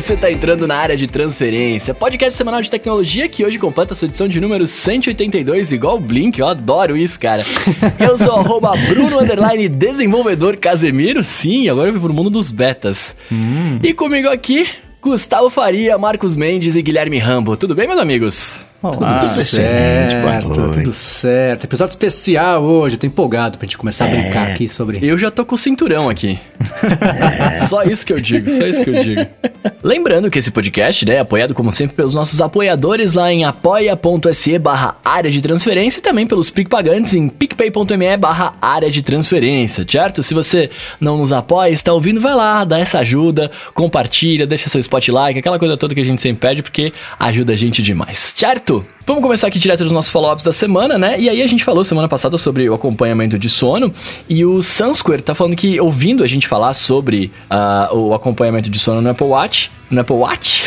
você tá entrando na área de transferência, podcast semanal de tecnologia que hoje completa sua edição de número 182, igual o Blink, eu adoro isso, cara. Eu sou arroba Bruno Underline Desenvolvedor Casemiro, sim, agora eu vivo no mundo dos betas. Hum. E comigo aqui, Gustavo Faria, Marcos Mendes e Guilherme Rambo. Tudo bem, meus amigos? Olá, tudo certo, tudo certo. Episódio especial hoje, eu tô empolgado pra gente começar a brincar é. aqui sobre. Eu já tô com o cinturão aqui. É. Só isso que eu digo, só isso que eu digo. Lembrando que esse podcast né, é apoiado, como sempre, pelos nossos apoiadores lá em apoia.se barra área de transferência e também pelos PicPagantes em picpay.me barra área de transferência, certo? Se você não nos apoia, está ouvindo, vai lá, dá essa ajuda, compartilha, deixa seu spotlight, aquela coisa toda que a gente sempre pede, porque ajuda a gente demais, certo? Certo? Vamos começar aqui direto dos nossos follow-ups da semana, né? E aí a gente falou semana passada sobre o acompanhamento de sono e o Sunsquare tá falando que, ouvindo a gente falar sobre uh, o acompanhamento de sono no Apple Watch, no Apple Watch?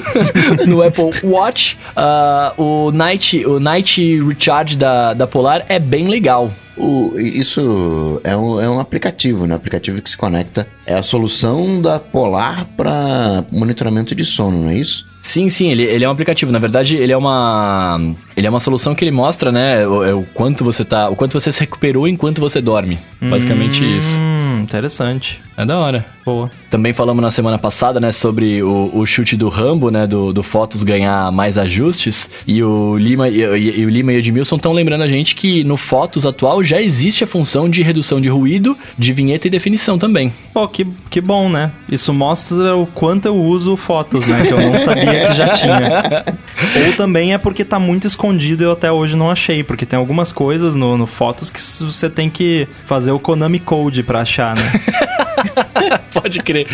no Apple Watch, uh, o, Night, o Night Recharge da, da Polar é bem legal. O, isso é um, é um aplicativo, né? aplicativo que se conecta. É a solução da Polar para monitoramento de sono, não é isso? Sim, sim, ele, ele é um aplicativo. Na verdade, ele é uma. Ele é uma solução que ele mostra, né? O, é o quanto você tá. O quanto você se recuperou enquanto você dorme. Basicamente hum, isso. Interessante. É da hora. Boa. Também falamos na semana passada, né, sobre o, o chute do Rambo, né? Do, do Fotos ganhar mais ajustes. E o Lima e, e, e o Lima e o Edmilson estão lembrando a gente que no Fotos atual já existe a função de redução de ruído, de vinheta e definição também. Pô, que, que bom, né? Isso mostra o quanto eu uso Fotos, né? Que eu não sabia que já tinha. Ou também é porque tá muito escondido e eu até hoje não achei, porque tem algumas coisas no, no Fotos que você tem que fazer o Konami Code pra achar, né? Pode crer.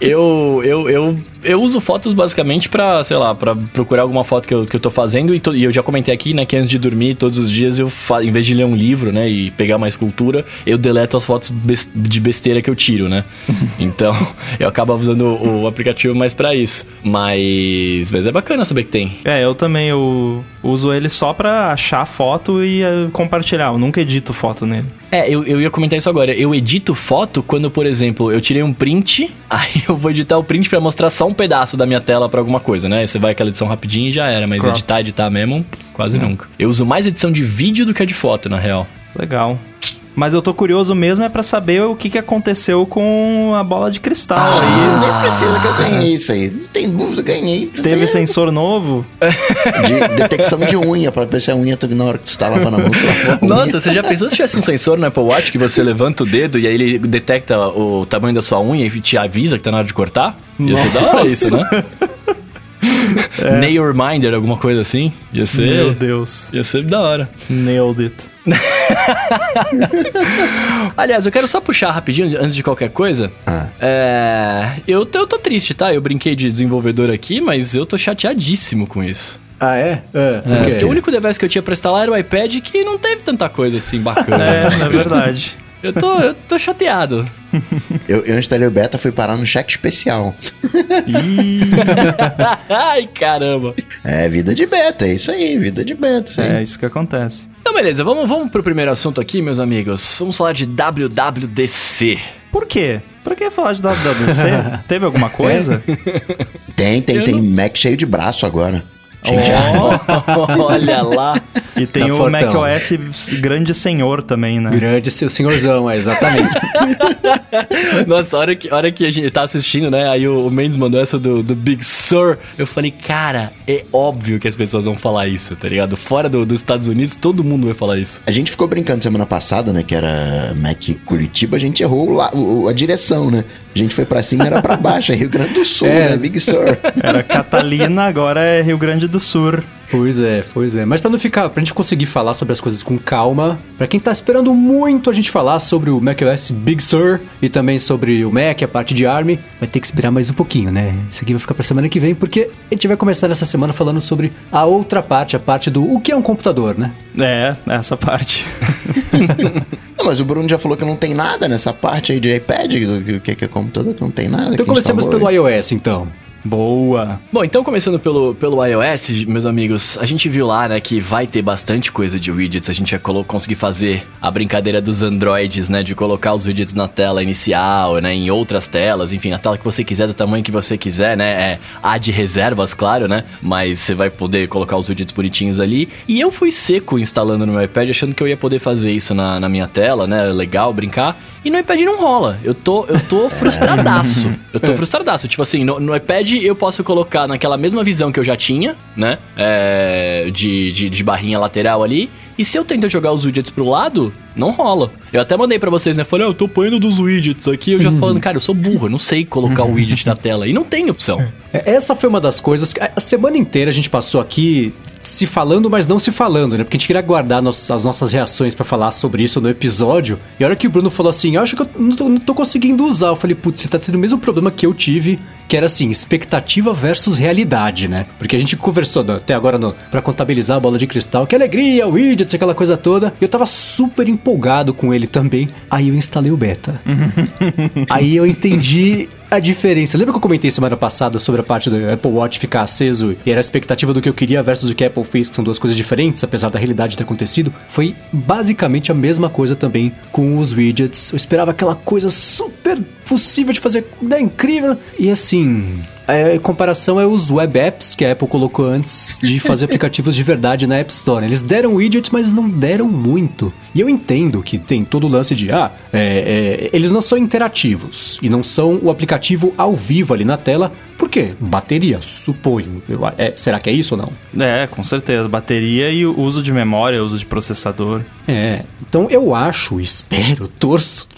Eu, eu, eu, eu uso fotos basicamente pra, sei lá, pra procurar alguma foto que eu, que eu tô fazendo. E, to, e eu já comentei aqui, né, que antes de dormir, todos os dias, eu, em vez de ler um livro, né, e pegar uma escultura, eu deleto as fotos de besteira que eu tiro, né? então, eu acabo usando o, o aplicativo mais pra isso. Mas, mas é bacana saber que tem. É, eu também eu uso ele só pra achar foto e uh, compartilhar. Eu nunca edito foto nele. É, eu, eu ia comentar isso agora. Eu edito foto quando, por exemplo, eu tirei um print, aí eu vou editar o print para mostrar só um pedaço da minha tela para alguma coisa, né? Aí você vai aquela edição rapidinho e já era, mas Crop. editar, editar mesmo, quase nunca. Eu uso mais edição de vídeo do que a de foto, na real. Legal. Mas eu tô curioso mesmo é para saber o que, que aconteceu com a bola de cristal ah, aí. Nem precisa que eu ganhei isso aí. Não tem dúvida, ganhei. Teve sensor novo? De detecção de unha, pra ver se a unha na hora que você tá lavando a mão. Você Nossa, você já pensou se tivesse um sensor no Apple Watch que você levanta o dedo e aí ele detecta o tamanho da sua unha e te avisa que tá na hora de cortar? Ia ser da hora isso, né? É. Nail Reminder, alguma coisa assim. Ia ser. Meu Deus. Ia ser da hora. Nailed it. Aliás, eu quero só puxar rapidinho, antes de qualquer coisa. Ah. É, eu, eu tô triste, tá? Eu brinquei de desenvolvedor aqui, mas eu tô chateadíssimo com isso. Ah, é? É, é porque o único device que eu tinha pra instalar era o iPad que não teve tanta coisa assim bacana. é, é verdade. Eu tô, eu tô chateado. Eu, eu instalei o beta, fui parar no cheque especial. Ai, caramba. É, vida de beta, é isso aí, vida de beta. Isso é isso que acontece. Então, beleza, vamos, vamos pro primeiro assunto aqui, meus amigos. Vamos falar de WWDC. Por quê? Pra que falar de WWDC? Teve alguma coisa? Tem, tem, eu tem não... Mac cheio de braço agora. Oh, olha lá. E tem tá o macOS Grande Senhor também, né? Grande seu senhorzão, é, exatamente. Nossa, a hora que, a hora que a gente tá assistindo, né? Aí o, o Mendes mandou essa do, do Big Sur. Eu falei, cara, é óbvio que as pessoas vão falar isso, tá ligado? Fora do, dos Estados Unidos, todo mundo vai falar isso. A gente ficou brincando semana passada, né? Que era Mac Curitiba, a gente errou lá, a direção, né? A gente foi para cima, era para baixo, é Rio Grande do Sul, é. né? Big Sur. Era Catalina, agora é Rio Grande do Sul. Pois é, pois é. Mas para não ficar, pra gente conseguir falar sobre as coisas com calma, para quem tá esperando muito a gente falar sobre o macOS Big Sur e também sobre o Mac, a parte de ARM, vai ter que esperar mais um pouquinho, né? Isso aqui vai ficar pra semana que vem, porque a gente vai começar nessa semana falando sobre a outra parte, a parte do o que é um computador, né? É, essa parte. não, mas o Bruno já falou que não tem nada nessa parte aí de iPad, o que é computador, que não tem nada. Então comecemos pelo iOS, então. Boa. Bom, então começando pelo, pelo iOS, meus amigos, a gente viu lá, né, que vai ter bastante coisa de widgets, a gente vai conseguir fazer a brincadeira dos Androids, né, de colocar os widgets na tela inicial, né, em outras telas, enfim, na tela que você quiser, do tamanho que você quiser, né, é, há de reservas, claro, né, mas você vai poder colocar os widgets bonitinhos ali. E eu fui seco instalando no meu iPad, achando que eu ia poder fazer isso na, na minha tela, né, legal, brincar. E no iPad não rola. Eu tô, eu tô frustradaço. Eu tô frustradaço. Tipo assim, no, no, iPad eu posso colocar naquela mesma visão que eu já tinha, né? É, de, de, de, barrinha lateral ali. E se eu tento jogar os widgets pro lado, não rola. Eu até mandei para vocês, né? Falei, ah, eu tô põendo dos widgets aqui. Eu já uhum. falando, cara, eu sou burro, eu não sei colocar o widget na tela. E não tem opção. É, essa foi uma das coisas que a semana inteira a gente passou aqui se falando, mas não se falando, né? Porque a gente queria guardar as nossas reações para falar sobre isso no episódio. E a hora que o Bruno falou assim, eu acho que eu não tô, não tô conseguindo usar, eu falei, putz, ele tá sendo o mesmo problema que eu tive, que era assim, expectativa versus realidade, né? Porque a gente conversou até agora para contabilizar a bola de cristal, que alegria, widgets, aquela coisa toda. E eu tava super empolgado com ele também. Aí eu instalei o beta. Aí eu entendi a diferença. Lembra que eu comentei semana passada sobre a parte do Apple Watch ficar aceso e era a expectativa do que eu queria versus o que a Apple fez, que são duas coisas diferentes, apesar da realidade ter acontecido? Foi basicamente a mesma coisa também com os widgets. Eu esperava aquela coisa super possível de fazer, né, incrível. E assim, a comparação é os web apps que a Apple colocou antes de fazer aplicativos de verdade na App Store. Eles deram widget, mas não deram muito. E eu entendo que tem todo o lance de, ah, é, é, eles não são interativos e não são o aplicativo ao vivo ali na tela. Por quê? Bateria, suponho. Eu, é, será que é isso ou não? É, com certeza. Bateria e o uso de memória, uso de processador. É, então eu acho, espero, torço,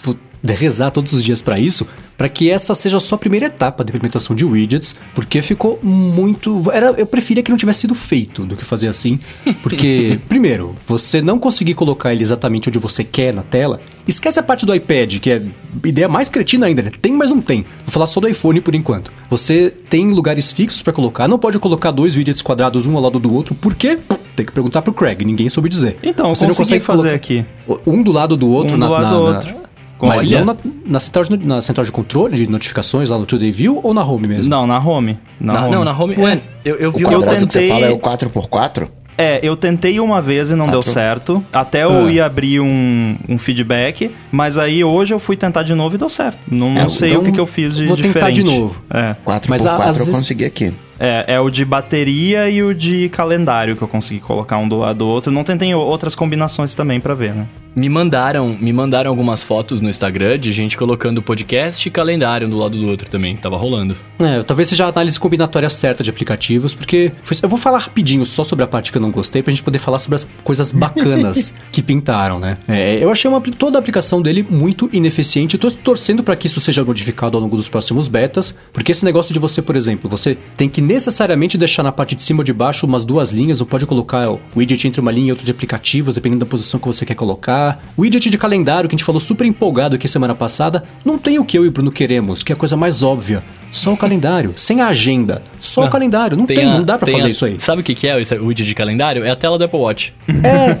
rezar todos os dias para isso, para que essa seja só a primeira etapa da implementação de widgets, porque ficou muito. Era, eu preferia que não tivesse sido feito do que fazer assim, porque, primeiro, você não conseguir colocar ele exatamente onde você quer na tela. Esquece a parte do iPad, que é ideia mais cretina ainda, né? Tem, mas não tem. Vou falar só do iPhone por enquanto. Você tem lugares fixos para colocar, não pode colocar dois widgets quadrados um ao lado do outro, por quê? Tem que perguntar pro Craig, ninguém soube dizer. Então, você não consegue fazer aqui. Um do lado do outro um na, do lado na, do outro. Mas Olha. não na, na, central de, na central de controle de notificações lá no Today View ou na home mesmo? Não, na home. Na, na home. Não, na home. Ué, eu, eu vi o eu tentei... que você fala é o 4x4? É, eu tentei uma vez e não deu certo. Até eu ah. ia abrir um, um feedback, mas aí hoje eu fui tentar de novo e deu certo. Não, não é, sei então o que, que eu fiz de vou diferente. Vou tentar de novo. É. 4x4 mas a, eu vezes... consegui aqui. É, é o de bateria e o de calendário que eu consegui colocar um do lado do outro. Não tentei outras combinações também para ver, né? Me mandaram, me mandaram algumas fotos no Instagram de gente colocando podcast e calendário um do lado do outro também. Tava rolando. É, talvez seja a análise combinatória certa de aplicativos, porque eu vou falar rapidinho só sobre a parte que eu não gostei pra gente poder falar sobre as coisas bacanas que pintaram, né? É, eu achei uma, toda a aplicação dele muito ineficiente. Eu tô torcendo para que isso seja modificado ao longo dos próximos betas, porque esse negócio de você, por exemplo, você tem que necessariamente deixar na parte de cima ou de baixo umas duas linhas, ou pode colocar o widget entre uma linha e outra de aplicativos, dependendo da posição que você quer colocar. O widget de calendário, que a gente falou super empolgado aqui semana passada, não tem o que eu e o Bruno queremos, que é a coisa mais óbvia. Só o calendário, sem a agenda. Só não, o calendário. Não tem, tem a, não dá para fazer a, isso aí. Sabe o que, que é o widget de calendário? É a tela do Apple Watch. É.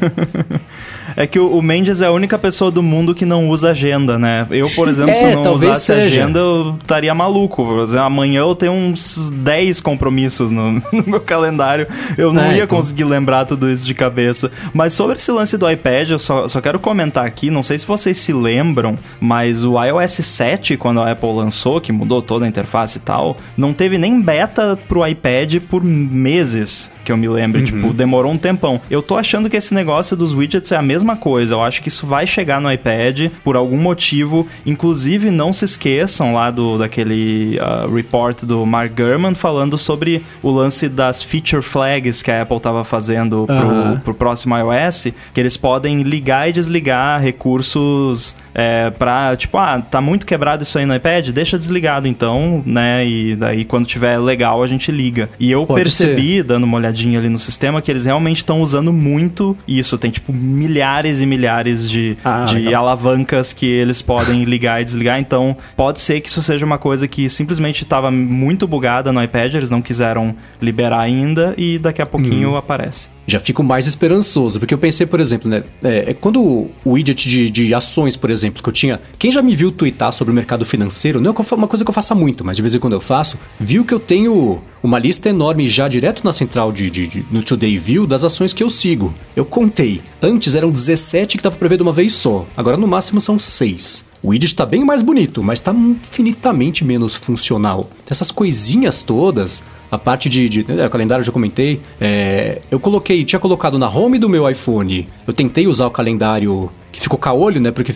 É que o, Mendes é a única pessoa do mundo que não usa agenda, né? Eu, por exemplo, é, se eu não usasse seja. agenda, eu estaria maluco. Amanhã eu tenho uns 10 compromissos no, no meu calendário. Eu não é, ia então... conseguir lembrar tudo isso de cabeça. Mas sobre esse lance do iPad, eu só, só quero comentar aqui, não sei se vocês se lembram, mas o iOS 7, quando a Apple lançou, que mudou toda a interface e tal, não teve nem beta pro iPad por meses, que eu me lembro. Uhum. Tipo, demorou um tempão. Eu tô achando que esse negócio dos widgets é a mesma mesma coisa. Eu acho que isso vai chegar no iPad por algum motivo. Inclusive, não se esqueçam lá do daquele uh, report do Mark Gurman falando sobre o lance das feature flags que a Apple estava fazendo pro, uhum. pro próximo iOS, que eles podem ligar e desligar recursos é, pra, tipo, ah, tá muito quebrado isso aí no iPad, deixa desligado então, né? E daí quando tiver legal a gente liga. E eu Pode percebi, ser. dando uma olhadinha ali no sistema, que eles realmente estão usando muito isso. Tem, tipo, milhares milhares e milhares de, Ah, de legal. alavancas que eles podem ligar e desligar. Então, pode ser que isso seja uma coisa que simplesmente estava muito bugada no iPad, eles não quiseram liberar ainda e daqui a pouquinho aparece. Já fico mais esperançoso, porque eu pensei, por exemplo, né? É, é quando o widget de, de ações, por exemplo, que eu tinha. Quem já me viu twittar sobre o mercado financeiro, não é uma coisa que eu faça muito, mas de vez em quando eu faço, viu que eu tenho uma lista enorme já direto na central de, de- de- no Today View das ações que eu sigo. Eu contei. Antes eram 17 que tava pra ver de uma vez só. Agora no máximo são 6. O widget tá bem mais bonito, mas tá infinitamente menos funcional. Essas coisinhas todas, a parte de, de né, o calendário eu já comentei, é, eu coloquei, tinha colocado na home do meu iPhone. Eu tentei usar o calendário ficou caolho, né? Porque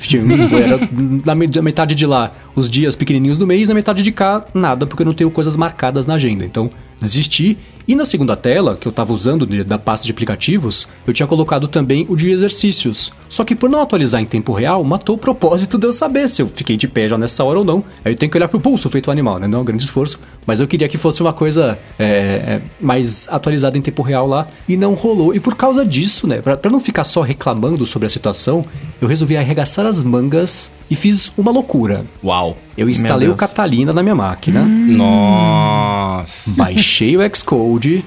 era na metade de lá os dias pequenininhos do mês, na metade de cá nada, porque eu não tenho coisas marcadas na agenda. Então desisti. E na segunda tela, que eu tava usando da pasta de aplicativos, eu tinha colocado também o de exercícios. Só que por não atualizar em tempo real, matou o propósito de eu saber se eu fiquei de pé já nessa hora ou não. Aí eu tenho que olhar pro pulso feito animal, né? Não é um grande esforço. Mas eu queria que fosse uma coisa é, é, mais atualizada em tempo real lá. E não rolou. E por causa disso, né? Pra não ficar só reclamando sobre a situação, eu resolvi arregaçar as mangas e fiz uma loucura. Uau. Eu instalei Meu o. Catalina na minha máquina. Nossa. Baixei o Xcode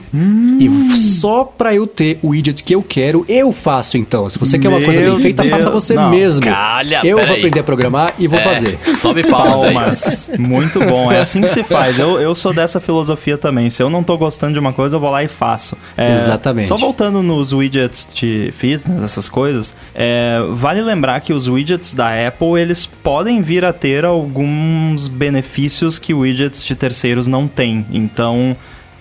e só pra eu ter o widget que eu quero, eu faço então. Se você quer uma coisa bem Meu feita, Deus. faça você Não, mesmo. calha, eu vou aí. aprender a programar e vou É, fazer. Sobe. Palmas. Muito bom. É assim que se faz. Eu, eu sou dessa filosofia também. Se eu não tô gostando de uma coisa, eu vou lá e faço. É, Exatamente. Só voltando nos widgets de fitness, essas coisas, é, vale lembrar que os widgets da Apple, eles podem vir a ter alguns benefícios que widgets de terceiros não têm. Então...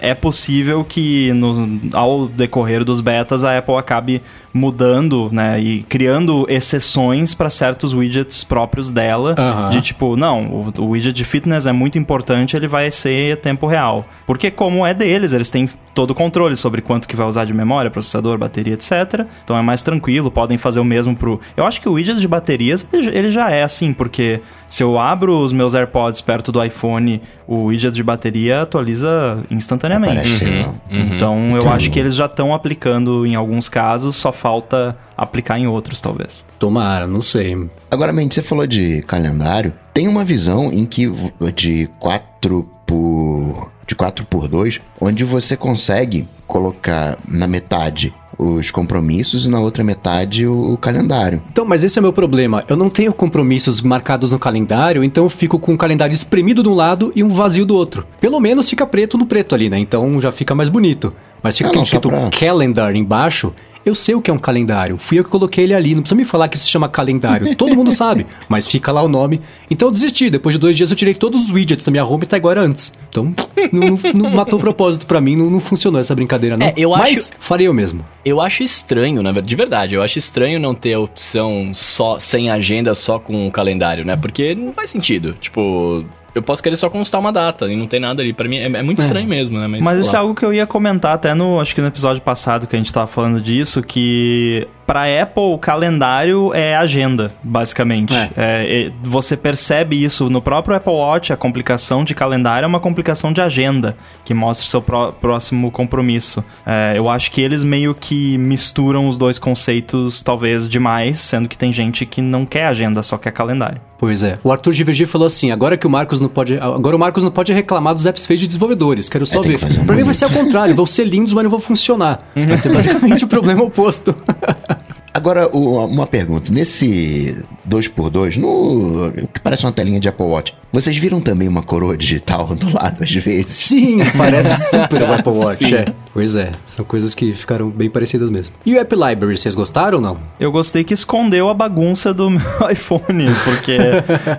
É possível que no- ao decorrer dos betas a Apple acabe mudando, né, e criando exceções para certos widgets próprios dela, de tipo, não, o, o widget de fitness é muito importante, ele vai ser tempo real. Porque como é deles, eles têm todo o controle sobre quanto que vai usar de memória, processador, bateria, etc. Então é mais tranquilo, podem fazer o mesmo pro... Eu acho que o widget de baterias, ele já- é assim, porque se eu abro os meus AirPods perto do iPhone, o widget de bateria atualiza instantaneamente. Aparece, Uhum. não. Então eu Então- acho que eles já estão aplicando em alguns casos, só falta aplicar em outros, talvez. Tomara, não sei. Agora, Mendes, você falou de calendário. Tem uma visão em que de 4 por de 4 por 2, onde você consegue colocar na metade os compromissos e na outra metade o, o calendário. Então, mas esse é o meu problema. Eu não tenho compromissos marcados no calendário, então eu fico com o calendário espremido de um lado e um vazio do outro. Pelo menos fica preto no preto ali, né? Então já fica mais bonito. Mas fica Ah, aquele escrito pra- calendar embaixo. Eu sei o que é um calendário. Fui eu que coloquei ele ali. Não precisa me falar que isso se chama calendário. Todo mundo sabe. Mas fica lá o nome. Então eu desisti. Depois de dois dias eu tirei todos os widgets da minha home e tá era antes. Então não, não- não matou o propósito pra mim. Não, não funcionou essa brincadeira, não. É, eu Mas acho- farei eu mesmo. Eu acho estranho, na verdade, de verdade, eu acho estranho não ter a opção só sem agenda, só com o calendário, né? Porque não faz sentido. Tipo, eu posso querer só constar uma data e não tem nada ali. Pra mim é, é muito estranho mesmo, né? Mas sei isso é algo que eu ia comentar até no, acho que no episódio passado que a gente tava falando disso, que para Apple o calendário é agenda, basicamente. É. É, você percebe isso no próprio Apple Watch, a complicação de calendário é uma complicação de agenda, que mostra o seu pró- próximo compromisso. É, eu acho que eles meio que misturam os dois conceitos, talvez demais, sendo que tem gente que não quer agenda, só quer calendário. Pois é. O Arthur Divergir falou assim: agora que o Marcos não pode. Agora o Marcos não pode reclamar dos apps feios de desenvolvedores. Quero só É, tem ver. que Pra mim vai ser ao contrário, vão ser lindos, mas não vão funcionar. Vai ser basicamente o problema oposto. Agora, uma pergunta. Nesse 2x2, no que parece uma telinha de Apple Watch, vocês viram também uma coroa digital do lado às vezes? Sim, parece super o Apple Watch. É. Pois é, são coisas que ficaram bem parecidas mesmo. E o App Library, vocês gostaram ou não? Eu gostei que escondeu a bagunça do meu iPhone, porque.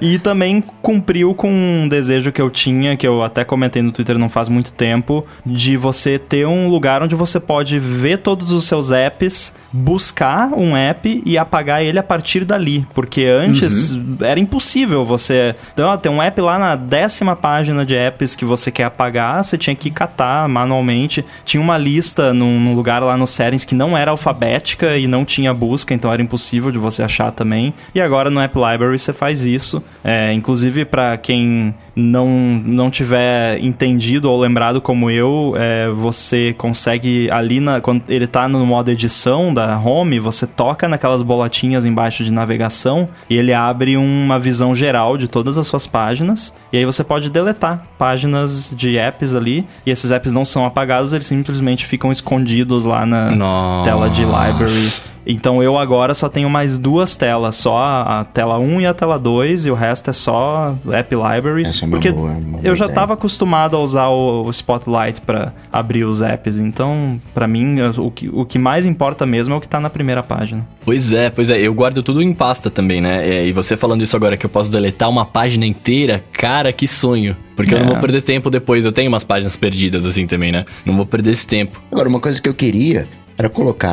e também cumpriu com um desejo que eu tinha, que eu até comentei no Twitter não faz muito tempo, de você ter um lugar onde você pode ver todos os seus apps, buscar um app e apagar ele a partir dali. Porque antes era impossível você. Então, ó, tem um app lá na décima página de apps que você quer apagar, você tinha que catar manualmente. Tinha uma lista num, num lugar lá no Settings que não era alfabética e não tinha busca, então era impossível de você achar também. E agora no App Library você faz isso. É, inclusive, para quem não, não tiver entendido ou lembrado como eu, é, você consegue ali na, quando ele tá no modo edição da home, você toca naquelas bolotinhas embaixo de navegação e ele abre uma visão geral de todas as suas páginas. E aí você pode deletar páginas de apps ali. E esses apps não são apagados, eles simplesmente ficam escondidos lá na Nossa. tela de library. Então eu agora só tenho mais duas telas, só a, tela 1 e a tela 2, e o resto é só App Library. Essa é uma porque boa- uma boa eu já estava acostumado a usar o, o Spotlight para abrir os apps, então para mim o que, o que mais importa mesmo é o que tá na primeira página. Pois é, pois é. Eu guardo tudo em pasta também, né? É, E você falando isso agora que eu posso deletar uma página inteira, cara, que sonho. Porque eu não É. vou perder tempo depois. Eu tenho umas páginas perdidas assim também, né? Não vou perder esse tempo. Agora, uma coisa que eu queria era colocar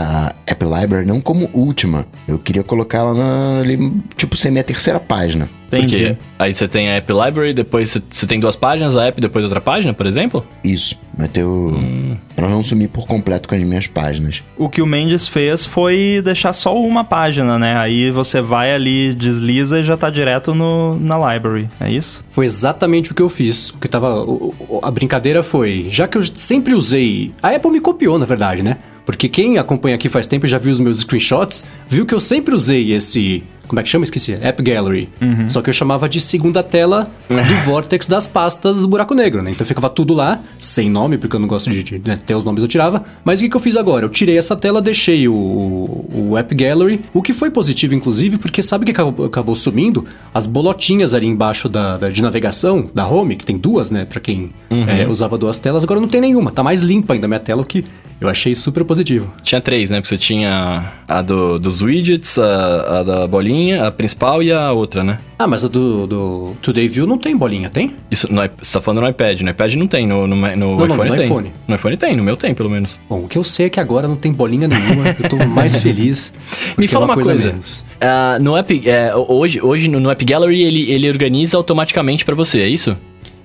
a App Library não como última. Eu queria colocar ela na, ali, tipo, ser minha terceira página. Entendi. Porque aí você tem a App Library, depois você- tem duas páginas, a app, depois outra página, por exemplo? Isso, meter o... Pra não sumir por completo com as minhas páginas. O que o Mendes fez foi deixar só uma página, né? Aí você vai ali, desliza e já tá direto no, na library, é isso? Foi exatamente o que eu fiz. O que tava. o- a brincadeira foi. Já que eu sempre usei. A Apple me copiou, na verdade, né? Porque quem acompanha aqui faz tempo e já viu os meus screenshots, viu que eu sempre usei esse. Como é que chama? Esqueci. App Gallery. Só que eu chamava de segunda tela do vortex das pastas do buraco negro, né? Então ficava tudo lá, sem nome, porque eu não gosto de, de né, ter os nomes eu tirava. Mas o que, que eu fiz agora? Eu tirei essa tela, deixei o, o App Gallery, o que foi positivo, inclusive, porque sabe o que acabou, acabou sumindo? As bolotinhas ali embaixo da, da- de navegação, da home, que tem duas, né? Pra quem é, usava duas telas, agora não tem nenhuma. Tá mais limpa ainda a minha tela, o que eu achei super positivo. Tinha três, né? Porque você tinha a do, dos widgets, a, a da bolinha, a principal e a outra, né? Ah, mas a do, do Today View não tem bolinha, tem? Isso, no, você tá falando no iPad. No iPad não tem, no, no, no não, iPhone no tem. iPhone. No iPhone tem, no meu tem, pelo menos. Bom, o que eu sei é que agora não tem bolinha nenhuma, eu tô mais feliz. Me é fala uma coisa. Ah, no App, é, hoje, hoje no, no App Gallery ele, ele organiza automaticamente pra você, é isso?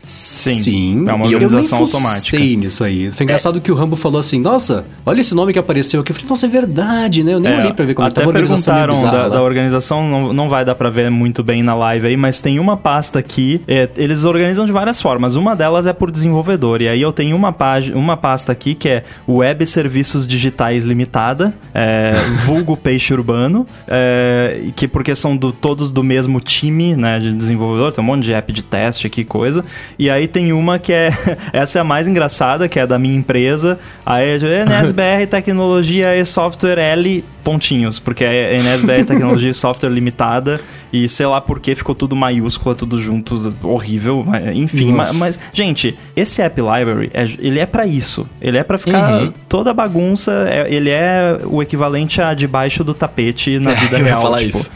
Sim. É uma organização automática. fucei nisso aí. Foi engraçado que o Rambo falou assim: Nossa, olha esse nome que apareceu aqui. Eu falei: Nossa, é verdade, né? Eu nem É, olhei pra ver como até tava a organização perguntaram da, da organização, não, não vai dar pra ver muito bem na live aí, mas tem uma pasta aqui, é, eles organizam de várias formas, uma delas é por desenvolvedor, e aí eu tenho uma, página, uma pasta aqui que é Web Serviços Digitais Limitada, é, vulgo Peixe Urbano, é, que porque são do- todos do mesmo time, né, de desenvolvedor, tem um monte de app de teste aqui, coisa, e aí tem uma que é, essa é a mais engraçada, que é da minha empresa, aí é NSBR Tecnologia e Software L pontinhos, porque é NSBR Tecnologia e Software Limitada, e sei lá por que ficou tudo maiúscula, tudo junto, horrível, mas, enfim, ma- Nossa. mas, gente, esse App Library, é, ele é pra isso, ele é pra ficar Uhum. toda bagunça, é- ele é o equivalente a debaixo do tapete na vida Eu ia real, falar tipo, isso.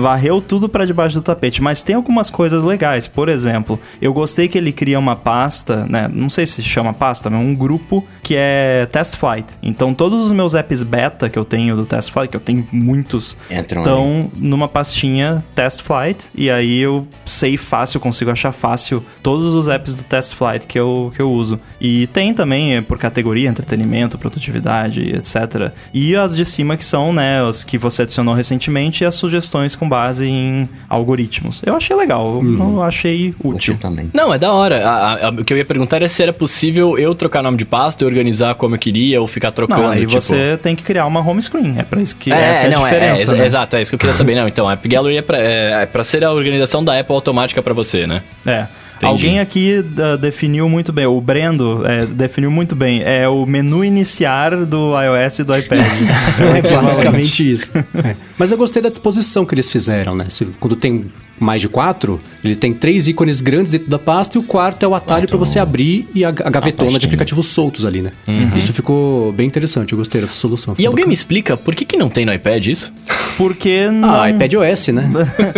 varreu tudo pra debaixo do tapete, mas tem algumas coisas legais. Por exemplo, eu gostei que ele cria uma pasta, né? Não sei se chama pasta, mas um grupo que é Test Flight. Então todos os meus apps beta que eu tenho do Test Flight, que eu tenho muitos, Entram estão numa pastinha Test Flight e aí eu sei fácil, consigo achar fácil todos os apps do Test Flight que eu, que eu uso. E tem também eh, por categoria, entretenimento, produtividade, etc. E as de cima que são, né, as que você adicionou recentemente e as sugestões com base em algoritmos. Eu achei legal, eu- eu achei útil. Útil também. Não, é da hora. A- a- a- o que eu ia perguntar era se era possível eu trocar nome de pasta e organizar como eu queria ou ficar trocando. Não, aí tipo... você tem que criar uma home screen. É pra isso que É, essa é a não, é, diferença. é, né? exato, é isso que eu queria saber. Não, então, a App Gallery é pra, é, é pra ser a organização da Apple automática pra você, né? É. Entendi. Alguém aqui da- definiu muito bem, o Brendo é, definiu muito bem. É o menu iniciar do iOS e do iPad. É basicamente isso. É. Mas eu gostei da disposição que eles fizeram, né? Se- quando tem mais de quatro, ele tem três ícones grandes dentro da pasta e o quarto é o atalho para você abrir e a, a gavetona de pastinha. aplicativos soltos ali, né? Isso ficou bem interessante, eu gostei dessa solução. E alguém me bacana. explica por que, que não tem no iPad isso? Porque não. Ah, iPad OS, né?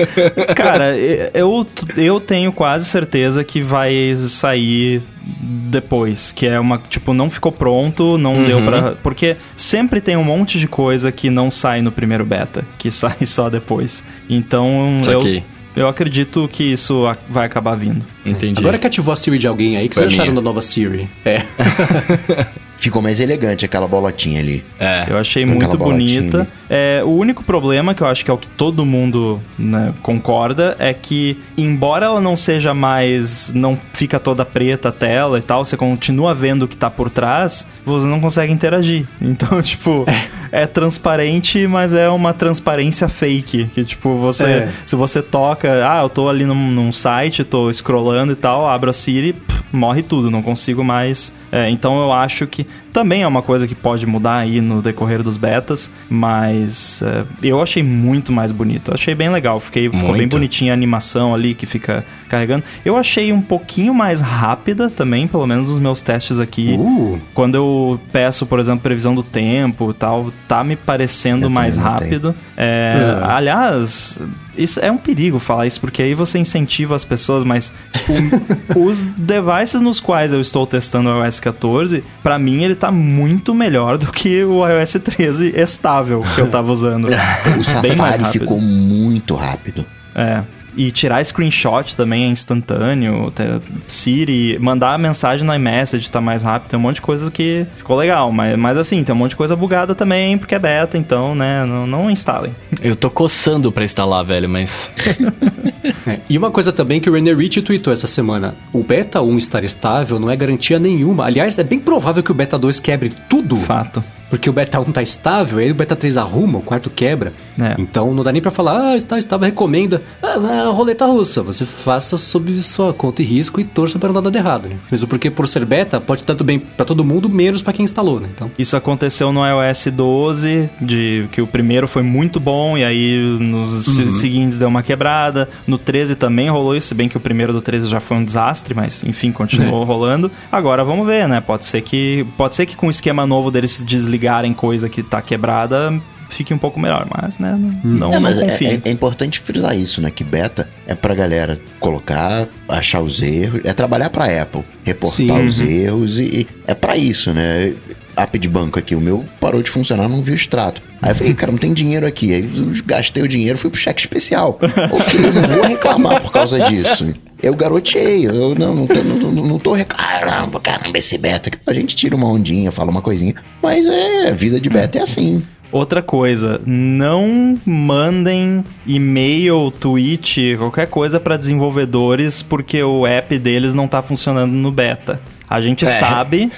Cara, eu, eu tenho quase certeza que vai sair depois, que é uma, tipo, não ficou pronto, não Uhum. deu pra... Porque sempre tem um monte de coisa que não sai no primeiro beta, que sai só depois. Então, eu, eu acredito que isso vai acabar vindo. Entendi. Agora que ativou a Siri de alguém aí, o que vocês acharam da nova Siri? É. ficou mais elegante aquela bolotinha ali. É. Eu achei muito bonita. É, o único problema, que eu acho que é o que todo mundo né, concorda, é que, embora ela não seja mais. não fica toda preta a tela e tal, você continua vendo o que tá por trás, você não consegue interagir. Então, tipo, é, transparente, mas é uma transparência fake. Que, tipo, você. É. Se você toca, ah, eu tô ali num, num site, tô scrollando e tal, abro a Siri, pff, morre tudo, não consigo mais. É, então eu acho que também é uma coisa que pode mudar aí no decorrer dos betas, mas é, eu achei muito mais bonito. Eu achei bem legal, fiquei, ficou bem Muito. bonitinha a animação ali que fica carregando. Eu achei um pouquinho mais rápida também, pelo menos nos meus testes aqui. Uh, Quando eu peço, por exemplo, previsão do tempo e tal, tá me parecendo Eu mais rápido. É, É. Aliás, isso é um perigo falar isso, porque aí você incentiva as pessoas, mas o- os devices nos quais eu estou testando o iOS 14, pra mim ele tá muito melhor do que o iOS 13 estável que eu tava usando. O Safari ficou muito rápido. É. E tirar screenshot também é instantâneo. te- Siri, mandar a mensagem no iMessage tá mais rápido. Tem um monte de coisa que ficou legal. Mas, mas assim, tem um monte de coisa bugada também, porque é beta, então, né? Não, não instalem. Eu tô coçando pra instalar, velho, mas. é. E uma coisa também que o René Rich tweetou essa semana: o Beta 1 estar estável não é garantia nenhuma. Aliás, é bem provável que o Beta 2 quebre tudo. Fato. Porque o Beta 1 tá estável, aí o Beta 3 arruma, o quarto quebra. É. Então não dá nem pra falar, ah, está estável, recomenda. Ah, é a roleta russa. Você faça sob sua conta e risco e torça para não dar nada errado, né? Mesmo porque por ser beta, pode tanto bem pra todo mundo, menos pra quem instalou, né? Então. Isso aconteceu no iOS 12, de que o primeiro foi muito bom e aí nos se- seguintes deu uma quebrada. No 13 também rolou isso, se bem que o primeiro do 13 já foi um desastre, mas enfim, continuou rolando. Agora vamos ver, né? Pode ser que pode ser que com o esquema novo deles desligarem coisa que tá quebrada fique um pouco melhor, mas né, não, não, É, mas é, confio. é- é importante frisar isso, né? Que beta é pra galera colocar, achar os erros, é trabalhar pra Apple, reportar Sim. os erros e, e é pra isso, né? App de banco aqui, o meu parou de funcionar, não vi o extrato. Aí eu falei, cara, não tem dinheiro aqui. Aí eu gastei o dinheiro, fui pro cheque especial. ok, eu não vou reclamar por causa disso. Eu garoteei, eu não, não, tô, não, não tô reclamando, caramba, esse beta. A gente tira uma ondinha, fala uma coisinha, mas é, a vida de beta é assim. Outra coisa, não mandem e-mail, tweet, qualquer coisa para desenvolvedores porque o app deles não tá funcionando no beta. A gente É. sabe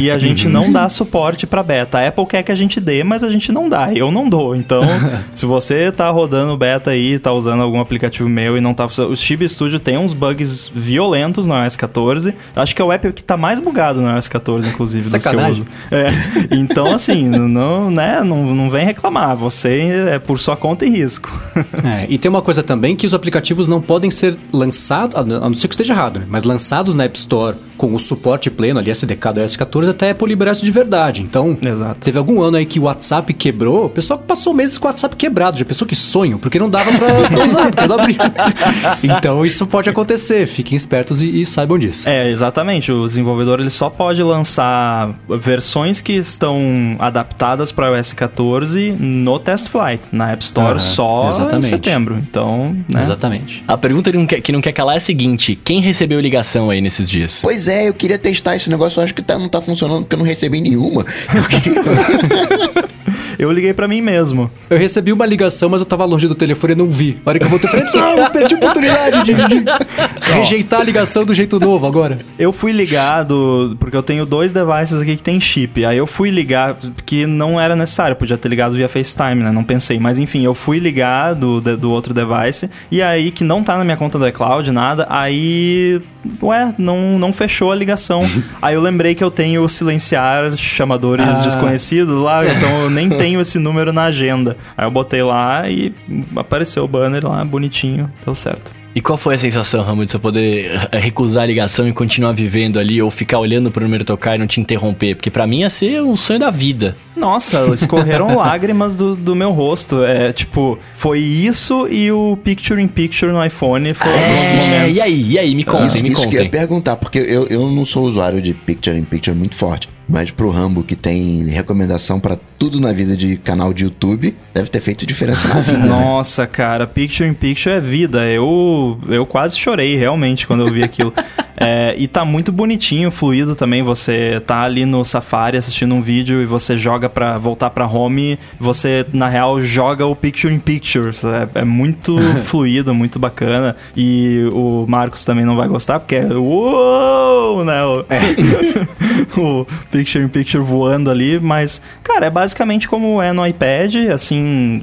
e a gente não dá suporte para beta. A Apple quer que a gente dê, mas a gente não dá. Eu não dou. Então, se você tá rodando beta aí, tá usando algum aplicativo meu e não tá funcionando. O Chibi Studio tem uns bugs violentos no iOS 14. Acho que é o app que tá mais bugado no iOS 14, inclusive, dos que eu Sacanagem. uso. É, então assim, não, né, não, não vem reclamar, você é por sua conta e risco. É, e tem uma coisa também que os aplicativos não podem ser lançados, a não ser que esteja errado, né? mas lançados na App Store com o suporte pleno ali, SDK do iOS 14, até Apple liberar isso de verdade. Então, Exato. teve algum ano aí que o WhatsApp quebrou, o pessoal passou meses com o WhatsApp quebrado, já pensou que sonho, porque não dava pra, usar, porque não abria. Então, isso pode acontecer, fiquem espertos e, e saibam disso. É, exatamente, o desenvolvedor ele só pode lançar versões que estão adaptadas para iOS 14 no Test Flight, na App Store Aham, só exatamente. em setembro. Então, né? Exatamente. A pergunta que não, quer, que não quer calar é a seguinte: quem recebeu ligação aí nesses dias? Pois é, eu queria testar esse negócio, eu acho que tá, não tá funcionando porque eu não recebi nenhuma. Eu queria- Eu liguei para mim mesmo. Eu recebi uma ligação, mas eu tava longe do telefone e não vi. A hora que eu voltei, falei, não, eu perdi a oportunidade de, de rejeitar a ligação do jeito novo agora. Eu fui ligado, porque eu tenho dois devices aqui que tem chip. Aí eu fui ligar, porque não era necessário, podia ter ligado via FaceTime, né? Não pensei. Mas enfim, eu fui ligar do, do outro device, e aí, que não tá na minha conta do iCloud, nada, aí. Ué, não, não fechou a ligação. aí eu lembrei que eu tenho silenciar chamadores Ah. desconhecidos lá, então eu nem tenho esse número na agenda. Aí eu botei lá e apareceu o banner lá, bonitinho, deu certo. E qual foi a sensação, Ramon, de você poder eh, recusar a ligação e continuar vivendo ali, ou ficar olhando pro número tocar e não te interromper? Porque pra mim ia ser um sonho da vida. Nossa, escorreram lágrimas do, do meu rosto. É, tipo, foi isso e o Picture in Picture no iPhone. Foi um dos É, momentos. e aí, e aí, me contem, isso me isso que eu ia contem. perguntar, porque eu, eu não sou usuário de Picture in Picture muito forte. Mas pro Rambo, que tem recomendação pra tudo na vida de canal de YouTube, deve ter feito diferença na vida, né? Nossa, cara, Picture in Picture é vida. Eu, eu quase chorei, realmente, quando eu vi aquilo. É, e tá muito bonitinho, fluido também. Você tá ali no Safari assistindo um vídeo e você joga pra voltar pra home. Você, na real, joga o Picture in Pictures. É, é muito fluido, muito bacana. E o Marcos também não vai gostar, porque é uou, né? O, o Picture in Picture voando ali. Mas, cara, é basicamente como é no iPad. Assim,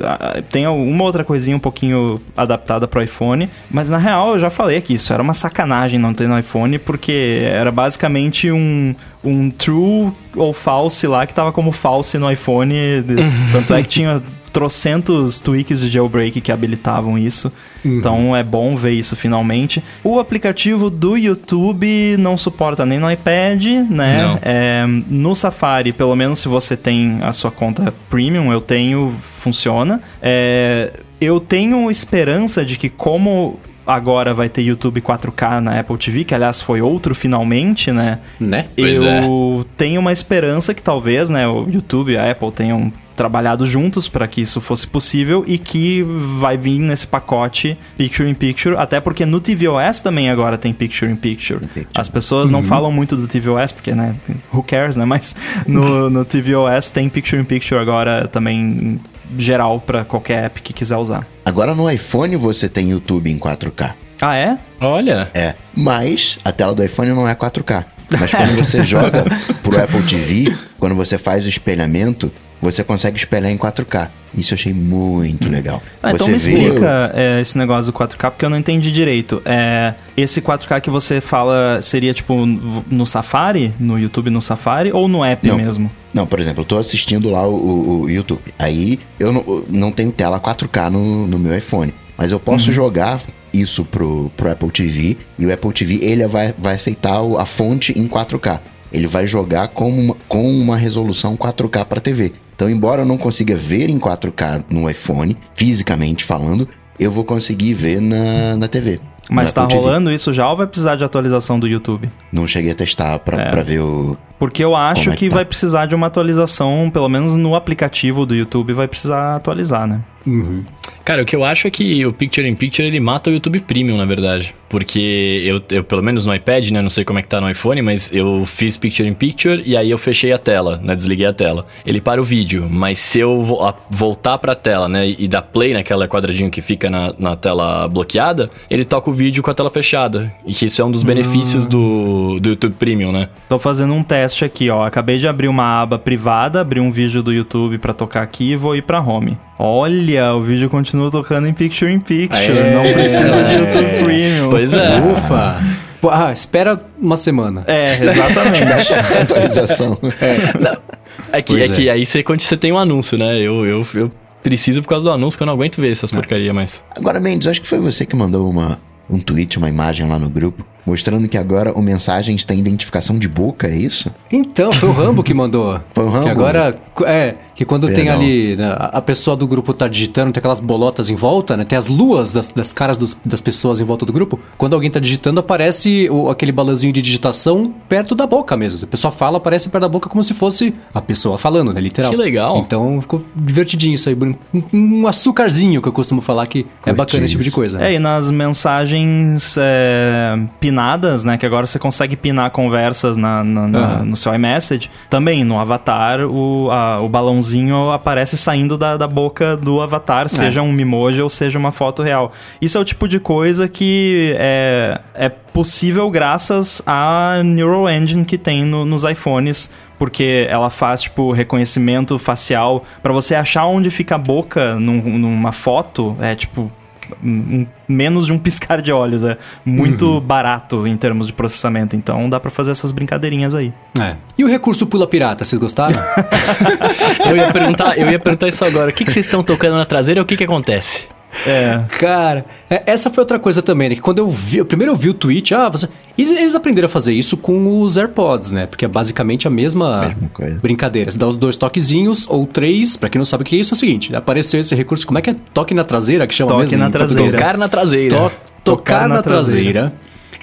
tem uma outra coisinha um pouquinho adaptada pro iPhone. Mas na real, eu já falei aqui, isso era uma sacanagem não ter no iPhone, porque era basicamente um, um true ou false lá que tava como false no iPhone. Tanto é que tinha trocentos tweaks de jailbreak que habilitavam isso. Então é bom ver isso finalmente. O aplicativo do YouTube não suporta nem no iPad, né? É, no Safari, pelo menos se você tem a sua conta premium, eu tenho, funciona. É, eu tenho esperança de que como agora vai ter YouTube 4K na Apple TV, que aliás foi outro finalmente, né? Né? Pois eu tenho uma esperança que talvez, né, o YouTube e a Apple tenham trabalhado juntos para que isso fosse possível e que vai vir nesse pacote Picture in Picture, até porque no tvOS também agora tem Picture in Picture. Picture. As pessoas não falam muito do tvOS porque, né, who cares, né, mas no, no tvOS tem Picture in Picture agora também geral para qualquer app que quiser usar. Agora no iPhone você tem YouTube em 4K. Ah, é? Olha. É, mas a tela do iPhone não é 4K. Mas quando você joga pro Apple TV, quando você faz o espelhamento, você consegue espelhar em 4K. Isso eu achei muito legal. Ah, então me explica é, esse negócio do 4K, porque eu não entendi direito. É, esse 4K que você fala seria tipo no Safari, no YouTube no Safari, ou no app Não. mesmo? Não, por exemplo, eu tô assistindo lá o, o- YouTube. Aí eu não, eu não tenho tela 4K no, no meu iPhone. Mas eu posso jogar isso pro, pro Apple TV. E o Apple TV ele vai, vai aceitar a fonte em 4K. Ele vai jogar com uma, com uma resolução 4K para TV. Então, embora eu não consiga ver em 4K no iPhone, fisicamente falando, eu vou conseguir ver na, na TV. Mas tá TV. rolando isso já ou vai precisar de atualização do YouTube? Não cheguei a testar pra, É. pra ver o. Porque eu acho é que que tá? vai precisar de uma atualização, pelo menos no aplicativo do YouTube vai precisar atualizar, né? Cara, o que eu acho é que o Picture in Picture ele mata o YouTube Premium, na verdade. Porque eu, eu, pelo menos no iPad, né? Não sei como é que tá no iPhone, mas eu fiz Picture in Picture e aí eu fechei a tela, né? Desliguei a tela. Ele para o vídeo, mas se eu vo- a- voltar pra tela, né? E dar play naquela quadradinho que fica na, na tela bloqueada, ele toca o vídeo com a tela fechada. E que isso é um dos benefícios do, do YouTube Premium, né? Tô fazendo um teste aqui, ó. Acabei de abrir uma aba privada, abri um vídeo do YouTube pra tocar aqui e vou ir pra home. Olha, o vídeo continua tocando em Picture in Picture. Aê. Não precisa de YouTube Premium. Pois é. Ufa! Pô, Ah, espera uma semana. É, exatamente. atualização. É que, Pois é é. que aí você, você tem um anúncio, né? Eu, eu, eu preciso por causa do anúncio, que eu não aguento ver essas porcaria mais. Agora, Mendes, acho que foi você que mandou uma, um tweet, uma imagem lá no grupo, mostrando que agora o Mensagens tem identificação de boca, é isso? Então, foi o Rambo que mandou. Foi o Rambo? Que agora, é, que quando tem Perdão. ali, né, a pessoa do grupo tá digitando, tem aquelas bolotas em volta, né? Tem as luas das, das caras dos- das pessoas em volta do grupo. Quando alguém tá digitando, aparece o- aquele balãozinho de digitação perto da boca mesmo. A pessoa fala, aparece perto da boca como se fosse a pessoa falando, né? Literal. Que legal. Então ficou divertidinho isso aí. Um, um açucarzinho que eu costumo falar que é bacana esse tipo de coisa. É, e nas mensagens é, pinadas, né? Que agora você consegue pinar conversas na, na- na- Aham. no seu iMessage. Também no avatar, o, a- o balãozinho aparece saindo da, da boca do avatar, seja um Mimoji ou seja uma foto real. Isso é o tipo de coisa que é, é possível graças à Neural Engine que tem no- nos iPhones. Porque ela faz, tipo, reconhecimento facial. Pra você achar onde fica a boca num- numa foto, é tipo um- menos de um piscar de olhos. É muito barato em termos de processamento. Então dá pra fazer essas brincadeirinhas aí. É. E o recurso pula pirata, vocês gostaram? Eu ia perguntar, eu ia perguntar isso agora. O que, que vocês estão tocando na traseira e o que, que acontece? É. Cara, é- essa foi outra coisa também, né? Que quando eu vi, primeiro eu vi o tweet, ah, você. E eles aprenderam a fazer isso com os AirPods, né? Porque é basicamente a mesma, Mesma coisa. brincadeira. Você dá os dois toquezinhos, ou três, pra quem não sabe o que é isso, é o seguinte: apareceu esse recurso, como é que é? Toque na traseira, que chama Toque mesmo? na em português? traseira. Tocar na traseira. To- tocar, na, na traseira.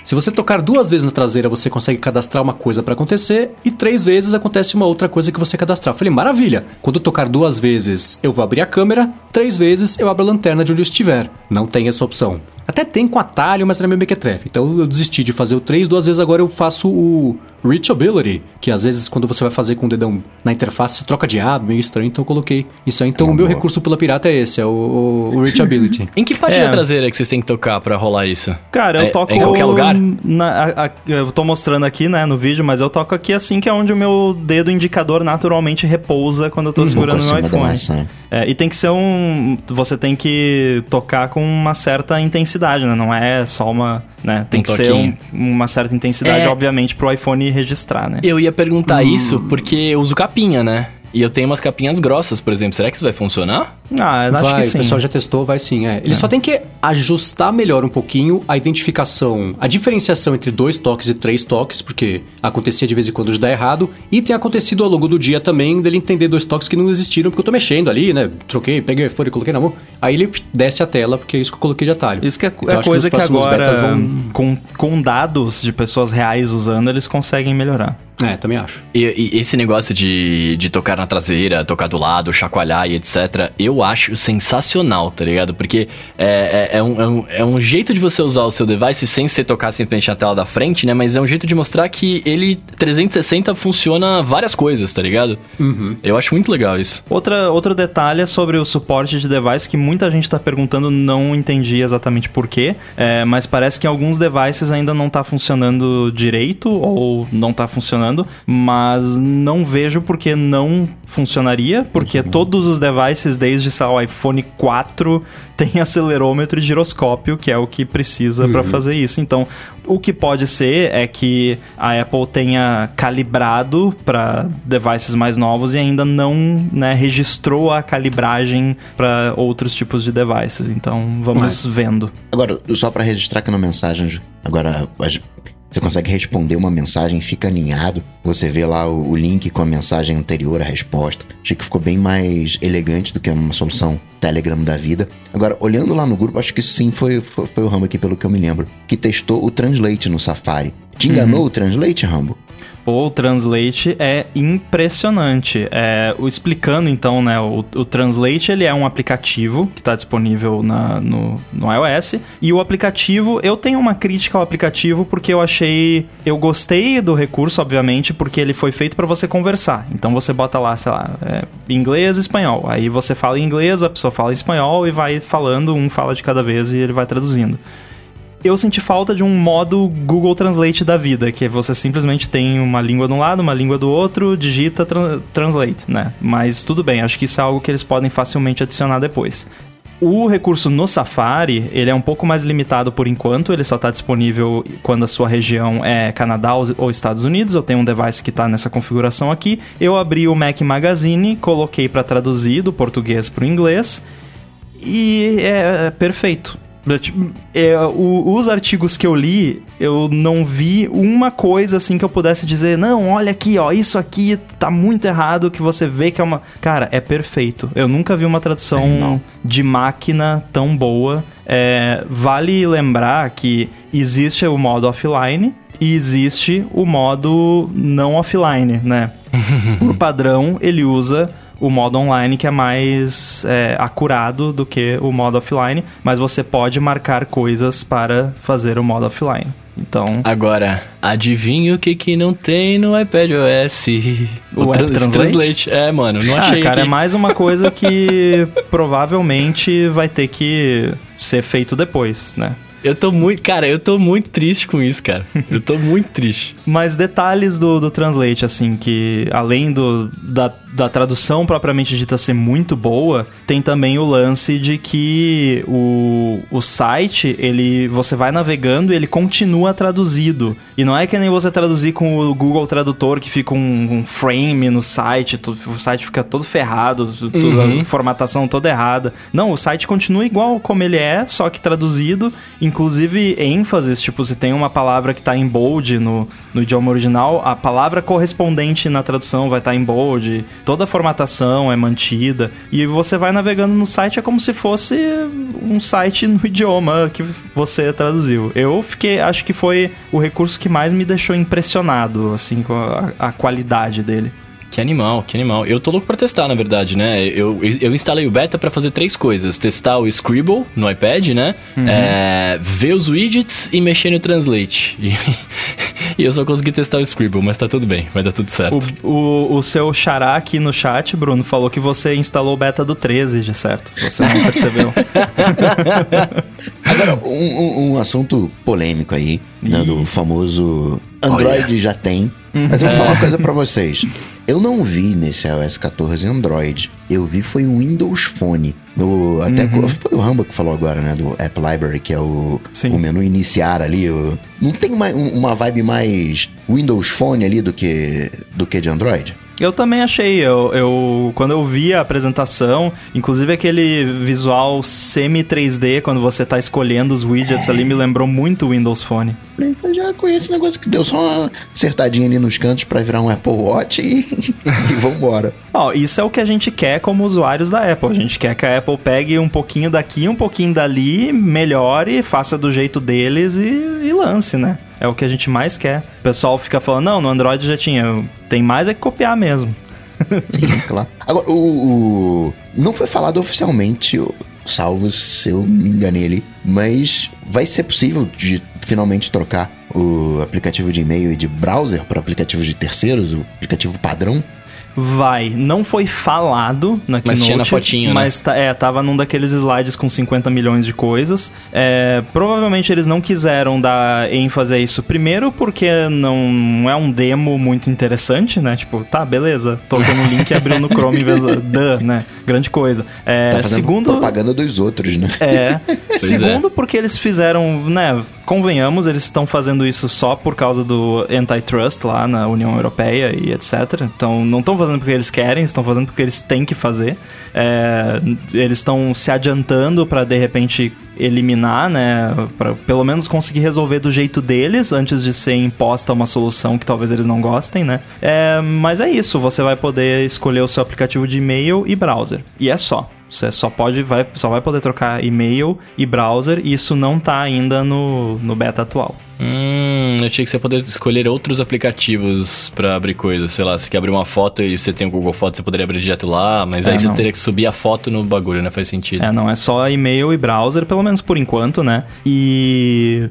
Se você tocar duas vezes na traseira, você consegue cadastrar uma coisa pra acontecer e três vezes acontece uma outra coisa que você cadastrar. Eu falei, maravilha. Quando eu tocar duas vezes, eu vou abrir a câmera, três vezes eu abro a lanterna de onde eu estiver. Não tem essa opção. Até tem com atalho, mas era meio mequetrefe. Então eu desisti de fazer o 3 duas vezes, agora eu faço o Reachability, que às vezes quando você vai fazer com o dedão na interface, você troca de aba, meio estranho, então eu coloquei isso aí. Então É o meu boa. recurso pela pirata é esse, é o, o Reachability. Em que parte É. da traseira que vocês têm que tocar pra rolar isso? Cara, eu É- toco. é em qualquer lugar? na- a- a- eu tô mostrando aqui, né, no vídeo, mas eu toco aqui assim, que é onde o meu dedo indicador naturalmente repousa quando eu tô segurando Um o pouco meu iPhone. maçã. É, e tem que ser um. Você tem que tocar com uma certa intensidade, né? Não é só uma. Né? Tem Um que ser um- toquinho. uma certa intensidade, É. obviamente, pro iPhone registrar, né? Eu ia perguntar isso porque eu uso capinha, né? E eu tenho umas capinhas grossas, por exemplo. Será que isso vai funcionar? Ah, eu acho vai, que o sim. pessoal já testou, vai sim. É. Ele só tem que ajustar melhor um pouquinho a identificação, a diferenciação entre dois toques e três toques, porque acontecia de vez em quando de dar errado, e tem acontecido ao longo do dia também dele entender dois toques que não existiram, porque eu tô mexendo ali, né? Troquei, peguei o iPhone e coloquei na mão. Aí ele desce a tela, porque é isso que eu coloquei de atalho. Isso que é, Então, é acho coisa que, próximos agora, betas vão- com, com dados de pessoas reais usando, eles conseguem melhorar. É, também acho. E, e esse negócio de, de tocar na traseira, tocar do lado, chacoalhar e etc., eu acho sensacional, tá ligado? Porque é, é, é um, é, um, é um jeito de você usar o seu device sem você tocar simplesmente na tela da frente, né? Mas é um jeito de mostrar que ele 360 funciona várias coisas, tá ligado? Eu acho muito legal isso. Outra, outro detalhe é sobre o suporte de device que muita gente está perguntando, não entendi exatamente porquê, é, mas parece que alguns devices ainda não tá funcionando direito ou não tá funcionando, mas não vejo porque não funcionaria, porque todos os devices, desde sei lá, o iPhone 4, tem acelerômetro e giroscópio, que é o que precisa para fazer isso. Então, o que pode ser é que a Apple tenha calibrado para devices mais novos e ainda não né, registrou a calibragem para outros tipos de devices. Então, vamos vendo. Agora, só pra registrar aqui na mensagem, agora você consegue responder uma mensagem, fica alinhado, você vê lá o, o link com a mensagem anterior, a resposta. Achei que ficou bem mais elegante do que uma solução Telegram da vida. Agora, olhando lá no grupo, acho que isso sim foi, foi, foi o Rambo aqui, pelo que eu me lembro, que testou o Translate no Safari. Te enganou o Translate, Rambo? O Translate é impressionante. É, o, explicando então, né, o, o Translate ele é um aplicativo que está disponível na, no, no iOS. E o aplicativo, eu tenho uma crítica ao aplicativo porque eu achei, eu gostei do recurso, obviamente, porque ele foi feito para você conversar. Então você bota lá, sei lá, é, inglês, espanhol. Aí você fala em inglês, a pessoa fala em espanhol e vai falando, um fala de cada vez e ele vai traduzindo eu senti falta de um modo Google Translate da vida, que você simplesmente tem uma língua de um lado, uma língua do outro, digita tran- translate, né? Mas tudo bem, acho que isso é algo que eles podem facilmente adicionar depois. O recurso no Safari, ele é um pouco mais limitado por enquanto, ele só está disponível quando a sua região é Canadá ou Estados Unidos. Eu tenho um device que está nessa configuração aqui. Eu abri o Mac Magazine, coloquei para traduzir do português para o inglês e é, é perfeito. Tipo, é, o- os artigos que eu li, eu não vi uma coisa assim que eu pudesse dizer, não, olha aqui, ó, isso aqui tá muito errado, que você vê que é uma. Cara, é perfeito. Eu nunca vi uma tradução Animal. de máquina tão boa. É, vale lembrar que existe o modo offline e existe o modo não offline, né? Por padrão, ele usa o modo online que é mais é, acurado do que o modo offline, mas você pode marcar coisas para fazer o modo offline. Então, Agora, adivinha o que que não tem no iPad OS? O App Trans- Translate? É, mano, não ah, achei cara, aqui. é mais uma coisa que provavelmente vai ter que ser feito depois, né? Eu tô muito, cara, eu tô muito triste com isso, cara. Eu tô muito triste. Mas detalhes do, do Translate, assim, que além do, da, da tradução propriamente dita ser muito boa, tem também o lance de que o, o site, ele você vai navegando e ele continua traduzido. E não é que nem você traduzir com o Google Tradutor, que fica um, um frame no site, tu- o site fica todo ferrado, tu- tu- a formatação toda errada. Não, o site continua igual como ele é, só que traduzido. Inclusive, ênfases, tipo, se tem uma palavra que tá em bold no, no idioma original, a palavra correspondente na tradução vai estar em bold. Toda a formatação é mantida. E você vai navegando no site, é como se fosse um site no idioma que você traduziu. Eu fiquei, acho que foi o recurso que mais me deixou impressionado, assim, com a, a qualidade dele. Que animal, que animal. Eu tô louco pra testar, na verdade, né? Eu, eu instalei o beta pra fazer três coisas: testar o Scribble no iPad, né? Uhum. É, ver os widgets e mexer no Translate. E, e eu só consegui testar o Scribble, mas tá tudo bem, vai dar tudo certo. O, o, o seu xará aqui no chat, Bruno, falou que você instalou o beta do 13, de certo. Você não percebeu. Agora, um, um- um assunto polêmico aí, né, do famoso Android já tem. Mas eu vou falar uma coisa pra vocês. Eu não vi nesse iOS 14 Android. Eu vi foi o Windows Phone. No, até co- foi o Rambo que falou agora, né? Do App Library, que é o, Sim. o menu iniciar ali. o- não tem mais, um- uma vibe mais Windows Phone ali do que, do que de Android? Eu também achei. Eu, eu- quando eu vi a apresentação, inclusive aquele visual semi 3D, quando você tá escolhendo os widgets ali, me lembrou muito o Windows Phone. Eu já conheço esse negócio que deu só uma acertadinha ali nos cantos pra virar um Apple Watch e, e vambora. Ó, isso é o que a gente quer como usuários da Apple. A gente quer que a Apple pegue um pouquinho daqui, um pouquinho dali, melhore, faça do jeito deles e, e lance, né? É o que a gente mais quer. O pessoal fica falando, não, no Android já tinha. Tem mais é que copiar mesmo. Sim, claro. Agora, o, o- Não foi falado oficialmente, salvo se eu me enganei ali, mas vai ser possível de finalmente trocar o aplicativo de e-mail e de browser para aplicativos de terceiros, o aplicativo padrão? Vai. Não foi falado na Mas Keynote, tinha na fotinho, né? Mas tá- é, tava num daqueles slides com 50 milhões de coisas. É, provavelmente eles não quiseram dar ênfase a isso primeiro porque não é um demo muito interessante, né? Tipo, tá, beleza, toquei no link e abriu no Chrome em vez da... Né? Grande coisa. É, Tá segundo... propaganda dos outros, né? É. é. Segundo, porque eles fizeram, né? Convenhamos, eles estão fazendo isso só por causa do antitrust lá na União Europeia e etc. Então, não estão fazendo porque eles querem, estão fazendo porque eles têm que fazer. É, eles estão se adiantando para de repente eliminar, né? Para pelo menos conseguir resolver do jeito deles antes de ser imposta uma solução que talvez eles não gostem, né? É, mas é isso, você vai poder escolher o seu aplicativo de e-mail e browser. E é só. Você só pode, vai, só vai poder trocar e-mail e browser, e isso não tá ainda no, no beta atual. Hum, eu achei que você poder escolher outros aplicativos pra abrir coisas. Sei lá, você quer abrir uma foto e você tem o Google Fotos, você poderia abrir direto lá, mas É, aí você não. teria que subir a foto no bagulho, né? Faz sentido. É, não é só e-mail e browser, pelo menos por enquanto, né? E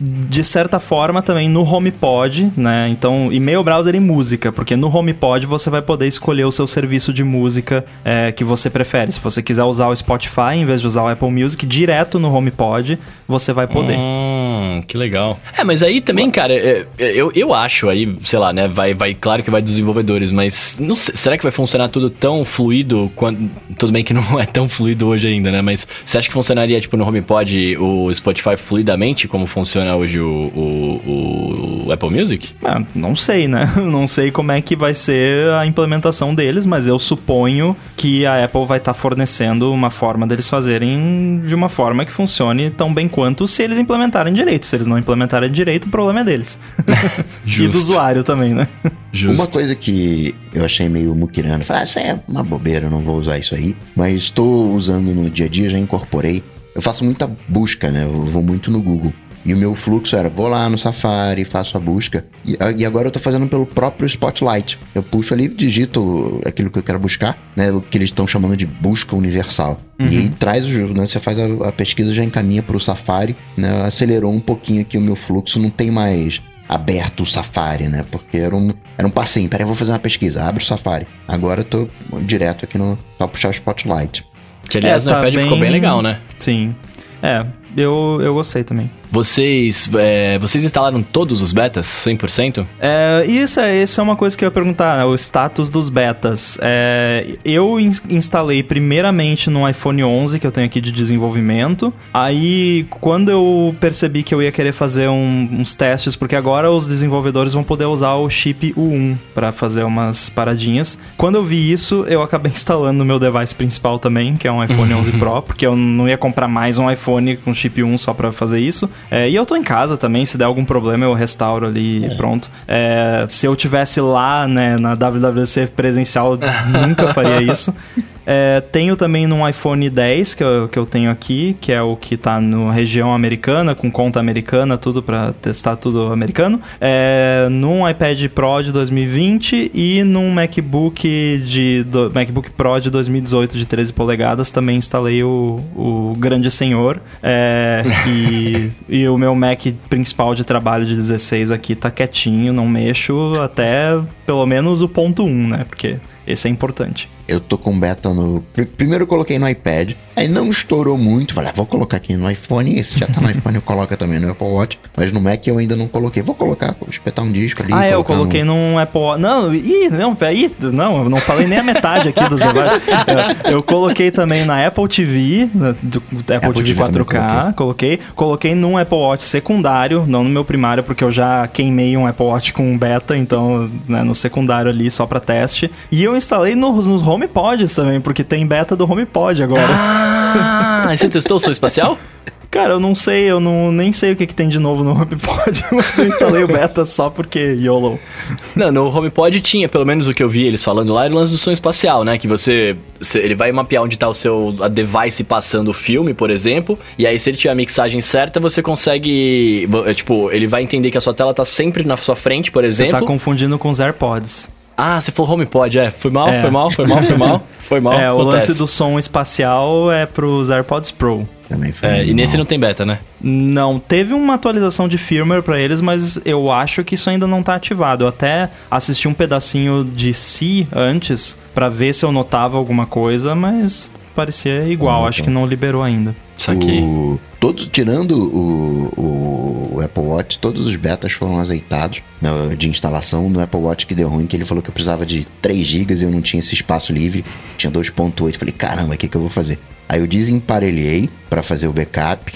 de certa forma também no HomePod, né? Então, e-mail, browser e música, porque no HomePod você vai poder escolher o seu serviço de música é, que você prefere. Se você quiser usar o Spotify em vez de usar o Apple Music direto no HomePod, você vai poder. Hum, que legal. É, mas aí também, cara, é, é, eu, eu acho aí, sei lá, né? Vai, vai, claro que vai dos desenvolvedores, mas não sei, será que vai funcionar tudo tão fluido quanto. Tudo bem que não é tão fluido hoje ainda, né? Mas você acha que funcionaria, tipo, no HomePod o Spotify fluidamente, como funciona hoje o, o, o Apple Music? Ah, não sei, né? Não sei como é que vai ser a implementação deles, mas eu suponho que a Apple vai estar fornecendo uma forma deles fazerem de uma forma que funcione tão bem quanto se eles implementarem direito. Se eles não implementarem direito, o problema é deles. e do usuário também, né? Justo. Uma coisa que eu achei meio muquirana, falei, ah, isso é uma bobeira, eu não vou usar isso aí. Mas estou usando no dia a dia, já incorporei. Eu faço muita busca, né? Eu vou muito no Google. E o meu fluxo era, vou lá no Safari, faço a busca. E, e agora eu tô fazendo pelo próprio Spotlight. Eu puxo ali, digito aquilo que eu quero buscar, né? O que eles estão chamando de busca universal. E aí traz o jogo, né? Você faz a, a pesquisa, já encaminha pro Safari, né? Acelerou um pouquinho aqui o meu fluxo, não tem mais aberto o Safari, né? Porque era um, era um passinho. Peraí, eu vou fazer uma pesquisa. Abre o Safari. Agora eu tô direto aqui no. Só puxar o Spotlight. Que aliás É, tá iPad ficou bem legal, né? Sim. É, eu, eu gostei também. Vocês, é, vocês instalaram todos os betas 100%? É, isso, é, isso é uma coisa que eu ia perguntar, né, o status dos betas. É, eu ins- instalei primeiramente no iPhone 11, que eu tenho aqui de desenvolvimento. Aí, quando eu percebi que eu ia querer fazer um- uns testes, porque agora os desenvolvedores vão poder usar o chip U1 para fazer umas paradinhas. Quando eu vi isso, eu acabei instalando no meu device principal também, que é um iPhone 11 Pro, porque eu não ia comprar mais um iPhone com chip 1 só para fazer isso. É, e eu tô em casa também, se der algum problema eu restauro ali e pronto. É, se eu tivesse lá, né, na WWC presencial, nunca faria isso. É, tenho também num iPhone 10 que eu, que eu tenho aqui, que é o que tá na região americana, com conta americana, tudo para testar tudo americano. É, num iPad Pro de 2020 e num MacBook de do, MacBook Pro de 2018 de 13 polegadas também instalei o, o grande senhor. É, e, e o meu Mac principal de trabalho de 16 aqui tá quietinho, não mexo até pelo menos o ponto 1, né? Porque esse é importante. Eu tô com beta no. Primeiro eu coloquei no iPad, aí não estourou muito. Falei, ah, vou colocar aqui no iPhone. Esse já tá no iPhone, eu coloco também no Apple Watch. Mas no Mac eu ainda não coloquei. Vou colocar, vou espetar um disco ali. Ah, eu coloquei um... num Apple Watch. Não, ih, não, peraí. Não, eu não falei nem a metade aqui dos debates. eu coloquei também na Apple TV, do Apple, Apple TV, TV 4K. Coloquei. coloquei. num Apple Watch secundário, não no meu primário, porque eu já queimei um Apple Watch com beta, então, né, no secundário ali, só pra teste. E eu instalei nos, nos HomePods também porque tem beta do HomePod agora. Ah, você testou o seu espacial? Cara, eu não sei, eu não, nem sei o que, que tem de novo no HomePod, mas eu instalei o beta só porque YOLO. Não, no HomePod tinha, pelo menos o que eu vi eles falando lá, era o lance do som espacial, né? Que você, ele vai mapear onde tá o seu device passando o filme, por exemplo, e aí se ele tiver a mixagem certa, você consegue, é, tipo, ele vai entender que a sua tela tá sempre na sua frente, por exemplo. Você tá confundindo com os AirPods. Ah, você falou HomePod, é. Foi mal, é. foi mal, foi mal, foi mal. Foi mal. É, acontece. o lance do som espacial é pros AirPods Pro. Também foi. É, e nesse não tem beta, né? Não, teve uma atualização de firmware para eles, mas eu acho que isso ainda não tá ativado. Eu até assisti um pedacinho de Si antes para ver se eu notava alguma coisa, mas parecia igual. acho que não liberou ainda. Saquei. O, todos, tirando o, o, Apple Watch, todos os betas foram azeitados né, de instalação. No Apple Watch que deu ruim, que ele falou que eu precisava de 3 GB e eu não tinha esse espaço livre. Tinha 2.8. Falei, caramba, o que, que eu vou fazer? Aí eu desemparelhei para fazer o backup,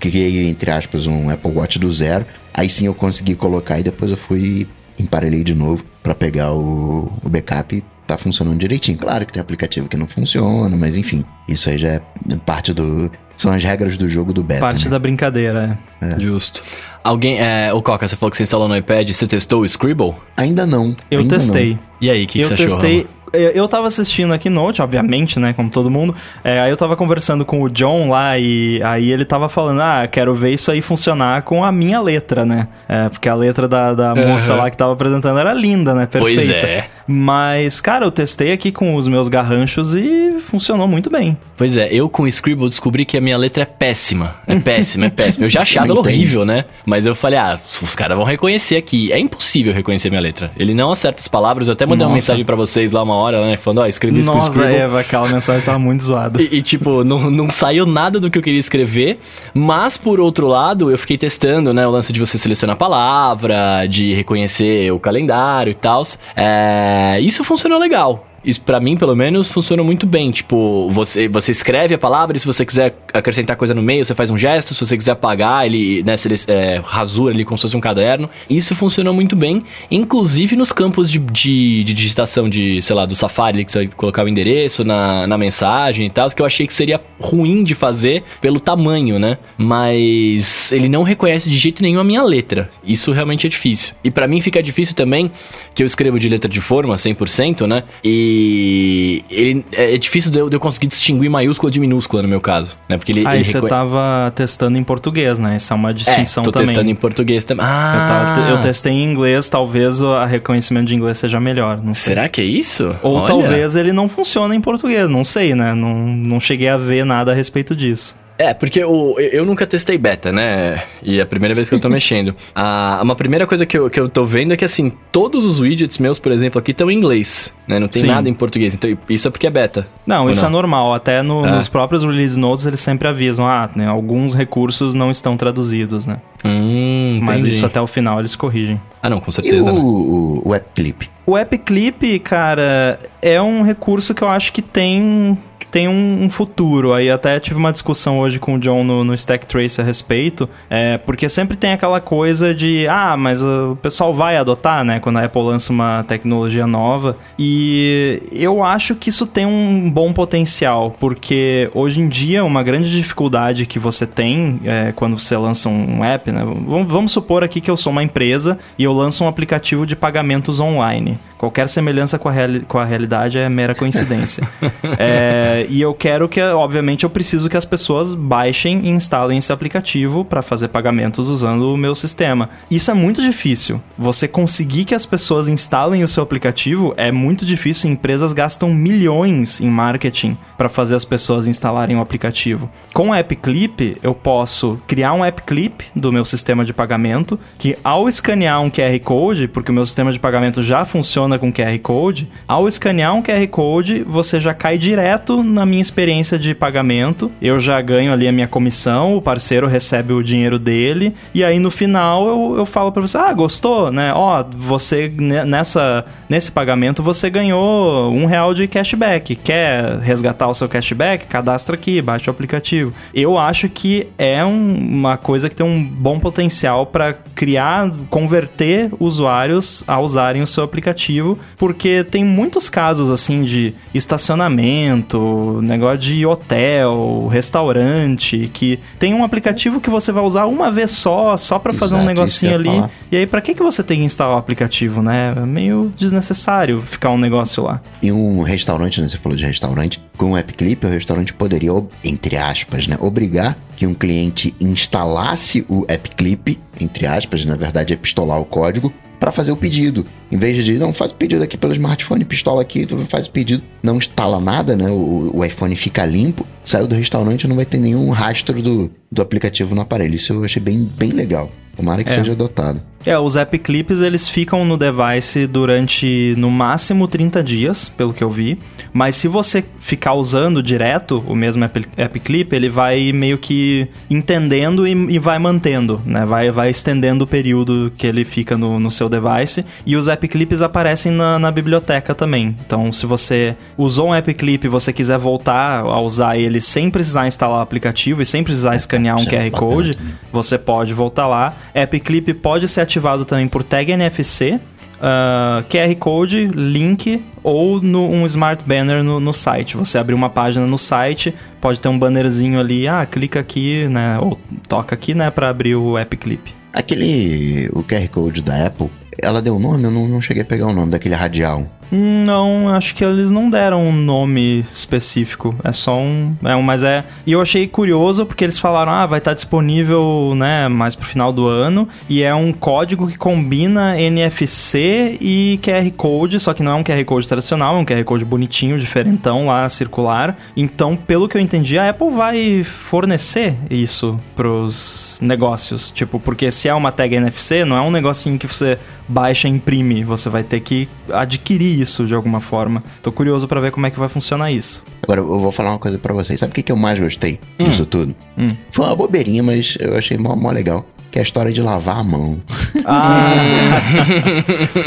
criei, entre aspas, um Apple Watch do zero. Aí sim eu consegui colocar e depois eu fui emparelhei de novo para pegar o, o backup tá funcionando direitinho. Claro que tem aplicativo que não funciona, mas enfim, isso aí já é parte do. São as regras do jogo do beta. Parte né? da brincadeira, é. é. Justo. Alguém. É, o Coca, você falou que você instalou no iPad, você testou o Scribble? Ainda não. Eu ainda testei. Não. E aí, o que, que, você achou? Eu testei. Eu tava assistindo aqui Note, obviamente, né? Como todo mundo. É, aí eu tava conversando com o John lá e aí ele tava falando: Ah, quero ver isso aí funcionar com a minha letra, né? É, porque a letra da, da moça uhum. lá que tava apresentando era linda, né? Perfeita. Pois é. Mas, cara, eu testei aqui com os meus garranchos e funcionou muito bem. Pois é, eu com o Scribble descobri que a minha letra é péssima. É péssima, é péssima. Eu já achava ela horrível, né? Mas eu falei, ah, os caras vão reconhecer aqui. É impossível reconhecer minha letra. Ele não acerta as palavras. Eu até mandei Nossa. uma mensagem para vocês lá uma hora, né? Falando, ó, oh, escrevi isso Nossa, Scribble. Eva, aquela mensagem tava muito zoada. E, e, tipo, não, não saiu nada do que eu queria escrever. Mas, por outro lado, eu fiquei testando, né? O lance de você selecionar a palavra, de reconhecer o calendário e tal. É, isso funcionou legal. Isso para mim, pelo menos, funciona muito bem. Tipo, você, você escreve a palavra e se você quiser acrescentar coisa no meio, você faz um gesto. Se você quiser apagar, ele, né, ele é, rasura ali como se fosse um caderno. Isso funcionou muito bem, inclusive nos campos de, de, de, digitação de, sei lá, do Safari, que você vai colocar o endereço na, na mensagem e tal, que eu achei que seria ruim de fazer pelo tamanho, né? Mas ele não reconhece de jeito nenhum a minha letra. Isso realmente é difícil. E para mim fica difícil também, que eu escrevo de letra de forma, 100%, né? E e ele, é, é difícil de eu, de eu, conseguir distinguir maiúscula de minúscula no meu caso, né? Porque ele. Aí ele você reconhe... tava testando em português, né? Essa é uma distinção é, tô também. testando em português também. Ah! Eu, tava, eu, testei em inglês, talvez o reconhecimento de inglês seja melhor. Não sei. Será que é isso? Ou Olha. talvez ele não funcione em português, não sei, né? Não, não cheguei a ver nada a respeito disso. É, porque o, eu nunca testei beta, né? E é a primeira vez que eu tô mexendo. A, uma primeira coisa que eu, que eu tô vendo é que, assim, todos os widgets meus, por exemplo, aqui estão em inglês, né? Não tem Sim. nada em português. Então, isso é porque é beta. Não, isso não? é normal. Até no, é. nos próprios release notes eles sempre avisam, ah, né, alguns recursos não estão traduzidos, né? Hum, Mas isso até o final eles corrigem. Ah, não, com certeza. E o, né? o, o App Clip? O App Clip, cara, é um recurso que eu acho que tem tem um, um, futuro. Aí até tive uma discussão hoje com o John no, no Stack Trace a respeito, é, porque sempre tem aquela coisa de, ah, mas o pessoal vai adotar, né, quando a Apple lança uma tecnologia nova. E eu acho que isso tem um bom potencial, porque hoje em dia uma grande dificuldade que você tem é, quando você lança um app, né, vamos supor aqui que eu sou uma empresa e eu lanço um aplicativo de pagamentos online. Qualquer semelhança com a, reali com a realidade é mera coincidência. é, e eu quero que, obviamente, eu preciso que as pessoas baixem e instalem esse aplicativo para fazer pagamentos usando o meu sistema. Isso é muito difícil. Você conseguir que as pessoas instalem o seu aplicativo é muito difícil. Empresas gastam milhões em marketing para fazer as pessoas instalarem o aplicativo. Com o App Clip, eu posso criar um App Clip do meu sistema de pagamento que, ao escanear um QR Code, porque o meu sistema de pagamento já funciona com QR Code, ao escanear um QR Code, você já cai direto na minha experiência de pagamento. Eu já ganho ali a minha comissão, o parceiro recebe o dinheiro dele, e aí no final eu, eu falo para você: ah, gostou, né? Ó, você nessa, nesse pagamento você ganhou um real de cashback. Quer resgatar o seu cashback? Cadastra aqui, baixa o aplicativo. Eu acho que é um, uma coisa que tem um bom potencial para criar, converter usuários a usarem o seu aplicativo, porque tem muitos casos assim de estacionamento, negócio de hotel, restaurante, que tem um aplicativo que você vai usar uma vez só, só para fazer um negocinho ali. Falar. E aí, para que, que você tem que instalar o aplicativo, né? É meio desnecessário ficar um negócio lá. E um restaurante, né? Você falou de restaurante. Com o AppClip, o restaurante poderia, entre aspas, né? Obrigar que um cliente instalasse o AppClip, entre aspas, na verdade é pistolar o código, para fazer o pedido. Em vez de, não, faz o pedido aqui pelo smartphone, pistola aqui, tu faz o pedido, não instala nada, né? O, o iPhone fica limpo, saiu do restaurante não vai ter nenhum rastro do, do aplicativo no aparelho. Isso eu achei bem, bem legal. Tomara que é. seja adotado. É, os app clips eles ficam no device durante no máximo 30 dias, pelo que eu vi. Mas se você ficar usando direto o mesmo app, app clip, ele vai meio que entendendo e, e, vai mantendo, né? Vai, vai estendendo o período que ele fica no, no seu device. E os app clips aparecem na, na biblioteca também. Então, se você usou um app clip e você quiser voltar a usar ele sem precisar instalar o aplicativo e sem precisar escanear um QR Code, você pode voltar lá. App clip pode ser ativado também por tag NFC, uh, ah, QR Code, link ou no, um smart banner no, no, site. Você abrir uma página no site, pode ter um bannerzinho ali, ah, clica aqui, né, ou toca aqui, né, para abrir o app clip. Aquele, o QR Code da Apple, ela deu o nome? Eu não, não cheguei a pegar o nome daquele radial. Não, acho que eles não deram um nome específico. É só um. É um mas é. E eu achei curioso porque eles falaram, ah, vai estar disponível, né, mais pro final do ano. E é um código que combina NFC e QR Code, só que não é um QR Code tradicional, é um QR Code bonitinho, diferentão lá, circular. Então, pelo que eu entendi, a Apple vai fornecer isso pros negócios. Tipo, porque se é uma tag NFC, não é um negocinho que você baixa e imprime. Você vai ter que adquirir isso de alguma forma. Tô curioso para ver como é que vai funcionar isso. Agora, eu vou falar uma coisa para vocês. Sabe o que, que eu mais gostei hum. disso tudo? Hum. Foi uma bobeirinha, mas eu achei mó, mó legal que é a história de lavar a mão. Ah!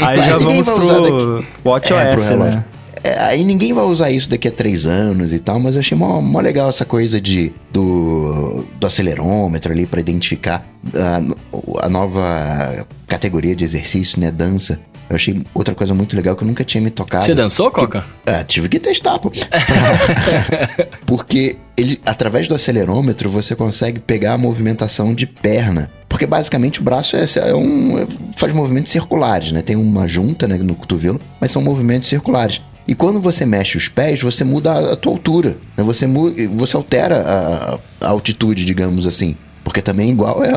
Aí já vamos pro WatchOS, é, né? É, aí ninguém vai usar isso daqui a três anos e tal, mas eu achei mó, mó legal essa coisa de, do, do acelerômetro ali para identificar a, a nova categoria de exercício, né? Dança. Eu achei outra coisa muito legal que eu nunca tinha me tocado. Você dançou, Coca? Que, é, tive que testar, pô. Porque ele, através do acelerômetro, você consegue pegar a movimentação de perna. Porque basicamente o braço é, é um, é, faz movimentos circulares, né? Tem uma junta né, no cotovelo, mas são movimentos circulares. E quando você mexe os pés, você muda a, a tua altura. Né? Você, você altera a, a altitude, digamos assim. Porque também igual é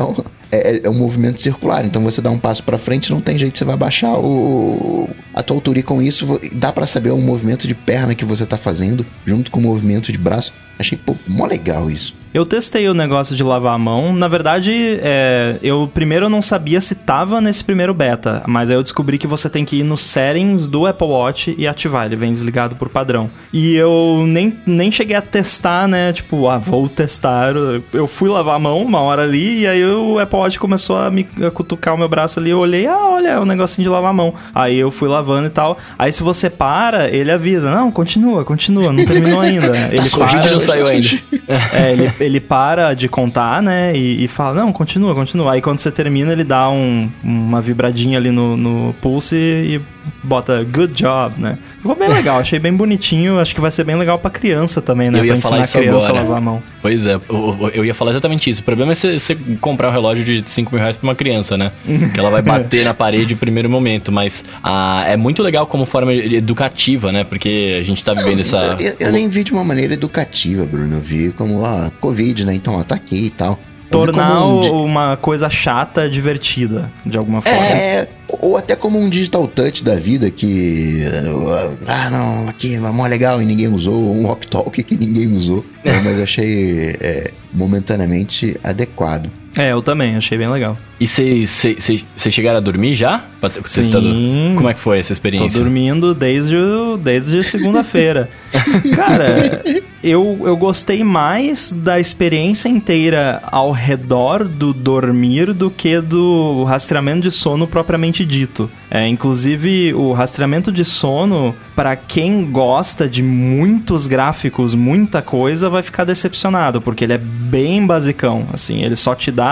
é, é um movimento circular. Então você dá um passo para frente, não tem jeito, você vai baixar o, a tua altura. E com isso dá para saber o movimento de perna que você tá fazendo, junto com o movimento de braço. Achei, pô, mó legal isso. Eu testei o negócio de lavar a mão. Na verdade, é, eu primeiro não sabia se tava nesse primeiro beta, mas aí eu descobri que você tem que ir nos settings do Apple Watch e ativar. Ele vem desligado por padrão. E eu nem, nem cheguei a testar, né? Tipo, ah, vou testar. Eu fui lavar a mão uma hora ali e aí o Apple Watch começou a me a cutucar o meu braço ali. Eu olhei, ah, olha, é um negocinho de lavar a mão. Aí eu fui lavando e tal. Aí se você para, ele avisa: não, continua, continua, não terminou ainda. Ele tá para. Não saiu ainda. É, ele, ele para de contar, né? E, e, fala, não, continua, continua. Aí quando você termina, ele dá um, uma vibradinha ali no, no pulse e bota good job, né? Ficou bem legal, achei bem bonitinho. Acho que vai ser bem legal pra criança também, né? Eu ia pra falar ensinar isso a criança agora. a lavar a mão. Pois é, eu, eu ia falar exatamente isso. O problema é você você comprar um relógio de 5 mil reais pra uma criança, né? Que ela vai bater na parede no primeiro momento. Mas ah, é muito legal como forma educativa, né? Porque a gente tá vivendo essa. Eu, eu nem vi de uma maneira educativa, Bruno. Eu vi como, ó, Covid, né? Então, ó, tá aqui e tal. Tornar um di- uma coisa chata divertida, de alguma forma. É, ou até como um digital touch da vida que. Ah, não, aqui é mó legal e ninguém usou, ou um walk talk que ninguém usou. É, mas eu achei é, momentaneamente adequado. É, eu também, achei bem legal. E vocês chegaram a dormir já? Pra- com o Sim. Como é que foi essa Tô experiência? dormindo desde, desde segunda-feira. Cara, eu, eu gostei mais da experiência inteira ao redor do dormir do que do rastreamento de sono propriamente dito. É, inclusive, o rastreamento de sono, para quem gosta de muitos gráficos, muita coisa, vai ficar decepcionado, porque ele é bem basicão. Assim, ele só te dá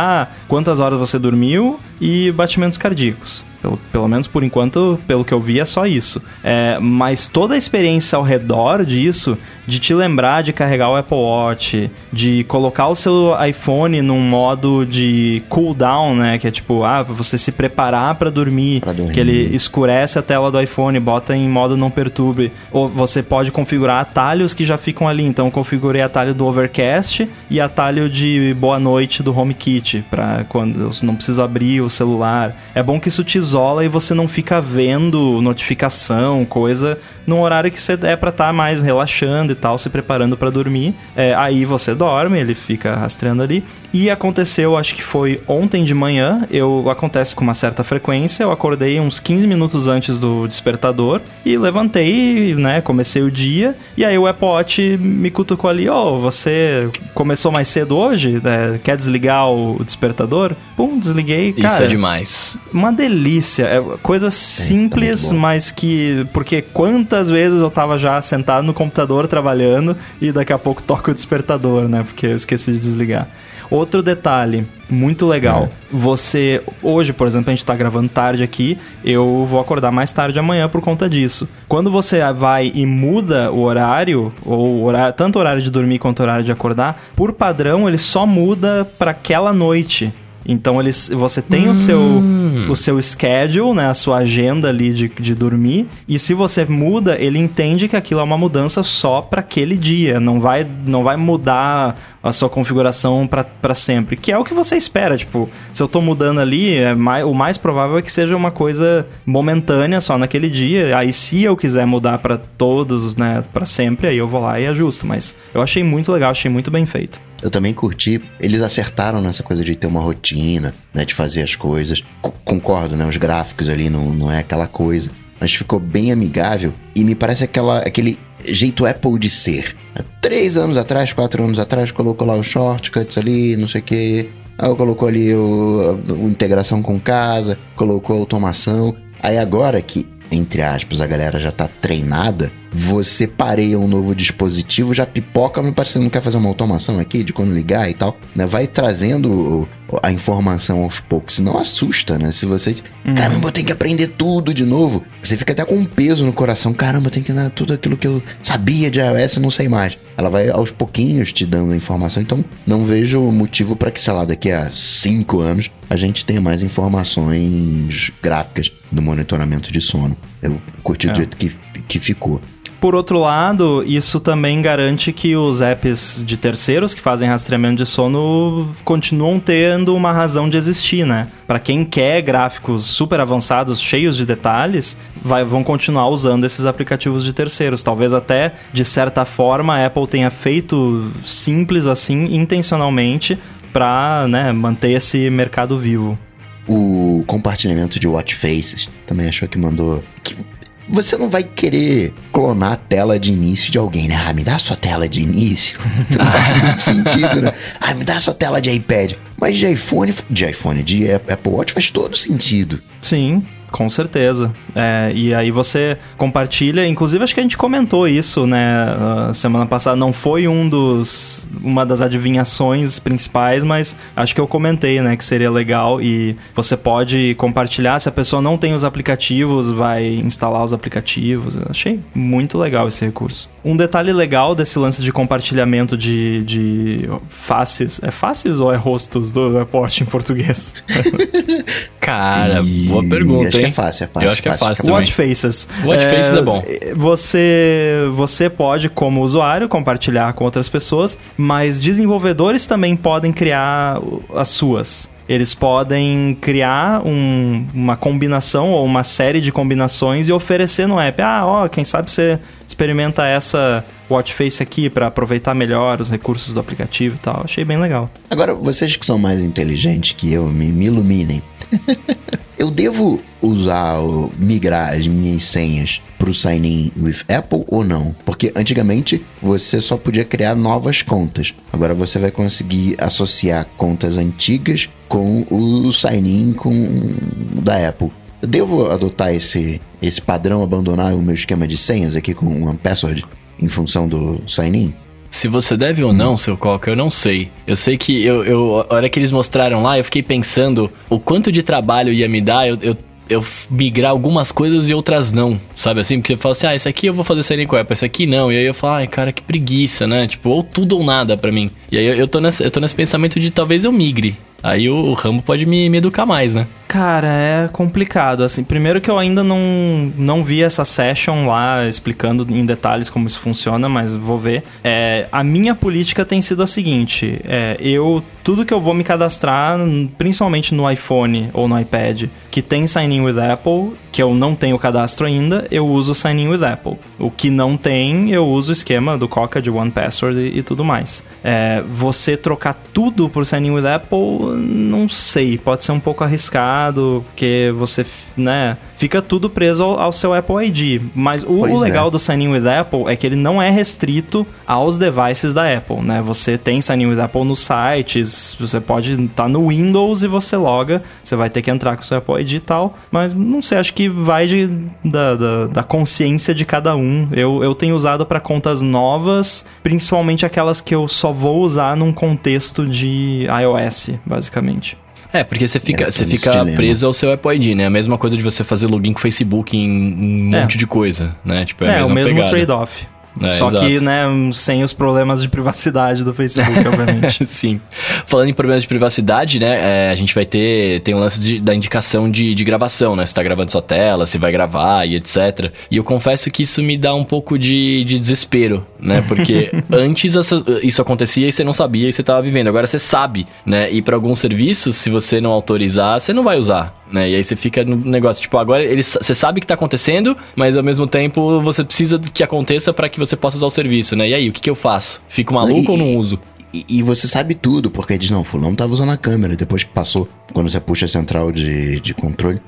quantas horas você dormiu e batimentos cardíacos. Pelo, pelo menos por enquanto, pelo que eu vi, é só isso. É, mas toda a experiência ao redor disso, de te lembrar de carregar o Apple Watch, de colocar o seu iPhone num modo de cooldown, né? Que é tipo, ah, você se preparar para dormir, dormir. que ele escurece a tela do iPhone, bota em modo não perturbe. Ou você pode configurar atalhos que já ficam ali. Então, eu configurei atalho do Overcast e atalho de boa noite do HomeKit, para quando eu não preciso abrir o celular. É bom que isso te isola e você não fica vendo notificação, coisa, num horário que você é pra estar mais relaxando e tal, se preparando pra dormir. É, aí você dorme, ele fica rastreando ali. E aconteceu, acho que foi ontem de manhã, eu acontece com uma certa frequência, eu acordei uns 15 minutos antes do despertador e levantei, né, comecei o dia, e aí o Apple Watch me cutucou ali, ô, você começou mais cedo hoje? É, quer desligar o despertador? Pum, desliguei, cara. Isso é demais. Uma delícia. É coisa simples, tá mas que. Porque quantas vezes eu tava já sentado no computador trabalhando e daqui a pouco toca o despertador, né? Porque eu esqueci de desligar. Outro detalhe, muito legal. É. Você. Hoje, por exemplo, a gente tá gravando tarde aqui. Eu vou acordar mais tarde amanhã por conta disso. Quando você vai e muda o horário, ou o horário, tanto o horário de dormir quanto o horário de acordar, por padrão ele só muda para aquela noite. Então eles, você tem o seu o seu schedule, né, a sua agenda ali de, de dormir, e se você muda, ele entende que aquilo é uma mudança só para aquele dia, não vai não vai mudar a sua configuração para sempre, que é o que você espera, tipo, se eu tô mudando ali, é mais, o mais provável é que seja uma coisa momentânea só naquele dia. Aí se eu quiser mudar para todos, né, para sempre, aí eu vou lá e ajusto, mas eu achei muito legal, achei muito bem feito. Eu também curti. Eles acertaram nessa coisa de ter uma rotina, né? De fazer as coisas. Co- concordo, né? Os gráficos ali não, não é aquela coisa. Mas ficou bem amigável e me parece aquela, aquele jeito Apple de ser. Três anos atrás, quatro anos atrás, colocou lá os shortcuts ali, não sei o quê. Aí colocou ali o, a- o integração com casa, colocou a automação. Aí agora que, entre aspas, a galera já tá treinada, você pareia um novo dispositivo, já pipoca, me parece que não quer fazer uma automação aqui de quando ligar e tal. Né? Vai trazendo a informação aos poucos, senão assusta, né? Se você. Caramba, eu tenho que aprender tudo de novo. Você fica até com um peso no coração. Caramba, eu tenho que dar tudo aquilo que eu sabia de iOS, não sei mais. Ela vai aos pouquinhos te dando a informação, então não vejo motivo para que, sei lá, daqui a cinco anos a gente tenha mais informações gráficas do monitoramento de sono. Eu curti É. do jeito que, que ficou. Por outro lado, isso também garante que os apps de terceiros que fazem rastreamento de sono continuam tendo uma razão de existir, né? Para quem quer gráficos super avançados, cheios de detalhes, vai- vão continuar usando esses aplicativos de terceiros. Talvez até, de certa forma, a Apple tenha feito simples assim, intencionalmente, para né, manter esse mercado vivo. O compartilhamento de watch faces também achou que mandou. que você não vai querer clonar a tela de início de alguém, né? Ah, me dá a sua tela de início. Não faz muito sentido, né? Ah, me dá a sua tela de iPad. Mas de iPhone, de iPhone, de Apple Watch faz todo sentido. Sim, Com certeza. É, e aí você compartilha. Inclusive, acho que a gente comentou isso, né? semana passada. Não foi um dos. uma das adivinhações principais, mas acho que eu comentei, né? Que seria legal. E você pode compartilhar. Se a pessoa não tem os aplicativos, vai instalar os aplicativos. Eu achei muito legal esse recurso. Um detalhe legal desse lance de compartilhamento de, de faces. É faces ou é rostos do report em português? Cara, e... boa pergunta, acho hein? Que é fácil, é fácil. Eu acho que é fácil. também. Watch Faces. Watch é, Faces é bom. Você, você pode, como usuário, compartilhar com outras pessoas, mas desenvolvedores também podem criar as suas. Eles podem criar um, uma combinação ou uma série de combinações e oferecer no app. Ah, ó, quem sabe você experimenta essa watch face aqui para aproveitar melhor os recursos do aplicativo e tal. Achei bem legal. Agora, vocês que são mais inteligentes que eu, me, me iluminem. eu devo usar, migrar as minhas senhas para o sign-in with Apple ou não? Porque antigamente você só podia criar novas contas. Agora você vai conseguir associar contas antigas com o sign-in com da Apple. Eu devo adotar esse, esse padrão, abandonar o meu esquema de senhas aqui com uma password em função do sign-in? Se você deve ou não, seu Coca, eu não sei. Eu sei que eu, eu, a hora que eles mostraram lá, eu fiquei pensando o quanto de trabalho ia me dar eu, eu, eu migrar algumas coisas e outras não, sabe assim? Porque você fala assim, ah, esse aqui eu vou fazer série com esse aqui não. E aí eu falo, ai, cara, que preguiça, né? Tipo, ou tudo ou nada para mim. E aí eu, eu, tô nesse, eu tô nesse pensamento de talvez eu migre. Aí o, o Rambo pode me, me educar mais, né? Cara, é complicado, assim. Primeiro que eu ainda não, não vi essa session lá explicando em detalhes como isso funciona, mas vou ver. É, a minha política tem sido a seguinte: é, eu tudo que eu vou me cadastrar, principalmente no iPhone ou no iPad, que tem Sign in with Apple, que eu não tenho cadastro ainda, eu uso Sign in with Apple. O que não tem, eu uso o esquema do Coca de One Password e, e tudo mais. É, você trocar tudo por Sign in with Apple, não sei, pode ser um pouco arriscado porque você, né, fica tudo preso ao, ao seu Apple ID. Mas o, o legal é. do Sign in with Apple é que ele não é restrito aos devices da Apple, né? Você tem Sign in with Apple nos sites, você pode estar tá no Windows e você loga, você vai ter que entrar com o seu Apple ID e tal, mas não sei, acho que vai de, da, da, da consciência de cada um. Eu, eu tenho usado para contas novas, principalmente aquelas que eu só vou usar num contexto de iOS, basicamente. É, porque você fica, é, você fica preso ao seu Apple ID, né? A mesma coisa de você fazer login com o Facebook em um é. monte de coisa, né? Tipo, é, é o mesmo trade-off. É, Só exato. que, né, sem os problemas de privacidade do Facebook, obviamente. Sim. Falando em problemas de privacidade, né, é, a gente vai ter, tem um lance de, da indicação de, de gravação, né? Se tá gravando sua tela, se vai gravar e etc. E eu confesso que isso me dá um pouco de, de desespero, né? Porque antes essa, isso acontecia e você não sabia e você tava vivendo. Agora você sabe, né? E para alguns serviços, se você não autorizar, você não vai usar, né? E aí você fica no negócio, tipo, agora ele, você sabe que tá acontecendo, mas ao mesmo tempo você precisa que aconteça para que você possa usar o serviço, né? E aí, o que, que eu faço? Fico maluco e, ou não uso? E, e, você sabe tudo, porque diz, não, fulano tava usando a câmera, depois que passou, quando você puxa a central de, de controle,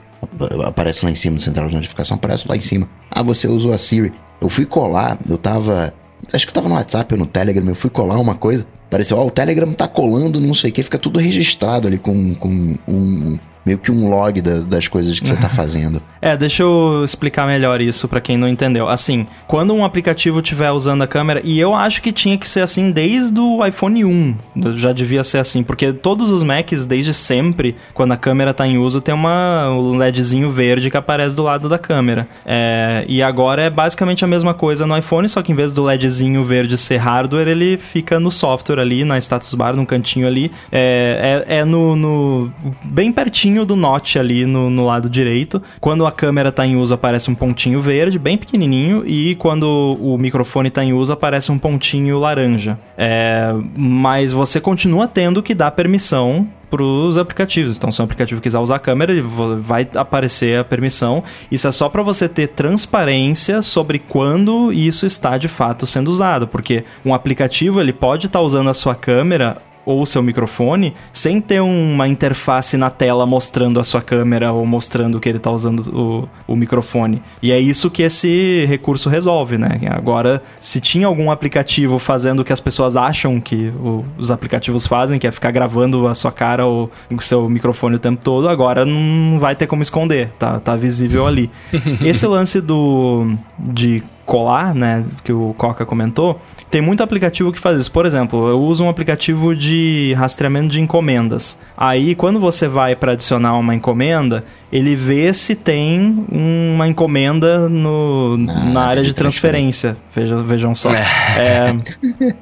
aparece lá em cima, central de notificação, aparece lá em cima. Ah, você usou a Siri. Eu fui colar, eu tava... Acho que eu tava no WhatsApp ou no Telegram, eu fui colar uma coisa, Pareceu, ó, oh, o Telegram tá colando, não sei o que, fica tudo registrado ali com, com um, meio que um log da, das coisas que você tá fazendo. é, deixa eu explicar melhor isso para quem não entendeu. Assim, quando um aplicativo estiver usando a câmera, e eu acho que tinha que ser assim desde o iPhone 1, já devia ser assim, porque todos os Macs, desde sempre, quando a câmera tá em uso, tem uma, um LEDzinho verde que aparece do lado da câmera. É, e agora é basicamente a mesma coisa no iPhone, só que em vez do LEDzinho verde ser hardware, ele fica no software ali, na status bar, num cantinho ali. É, é, é no, no bem pertinho do notch ali no, no lado direito. Quando a câmera está em uso, aparece um pontinho verde, bem pequenininho, e quando o microfone está em uso, aparece um pontinho laranja. É, mas você continua tendo que dar permissão para os aplicativos. Então, se um aplicativo quiser usar a câmera, vai aparecer a permissão. Isso é só para você ter transparência sobre quando isso está de fato sendo usado, porque um aplicativo ele pode estar tá usando a sua câmera ou o seu microfone sem ter uma interface na tela mostrando a sua câmera ou mostrando que ele está usando o, o microfone. E é isso que esse recurso resolve, né? Agora, se tinha algum aplicativo fazendo o que as pessoas acham que o, os aplicativos fazem, que é ficar gravando a sua cara ou o seu microfone o tempo todo, agora não vai ter como esconder, tá, tá visível ali. Esse lance do de colar, né, que o Coca comentou, tem muito aplicativo que faz isso. Por exemplo, eu uso um aplicativo de rastreamento de encomendas. Aí, quando você vai para adicionar uma encomenda, ele vê se tem uma encomenda no, na, na área de transferência. transferência. Vejam, vejam só. É. É,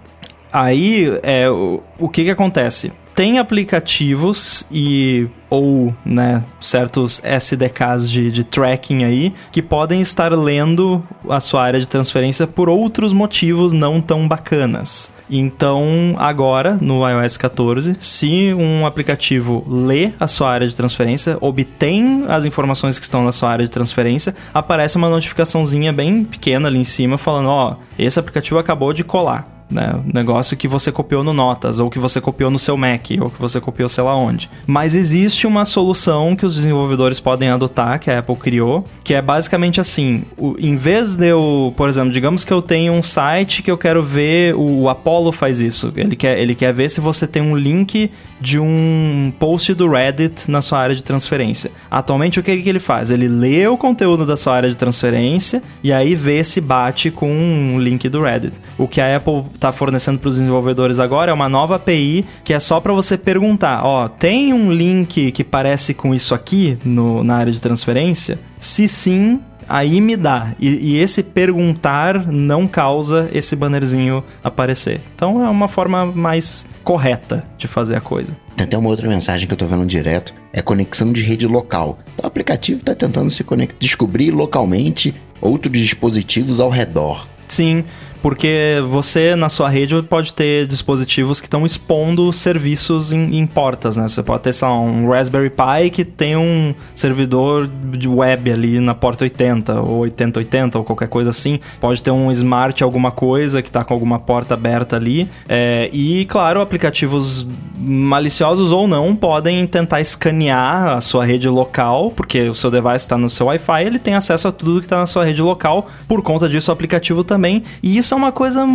aí, é, o, o que que acontece? tem aplicativos e ou né, certos SDKs de, de tracking aí que podem estar lendo a sua área de transferência por outros motivos não tão bacanas. Então, agora, no iOS 14, se um aplicativo lê a sua área de transferência, obtém as informações que estão na sua área de transferência, aparece uma notificaçãozinha bem pequena ali em cima falando: ó, oh, esse aplicativo acabou de colar né? Negócio que você copiou no Notas, ou que você copiou no seu Mac, ou que você copiou sei lá onde. Mas existe uma solução que os desenvolvedores podem adotar, que a Apple criou, que é basicamente assim: o, em vez de eu, por exemplo, digamos que eu tenho um site que eu quero ver, o, o Apollo faz isso. Ele quer, ele quer ver se você tem um link de um post do Reddit na sua área de transferência. Atualmente, o que, que ele faz? Ele lê o conteúdo da sua área de transferência e aí vê se bate com um link do Reddit. O que a Apple está fornecendo para os desenvolvedores agora é uma nova API que é só para você perguntar, ó, tem um link que parece com isso aqui no, na área de transferência? Se sim, aí me dá. E, e, esse perguntar não causa esse bannerzinho aparecer. Então é uma forma mais correta de fazer a coisa. Tem até uma outra mensagem que eu tô vendo direto, é conexão de rede local. Então, o aplicativo está tentando se conectar, descobrir localmente outros dispositivos ao redor. Sim, porque você na sua rede pode ter dispositivos que estão expondo serviços em, em, portas, né? Você pode ter, sei lá, um Raspberry Pi que tem um servidor de web ali na porta 80 ou 8080 ou qualquer coisa assim. Pode ter um Smart alguma coisa que está com alguma porta aberta ali. É, e, claro, aplicativos maliciosos ou não podem tentar escanear a sua rede local, porque o seu device está no seu Wi-Fi, ele tem acesso a tudo que está na sua rede local. Por conta disso, o aplicativo também. E isso é uma coisa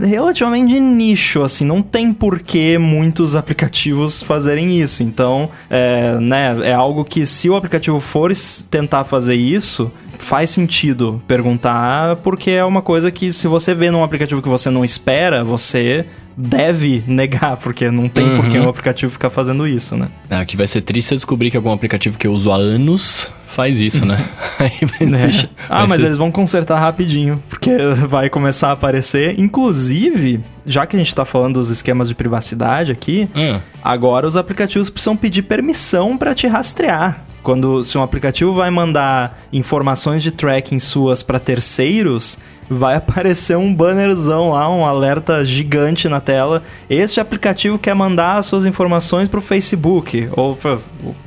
relativamente nicho, assim, não tem por que muitos aplicativos fazerem isso. Então, é, né, é algo que se o aplicativo for tentar fazer isso, faz sentido perguntar, porque é uma coisa que se você vê num aplicativo que você não espera, você deve negar, porque não tem uhum. por que o aplicativo ficar fazendo isso, né? É, aqui vai ser triste descobrir que algum aplicativo que eu uso há anos faz isso, né? é. deixa, ah, mas ser... eles vão consertar rapidinho, porque vai começar a aparecer. Inclusive, já que a gente tá falando dos esquemas de privacidade aqui, hum. agora os aplicativos precisam pedir permissão para te rastrear. Quando se um aplicativo vai mandar informações de tracking suas para terceiros, vai aparecer um bannerzão lá, um alerta gigante na tela. Este aplicativo quer mandar suas informações para o Facebook ou para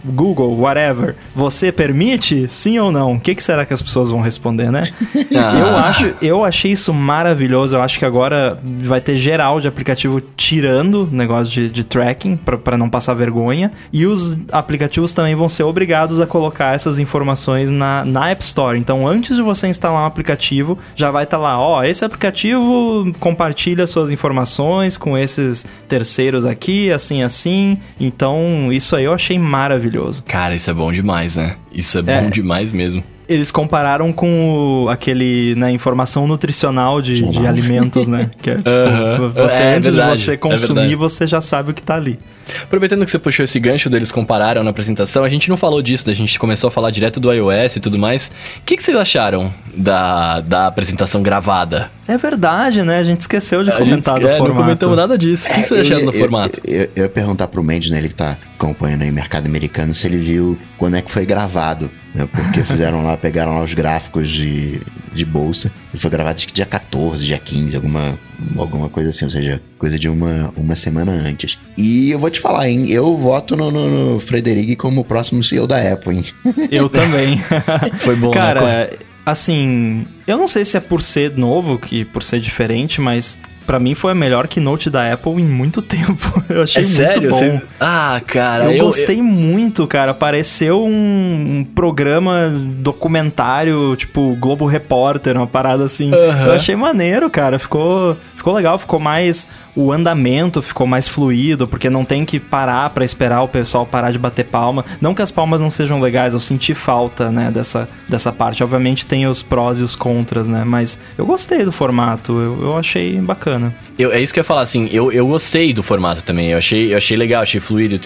Google, whatever. Você permite? Sim ou não? O que, que, será que as pessoas vão responder, né? Ah. Eu acho, eu achei isso maravilhoso. Eu acho que agora vai ter geral de aplicativo tirando negócio de, de tracking para não passar vergonha. E os aplicativos também vão ser obrigados a colocar essas informações na, na App Store. Então, antes de você instalar um aplicativo, já vai estar tá lá, ó, esse aplicativo compartilha suas informações com esses terceiros aqui, assim, assim. Então, isso aí eu achei maravilhoso. Cara, isso é bom demais, né? Isso é bom é. demais mesmo eles compararam com o, aquele, né, informação nutricional de, de alimentos, né? Que é tipo, uh -huh. você, é, antes verdade, de você é consumir, é você já sabe o que tá ali. Aproveitando que você puxou esse gancho deles compararam na apresentação, a gente não falou disso, a gente começou a falar direto do iOS e tudo mais. O que, que vocês acharam da, da apresentação gravada? É verdade, né? A gente esqueceu de a comentar gente, do é, formato. Não comentamos nada disso. O que, que vocês acharam do formato? Eu, eu, eu ia perguntar pro Mendes, né? Ele que tá acompanhando aí o mercado americano, se ele viu quando é que foi gravado. Né? Porque fizeram lá, pegaram lá os gráficos de, de bolsa. E foi gravado acho que dia 14, dia 15, alguma, alguma coisa assim, ou seja, coisa de uma, uma semana antes. E eu vou te falar, hein? Eu voto no, no, no Frederic como o próximo CEO da Apple, hein? Eu também. foi bom, Cara, né? assim, eu não sei se é por ser novo, que por ser diferente, mas Pra mim foi a melhor keynote da Apple em muito tempo. Eu achei É muito sério? bom. Você- Ah, cara, Eu, gostei muito, cara. Pareceu um, um programa documentário, tipo Globo Repórter, uma parada assim. Eu achei maneiro, cara. Ficou, ficou legal, ficou mais. O andamento ficou mais fluido, porque não tem que parar pra esperar o pessoal parar de bater palma. Não que as palmas não sejam legais, eu senti falta, né, dessa, dessa parte. Obviamente tem os prós e os contras, né? Mas eu gostei do formato, eu, eu achei bacana. Eu- é isso que eu ia falar, assim, eu, eu gostei do formato também, eu achei, eu achei legal, achei fluido,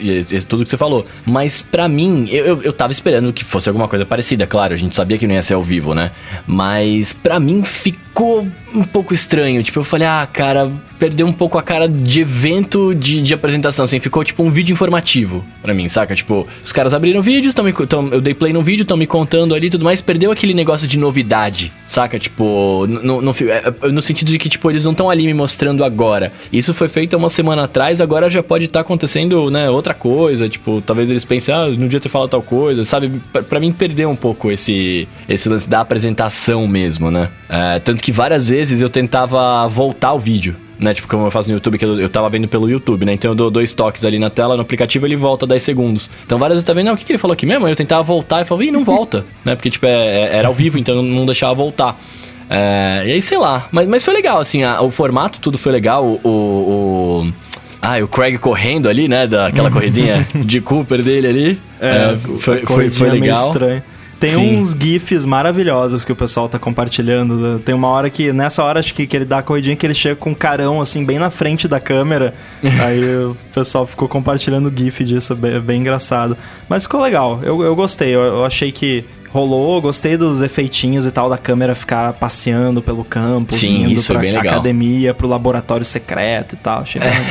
tudo que você falou. Mas pra mim, eu, eu, eu tava esperando que fosse alguma coisa parecida, claro, a gente sabia que não ia ser ao vivo, né? Mas pra mim ficou um pouco estranho, tipo, eu falei, ah, cara, perdeu um pouco a cara de evento de, de apresentação, assim, ficou tipo um vídeo informativo pra mim, saca? Tipo, os caras abriram vídeos, tão me, tão, eu dei play no vídeo, estão me contando ali e tudo mais, perdeu aquele negócio de novidade, saca? Tipo, no, no, é, é, no sentido de que, tipo, eles não estão ali me mostrando agora. Isso foi feito uma semana atrás, agora já pode estar acontecendo, né, outra coisa, tipo, talvez eles pensem, ah, não devia ter falado tal coisa, sabe? Pra mim perdeu um pouco esse, esse lance da apresentação mesmo, né? É, tanto que várias vezes eu tentava voltar o vídeo né? Tipo, como eu faço no YouTube, que eu, eu tava vendo pelo YouTube, né? Então eu dou dois toques ali na tela, no aplicativo ele volta 10 segundos. Então várias vezes tá vendo, não, o que, que ele falou aqui mesmo? Aí eu tentava voltar e falava, ih, não volta, né? Porque, tipo, é- é- era ao vivo, então não, não deixava voltar. É, e aí, sei lá. Mas, mas foi legal, assim, a- o formato, tudo foi legal. O. o, o- ah, e o Craig correndo ali, né? Daquela corridinha de Cooper dele ali. É, foi, foi, foi corridinha meio legal. estranho. Tem Sim. uns GIFs maravilhosos que o pessoal tá compartilhando. Tem uma hora que, nessa hora, acho que, que ele dá a corridinha que ele chega com um carão, assim, bem na frente da câmera. Aí o pessoal ficou compartilhando GIF disso, bem, bem engraçado. Mas ficou legal, eu, eu gostei. Eu, eu achei que rolou, gostei dos efeitinhos e tal da câmera ficar passeando pelo campus, Sim, indo isso pra bem legal. academia, pro laboratório secreto e tal. Achei bem legal.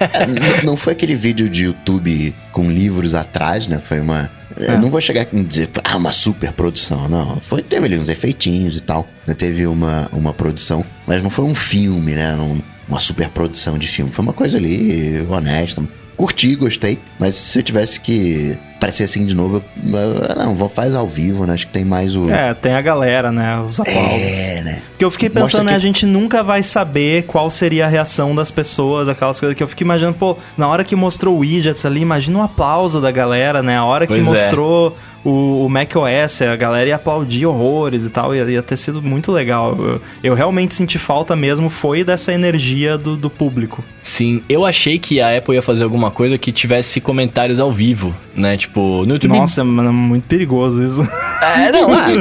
É, n- não foi aquele vídeo de YouTube com livros atrás, né? Foi uma. Eu não vou chegar aqui e dizer, ah, uma super produção, não. Foi, teve ali uns efeitinhos e tal. né, Teve uma, uma produção, mas não foi um filme, né? um- uma super produção de filme. Foi uma coisa ali honesta. Curti, gostei. Mas se eu tivesse que parecer assim de novo, eu, eu- não, vou faz ao vivo, né? Acho que tem mais o. É, tem a galera, né? Os aplausos. É, né? Porque eu fiquei pensando, né, que- a gente nunca vai saber qual seria a reação das pessoas, aquelas coisas que eu fico imaginando, pô, na hora que mostrou o widgets ali, imagina o aplauso da galera, né? A hora que Pois é. mostrou o, o macOS, a galera ia aplaudir horrores e tal, ia, ia ter sido muito legal. Eu, eu realmente senti falta mesmo, foi dessa energia do, do público. Sim, eu achei que a Apple ia fazer alguma coisa que tivesse comentários ao vivo, né? Tipo, no YouTube. Nossa, mano, é muito perigoso isso. É, não, ah,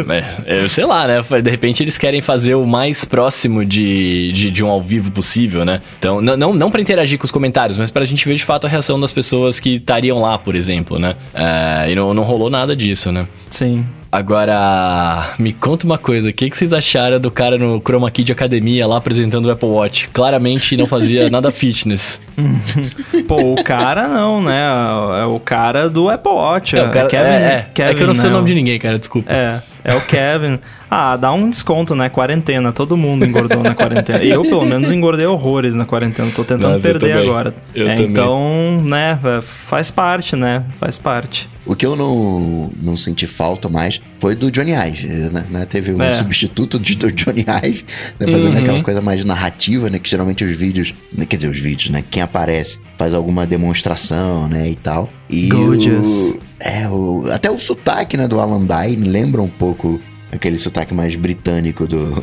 é, eu sei lá, né? De repente eles querem fazer o mais próximo de, de, de um ao vivo possível, né? Então, não, não, não pra interagir com os comentários, mas pra gente ver de fato a reação das pessoas que estariam lá, por exemplo, né? É, e não, não rolou nada disso, né? Sim. Agora, me conta uma coisa, o que, que vocês acharam do cara no Chroma Key de academia lá apresentando o Apple Watch? Claramente não fazia nada fitness. Pô, o cara não, né? É o cara do Apple Watch. É, o cara, Kevin, é, é, Kevin, é que eu não sei né? o nome de ninguém, cara, desculpa. É, é o Kevin. Ah, dá um desconto, né? Quarentena. Todo mundo engordou na quarentena. Eu, pelo menos, engordei horrores na quarentena. Tô tentando Nossa, eu perder também. agora. Eu É, então, né? é, Faz parte, né? Faz parte. O que eu não, não senti falta mais foi do Johnny Ive, né? né? Teve um É. substituto de, do Johnny Ive, né? fazendo Uhum. aquela coisa mais narrativa, né? Que geralmente os vídeos, né? quer dizer, os vídeos, né? Quem aparece faz alguma demonstração, né? E tal. E Gorgeous. o, é, o, até o sotaque, né? Do Alan Dine lembra um pouco aquele sotaque mais britânico do,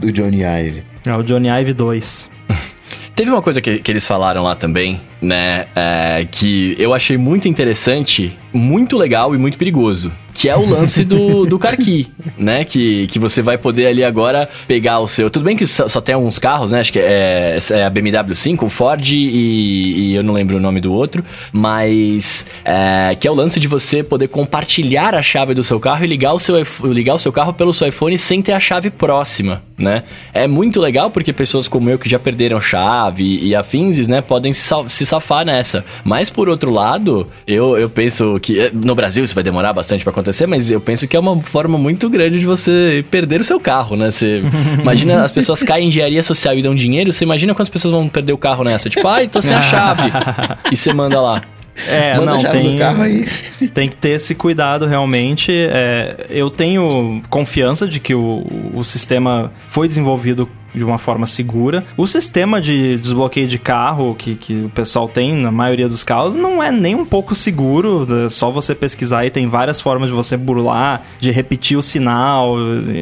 do Johnny Ive. É o Johnny Ive 2. Teve uma coisa que, que eles falaram lá também, né? é, que eu achei muito interessante, muito legal e muito perigoso. Que é o lance do, do car key, né? Que, que você vai poder ali agora pegar o seu. Tudo bem que só, só tem alguns carros, né? Acho que é, é a BMW 5, o Ford e, e eu não lembro o nome do outro. Mas é, que é o lance de você poder compartilhar a chave do seu carro e ligar o seu, ligar o seu carro pelo seu iPhone sem ter a chave próxima, né? É muito legal porque pessoas como eu que já perderam chave e, e afins, né, podem se, sal- se safar nessa. Mas por outro lado, eu, eu penso que eh, no Brasil isso vai demorar bastante pra acontecer, mas eu penso que é uma forma muito grande de você perder o seu carro, né? Você imagina as pessoas caem em engenharia social e dão dinheiro, você imagina quantas pessoas vão perder o carro nessa? Tipo, ai, tô sem a chave. e você manda lá. É, Manda não, tem, do carro aí. tem que ter esse cuidado realmente. É, eu tenho confiança de que o, o sistema foi desenvolvido de uma forma segura. O sistema de desbloqueio de carro que, que o pessoal tem na maioria dos carros não é nem um pouco seguro. É só você pesquisar e tem várias formas de você burlar, de repetir o sinal,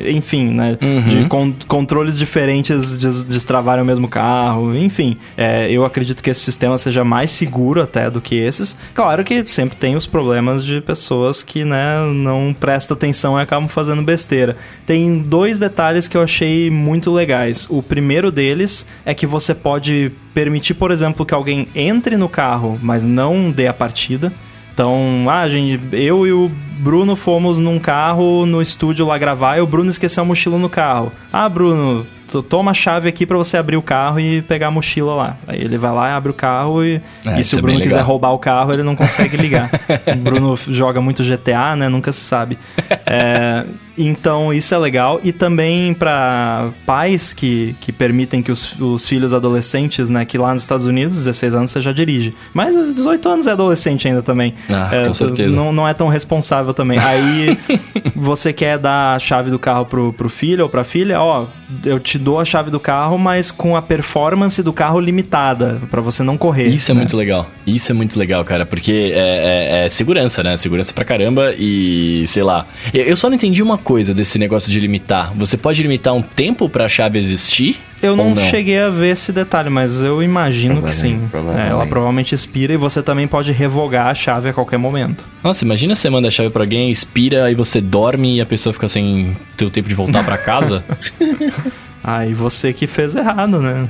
enfim, né? Uhum. De con controles diferentes de destravarem o mesmo carro, enfim. É, eu acredito que esse sistema seja mais seguro até do que esses. Claro que sempre tem os problemas de pessoas que, né, não prestam atenção e acabam fazendo besteira. Tem dois detalhes que eu achei muito legais. O primeiro deles é que você pode permitir, por exemplo, que alguém entre no carro, mas não dê a partida. Então, ah, gente, eu e o Bruno fomos num carro no estúdio lá gravar e o Bruno esqueceu a mochila no carro. Ah, Bruno, toma a chave aqui para você abrir o carro e pegar a mochila lá. Aí ele vai lá abre o carro e, É, e se o é Bruno quiser roubar o carro, ele não consegue ligar. o Bruno joga muito GTA, né? Nunca se sabe. É, então isso é legal. E também para pais que, que permitem que os, os filhos adolescentes, né? Que lá nos Estados Unidos, 16 anos você já dirige. Mas 18 anos é adolescente ainda também. Ah, É, com certeza. Não, não é tão responsável também. Aí você quer dar a chave do carro pro, pro filho ou pra filha, ó, eu te dou a chave do carro, mas com a performance do carro limitada, pra você não correr. Isso é né? muito legal. Isso é muito legal, cara, porque é, é- é segurança, né? Segurança pra caramba e sei lá. Eu eu só não entendi uma coisa desse negócio de limitar. Você pode limitar um tempo pra chave existir? Eu não, não? cheguei a ver esse detalhe, mas eu imagino que sim. Provavelmente, provavelmente. É, ela provavelmente expira e você também pode revogar a chave a qualquer momento. Nossa, imagina você manda a chave pra alguém, expira, aí você dorme e a pessoa fica sem ter o tempo de voltar pra casa. Aí você que fez errado, né?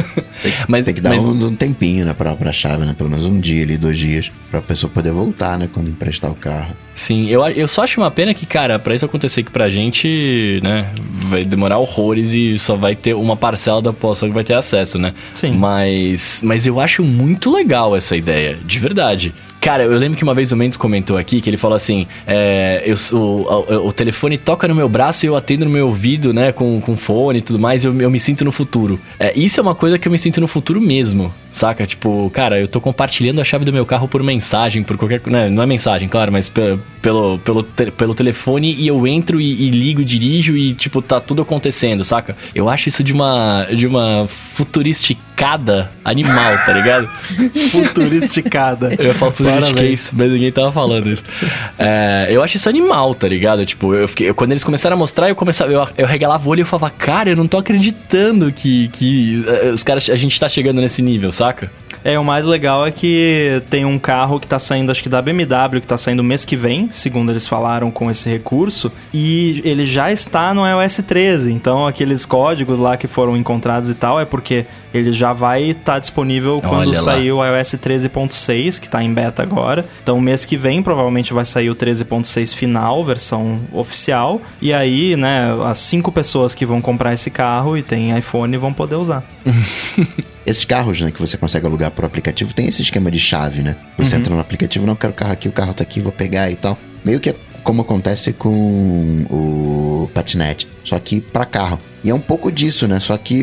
mas Tem que dar mas- um, um tempinho na própria chave, né? Pelo menos um dia ali, dois dias, pra pessoa poder voltar, né? Quando emprestar o carro. Sim, eu, eu só acho uma pena que, cara, pra isso acontecer que pra gente, né, vai demorar horrores e só vai ter uma parcela da população que vai ter acesso, né? Sim. Mas, mas eu acho muito legal essa ideia, de verdade. Cara, eu lembro que uma vez o Mendes comentou aqui que ele falou assim: é, eu, o, o telefone toca no meu braço e eu atendo no meu ouvido, né, com, com fone e tudo mais, eu, eu me sinto no futuro. É, isso é uma coisa que eu me sinto no futuro mesmo, saca? Tipo, cara, eu tô compartilhando a chave do meu carro por mensagem, por qualquer. Né, não é mensagem, claro, mas pe- pelo, pelo, te- pelo telefone e eu entro e, e ligo, dirijo e, tipo, tá tudo acontecendo, saca? Eu acho isso de uma, de uma futuristicada animal, tá ligado? Futuristicada. Eu ia falar futuristicase, mas ninguém tava falando isso. É, eu acho isso animal, tá ligado? Tipo, eu fiquei, eu- quando eles começaram a mostrar, eu começava, eu, eu regalava o olho e eu falava, cara, eu não tô acreditando que, que eh, os caras, a gente tá chegando nesse nível, saca? É, o mais legal é que tem um carro que tá saindo, acho que da BMW, que tá saindo mês que vem, segundo eles falaram com esse recurso, e ele já está no iOS 13. Então, aqueles códigos lá que foram encontrados e tal, é porque ele já vai estar disponível quando Olha lá. sair o iOS 13.6, que tá em beta agora. Então, mês que vem provavelmente vai sair o 13.6 final, versão oficial. E aí, né, as cinco pessoas que vão comprar esse carro e tem iPhone vão poder usar. Esses carros, né, que você consegue alugar por aplicativo, tem esse esquema de chave, né? Você entra no aplicativo, não quero o carro aqui, o carro tá aqui, vou pegar e tal. Meio que é como acontece com o patinete, só que pra carro. E é um pouco disso, né? Só que,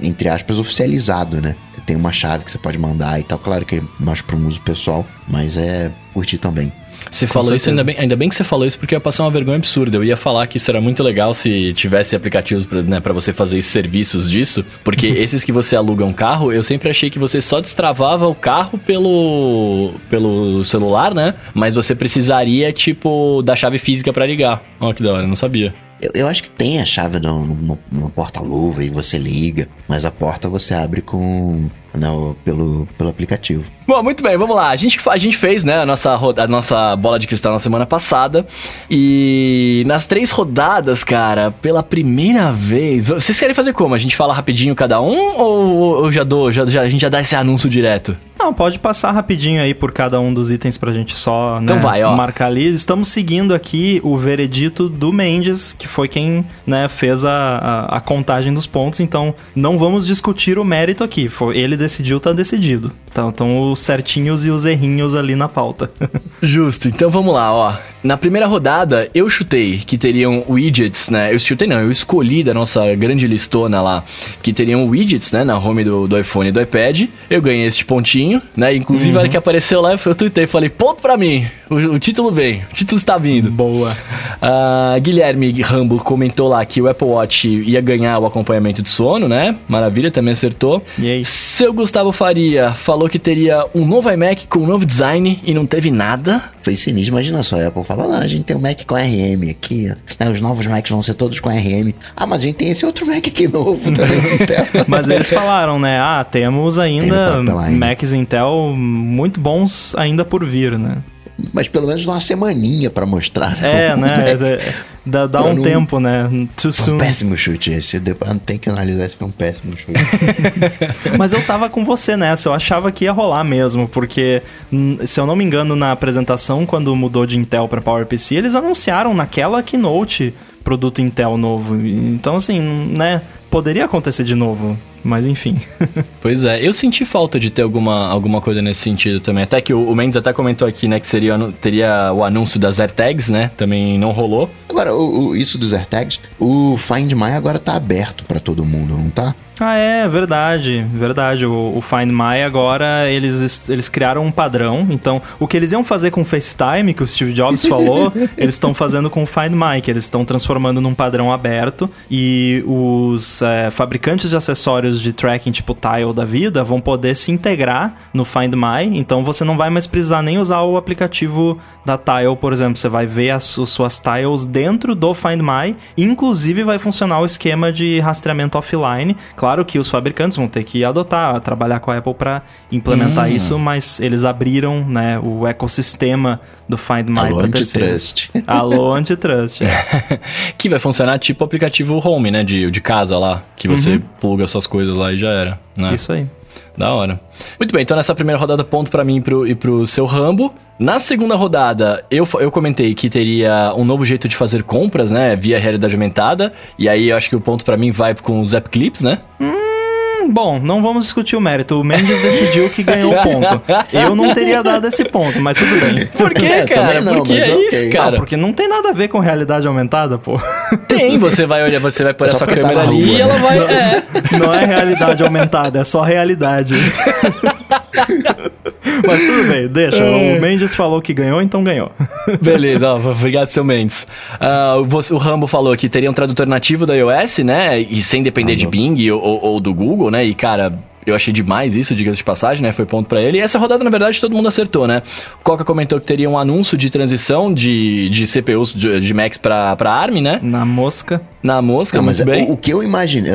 entre aspas, oficializado, né? Você tem uma chave que você pode mandar e tal. Claro que é mais para um uso pessoal, mas é curtir também. Você falou isso, ainda bem, ainda bem que você falou isso, porque ia passar uma vergonha absurda. Eu ia falar que isso era muito legal se tivesse aplicativos pra, né, você fazer serviços disso, porque esses que você aluga um carro, eu sempre achei que você só destravava o carro pelo, pelo celular, né? Mas você precisaria, tipo, da chave física pra ligar. Ó, que da hora, eu não sabia. Eu, eu acho que tem a chave no, no- no porta-luva e você liga, mas a porta você abre com né, o- pelo, pelo aplicativo. Bom, muito bem, vamos lá. A gente, a gente fez, né, a nossa, a nossa bola de cristal na semana passada. E nas três rodadas, cara, pela primeira vez. Vocês querem fazer como? A gente fala rapidinho cada um ou já dou, já, já- a gente já dá esse anúncio direto? Não, pode passar rapidinho aí por cada um dos itens pra gente só Então né, vai, ó. marcar ali. Estamos seguindo aqui o veredito do Mendes, que foi quem né, fez a, a, a contagem dos pontos. Então, não vamos discutir o mérito aqui. Foi, ele decidiu, tá decidido. Então, então, os certinhos e os errinhos ali na pauta. Justo, então vamos lá, ó. Na primeira rodada, eu chutei que teriam widgets, né? Eu chutei não, eu escolhi da nossa grande listona lá que teriam widgets, né? Na home do, do iPhone e do iPad. Eu ganhei este pontinho. Né? Inclusive, uhum. a hora que apareceu lá, eu tuitei e falei, ponto pra mim, o, o, título vem, o título está vindo. Boa. Uh, Guilherme Rambo comentou lá que o Apple Watch ia ganhar o acompanhamento de sono, né? Maravilha, também acertou. E aí? Seu Gustavo Faria falou que teria um novo iMac com um novo design e não teve nada. Foi sinistro, imagina só, a Apple falou, não, a gente tem um Mac com RM aqui, né? os novos Macs vão ser todos com RM. Ah, mas a gente tem esse outro Mac aqui novo também. mas eles falaram, né? Ah, temos ainda Macs Intel muito bons ainda por vir, né? Mas pelo menos uma semaninha para mostrar. É, né? É, dá, dá um não... tempo, né? Too soon. Um péssimo chute esse. Depois não tem que analisar se foi um péssimo chute. Mas eu tava com você nessa. Eu achava que ia rolar mesmo, porque se eu não me engano, na apresentação, quando mudou de Intel para PowerPC, eles anunciaram naquela keynote produto Intel novo. Então, assim, né? Poderia acontecer de novo, mas enfim. pois é, eu senti falta de ter alguma, alguma coisa nesse sentido também. Até que o, o Mendes até comentou aqui, né, que seria, teria o anúncio das AirTags, né? Também não rolou. Agora, o, o, isso dos AirTags, o Find My agora tá aberto para todo mundo, não tá? Ah, é, verdade, verdade. O, o, Find My agora, eles, eles criaram um padrão. Então, o que eles iam fazer com o FaceTime, que o Steve Jobs falou, eles estão fazendo com o Find My, que eles estão transformando num padrão aberto. E os é, fabricantes de acessórios de tracking, tipo Tile da vida, vão poder se integrar no Find My. Então, você não vai mais precisar nem usar o aplicativo da Tile, por exemplo. Você vai ver as, as suas tiles dentro do Find My. Inclusive, vai funcionar o esquema de rastreamento offline Claro que os fabricantes vão ter que adotar, trabalhar com a Apple para implementar hum. isso, mas eles abriram né, o ecossistema do Find My Alô, antitrust. Alô, antitrust. É. que vai funcionar tipo o aplicativo Home, né? De, de casa lá, que você uhum. pluga suas coisas lá e já era. Né? Isso aí. Da hora. Muito bem, então nessa primeira rodada, ponto para mim e pro, e pro seu Rambo. Na segunda rodada, eu, eu comentei que teria um novo jeito de fazer compras, né? Via realidade aumentada. E aí eu acho que o ponto para mim vai com os App Clips, né? Hum bom, não vamos discutir o mérito. O Mendes decidiu que ganhou o ponto. Eu não teria dado esse ponto, mas tudo bem. Por que, é, cara? Não, Por que é okay. isso, cara? Não, porque não tem nada a ver com realidade aumentada, pô. Tem, você vai olhar, você vai pôr é a sua câmera ali rua, e ela vai. Não é. não é realidade aumentada, é só realidade. Mas tudo bem, deixa. É. O Mendes falou que ganhou, então ganhou. Beleza, ó, obrigado, seu Mendes. Uh, o Rambo falou que teria um tradutor nativo da iOS, né? E sem depender ah, de Bing ou, ou, do Google, né? E, cara, eu achei demais isso, diga-se de passagem, né? Foi ponto para ele. E essa rodada, na verdade, todo mundo acertou, né? Coca comentou que teria um anúncio de transição de, de CPUs de, de Macs pra, pra ARM, né? Na mosca. Na mosca, Não, mas bem. O, o que eu imaginei.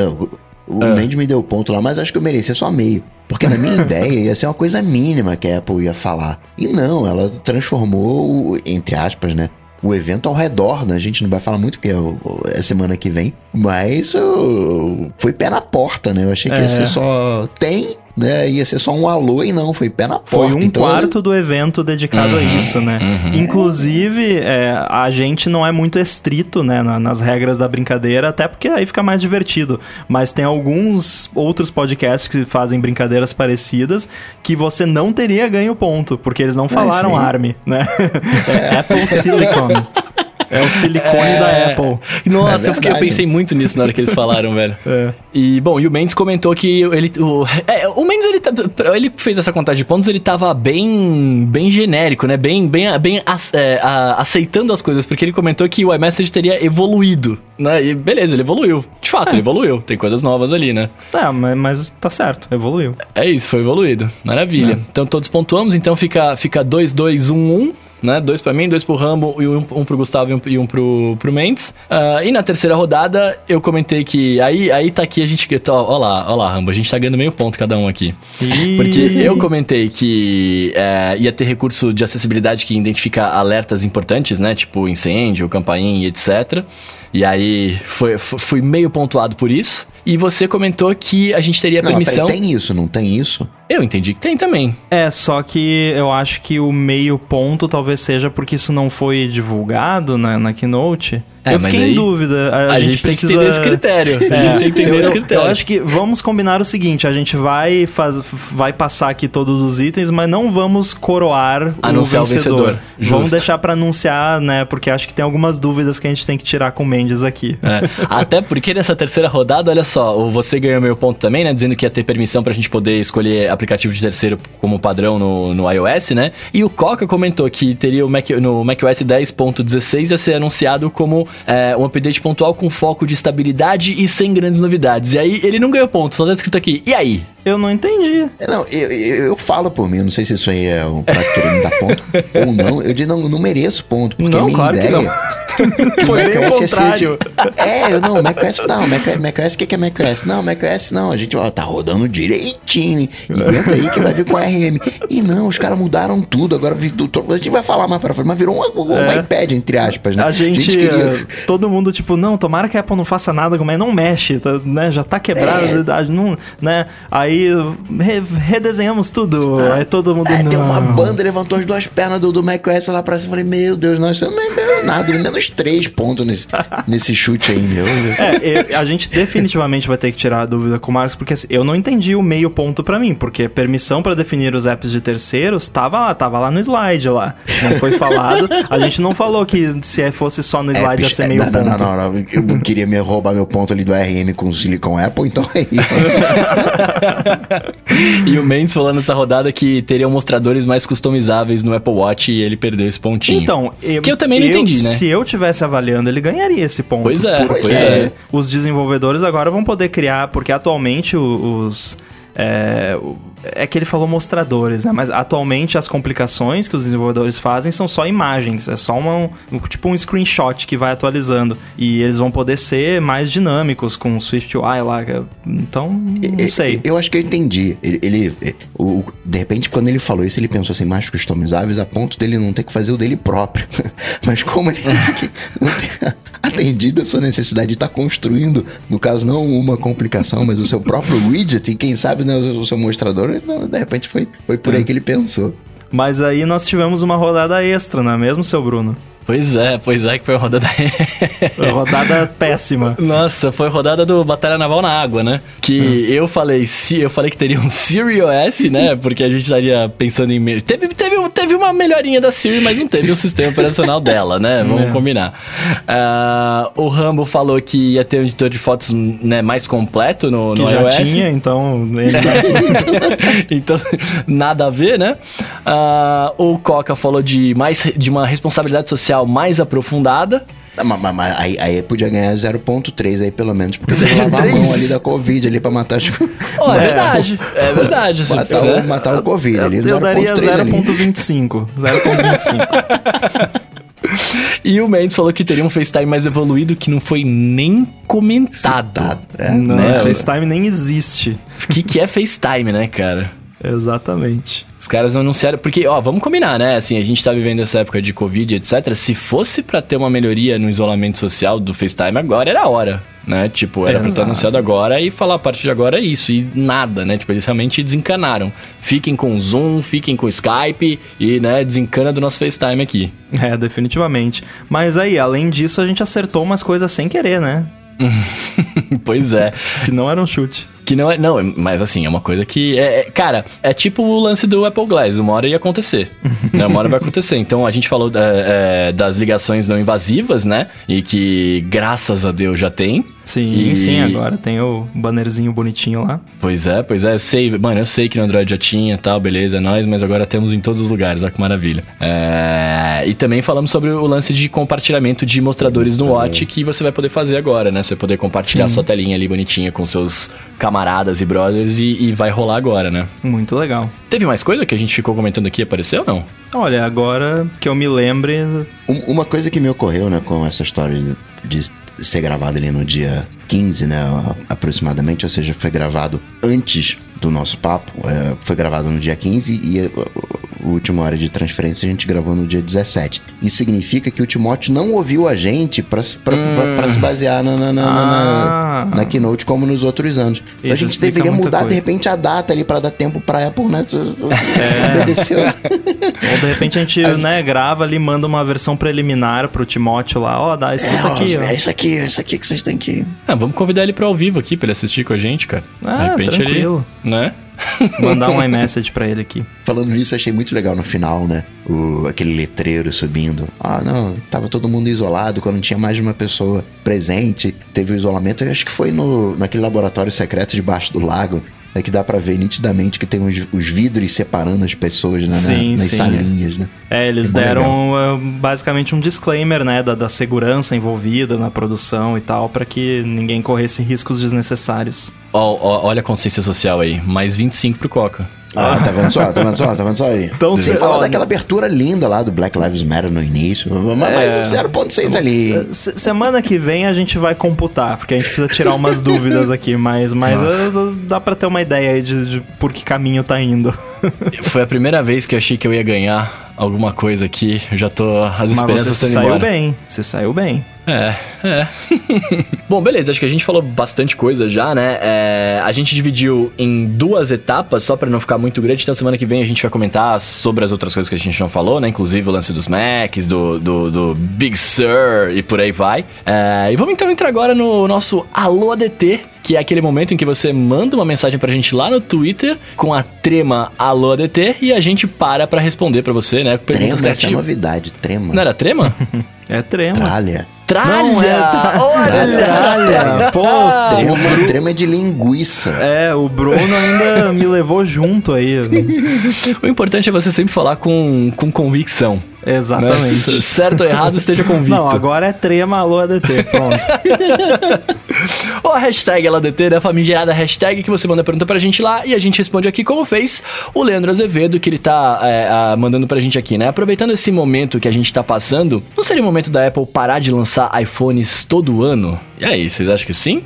O é. Mendes me deu ponto lá, mas acho que eu merecia só meio. Porque na minha ideia ia ser uma coisa mínima que a Apple ia falar. E não, ela transformou, entre aspas, né? O evento ao redor, né? A gente não vai falar muito porque é, é semana que vem. Mas uh, foi pé na porta, né? Eu achei que é. ia ser só tem né, ia ser só um alô e não, foi pé na porta. Foi um então, quarto do evento dedicado uhum, a isso, né? Uhum. Inclusive, é, a gente não é muito estrito, né, nas regras da brincadeira, até porque aí fica mais divertido. Mas tem alguns outros podcasts que fazem brincadeiras parecidas que você não teria ganho ponto, porque eles não é falaram é ARM, né? É Apple Silicon. É o silicone é... da Apple. Nossa, é eu, fiquei, eu, pensei muito nisso na hora que eles falaram, velho. É. E, bom, e o Mendes comentou que ele. O, é, o Mendes, ele, tá, ele fez essa contagem de pontos, ele tava bem bem genérico, né? Bem, bem, bem é, a, aceitando as coisas, porque ele comentou que o iMessage teria evoluído, né? E beleza, ele evoluiu. De fato, é. ele evoluiu. Tem coisas novas ali, né? Tá, mas, mas tá certo, evoluiu. É isso, foi evoluído. Maravilha. É. Então todos pontuamos, então fica 2-2-1-1. Fica 2, 2, 1, 1 né? Dois para mim, dois pro Rambo e um, um pro Gustavo e um, e um pro, pro Mendes. Uh, e na terceira rodada, eu comentei que. Aí, aí tá aqui a gente. Ó, ó lá, ó lá, Rambo, a gente tá ganhando meio ponto cada um aqui. Porque eu comentei que é, ia ter recurso de acessibilidade que identifica alertas importantes, né? Tipo incêndio, campainha e etc. E aí foi, fui meio pontuado por isso. E você comentou que a gente teria não, permissão. Peraí, tem isso, não tem isso? Eu entendi que tem também. É, só que eu acho que o meio ponto talvez seja porque isso não foi divulgado na, na Keynote. É, eu fiquei em dúvida. A, A, gente, gente, precisa... tem que entender esse critério. A gente tem que entender Eu, esse critério. eu acho que vamos combinar o seguinte: a gente vai, faz, vai passar aqui todos os itens, mas não vamos coroar Anunciar o o vencedor. vencedor. Vamos deixar pra anunciar, né? Porque acho que tem algumas dúvidas que a gente tem que tirar com o Mendes aqui. É. Até porque nessa terceira rodada, olha só, você ganhou meio ponto também, né? Dizendo que ia ter permissão pra gente poder escolher aplicativo de terceiro como padrão no, no iOS, né? E o Coca comentou que teria o Mac, no macOS 10.16 ia ser anunciado como é, um update pontual com foco de estabilidade e sem grandes novidades. E aí ele não ganhou ponto, só tá escrito aqui. E aí? Eu não entendi. É, Não, eu, eu, eu falo por mim, eu não sei se isso aí é um pra querer me dar ponto ou não. Eu digo, não, não mereço ponto, porque Não, a minha claro que ideia. Foi bem o ser contrário. de- É, eu não, macOS não, macOS, o que que é macOS? Não, macOS não, a gente ó, tá rodando direitinho, e aguenta aí que vai vir com a RM. E não, os caras mudaram tudo, agora a gente vai falar mais pra frente, mas virou um, um É. iPad, entre aspas, né? A gente, queria... eh, todo mundo, tipo, não, tomara que a Apple não faça nada, mas não mexe, tá, né? Já tá quebrado, É. não, né? Aí re- redesenhamos tudo. Aí todo mundo. É, tem uma não. banda, levantou as duas pernas do, do macOS lá pra cima. Falei, meu Deus, nós não é nada, menos três pontos nesse, nesse chute aí, meu Deus. É, eu- a gente definitivamente vai ter que tirar a dúvida com o Marcos, porque assim, eu não entendi o meio ponto pra mim, porque permissão pra definir os apps de terceiros tava lá, tava lá no slide lá. Não foi falado. A gente não falou que se fosse só no slide ia Apps- ser é, meio não, ponto. não, não, não, não. Eu queria me roubar meu ponto ali do RM com o Silicon Apple, então aí. E o Mendes falou nessa rodada que teriam mostradores mais customizáveis no Apple Watch e ele perdeu esse pontinho. Então, eu, Que eu também não entendi, né? Se eu tivesse avaliando, ele ganharia esse ponto. Pois é, porque pois é. Os desenvolvedores agora vão poder criar, porque atualmente os. É, é que ele falou mostradores, né? Mas atualmente as complicações que os desenvolvedores fazem são só imagens, é só uma, um, tipo um screenshot que vai atualizando. E eles vão poder ser mais dinâmicos com o SwiftUI lá. Então, não sei. Eu acho que eu entendi. Ele, ele- o, de repente, quando ele falou isso, ele pensou assim, mais customizáveis a ponto dele não ter que fazer o dele próprio. Mas como ele teve que não ter atendido a sua necessidade de estar construindo, no caso, não uma complicação, mas o seu próprio widget, e quem sabe né, o seu mostrador, então, de repente foi, foi por aí que ele pensou. Mas aí nós tivemos uma rodada extra, não é mesmo, seu Bruno? Pois é, pois é que foi a rodada. Rodada péssima. Nossa, foi rodada do Batalha Naval na Água, né? Que eu falei, se eu falei que teria um Siri OS, né? Porque a gente estaria pensando em. Teve, teve, teve uma melhorinha da Siri, mas não teve o sistema operacional dela, né? Vamos É. combinar. Ah, o Rambo falou que ia ter um editor de fotos né, mais completo no, Que no já iOS. tinha, então. ele- então, nada a ver, né? Ah, o Coca falou de, mais, de uma responsabilidade social mais aprofundada. Ah, Mas, mas- mas aí, aí podia ganhar 0.3 aí, pelo menos, porque eu lavar a mão ali da Covid ali pra matar as Ó, é verdade, é verdade. Se matar, o, matar o Covid ali. Eu, eu daria 0.3 ali. 0.25. 0.25. E o Mendes falou que teria um FaceTime mais evoluído que não foi nem comentado. Citado, é. Não, Né? FaceTime nem existe. O que, que é FaceTime, né, cara? Exatamente. Os caras não anunciaram. Porque, ó, vamos combinar, né? Assim, a gente tá vivendo essa época de Covid, etc. Se fosse pra ter uma melhoria no isolamento social do FaceTime, agora era a hora, né? Tipo, era pra estar anunciado agora e falar a partir de agora é isso. E nada, né? Tipo, eles realmente desencanaram. Fiquem com o Zoom, fiquem com o Skype e, né, desencana do nosso FaceTime aqui. É, definitivamente. Mas aí, além disso, a gente acertou umas coisas sem querer, né? pois é. Que não era um chute. Que não é. Não, mas assim, é uma coisa que. É, é- cara, é tipo o lance do Apple Glass. Uma hora ia acontecer. né? Uma hora vai acontecer. Então a gente falou é, é, das ligações não invasivas, né? E que graças a Deus já tem. Sim, E- sim, agora tem o bannerzinho bonitinho lá. Pois é, pois é, eu sei, mano, eu sei que no Android já tinha tal, beleza, é nóis, mas agora temos em todos os lugares, olha que maravilha. É, e também falamos sobre o lance de compartilhamento de mostradores no Watch que você vai poder fazer agora, né? Você vai poder compartilhar Sim. sua telinha ali bonitinha com seus camaradas e brothers e, e vai rolar agora, né? Muito legal. Teve mais coisa que a gente ficou comentando aqui, apareceu ou não? Olha, agora que eu me lembre, Um- Uma coisa que me ocorreu, né, com essa história de, de ser gravado ali no dia 15, né, aproximadamente, ou seja, foi gravado antes do nosso papo, é, foi gravado no dia 15 e a, a última hora de transferência a gente gravou no dia 17. Isso significa que o Timóteo não ouviu a gente pra, se- pra, pra- pra se basear na, na- na- na- na- Ah, na Keynote como nos outros anos. Então a gente deveria mudar de coisa. repente a data ali pra dar tempo pra Apple, né? É. Obedecer. Ou de repente a gente, né, grava ali, manda uma versão preliminar pro Timóteo lá, ó, dá, escuta É, aqui, ó, ó. é isso aqui, é isso aqui que vocês têm que. Ah, vamos convidar ele pra ao vivo aqui, pra ele assistir com a gente, cara. Ah, tranquilo. ele, né? Mandar um iMessage pra ele aqui. Falando nisso, achei muito legal no final, né? O, aquele letreiro subindo. Ah, não, tava todo mundo isolado quando tinha mais de uma pessoa presente. Teve o isolamento. Acho que foi no, naquele laboratório secreto debaixo do lago. É que dá pra ver nitidamente que tem os, os vidros separando as pessoas né, na- Sim, nas sim. salinhas, né? É, eles É deram uh, basicamente um disclaimer, né, da, da segurança envolvida na produção e tal, pra que ninguém corresse riscos desnecessários. Ó, ó, olha a consciência social aí. Mais 25 pro Coca. Ah, tá vendo só? Tá vendo só? Tá vendo só aí? Então, Sem se- falar ó, daquela abertura linda lá do Black Lives Matter no início. Mas É. 0.6 ali. Se- semana que vem a gente vai computar, porque a gente precisa tirar umas dúvidas aqui, mas, mas uh, dá pra ter uma ideia aí de, de por que caminho tá indo. Foi a primeira vez que eu achei que eu ia ganhar alguma coisa aqui. Eu já tô. As Mas esperanças você se estão saiu embora. bem, você saiu bem. É, é. Bom, beleza, acho que a gente falou bastante coisa já, né? É, a gente dividiu em duas etapas, só pra não ficar muito grande. Então, semana que vem a gente vai comentar sobre as outras coisas que a gente não falou, né? Inclusive o lance dos Macs, do, do, do Big Sur e por aí vai. É, e vamos então entrar agora no nosso Alô ADT, que é aquele momento em que você manda uma mensagem pra gente lá no Twitter com a trema Alô ADT e a gente para pra responder pra você, né? Perguntas Trema, essa é novidade. Trema. Não era trema? É trema. Tralha. Tralha! Não, é Olha! Tralha! Pô, Trema, trema é de linguiça. é, o Bruno ainda me levou junto aí. O importante é você sempre falar com, com convicção. Né? Exatamente. Certo ou errado, esteja convicto. Não, agora é trema alô ADT, pronto. Ou a hashtag LADT, né? A famigerada hashtag que você manda pergunta pra gente lá e a gente responde aqui, como fez o Leandro Azevedo, que ele tá é, ah, mandando pra gente aqui, né? Aproveitando esse momento que a gente tá passando, não seria o momento da Apple parar de lançar iPhones todo ano? E aí, vocês acham que sim?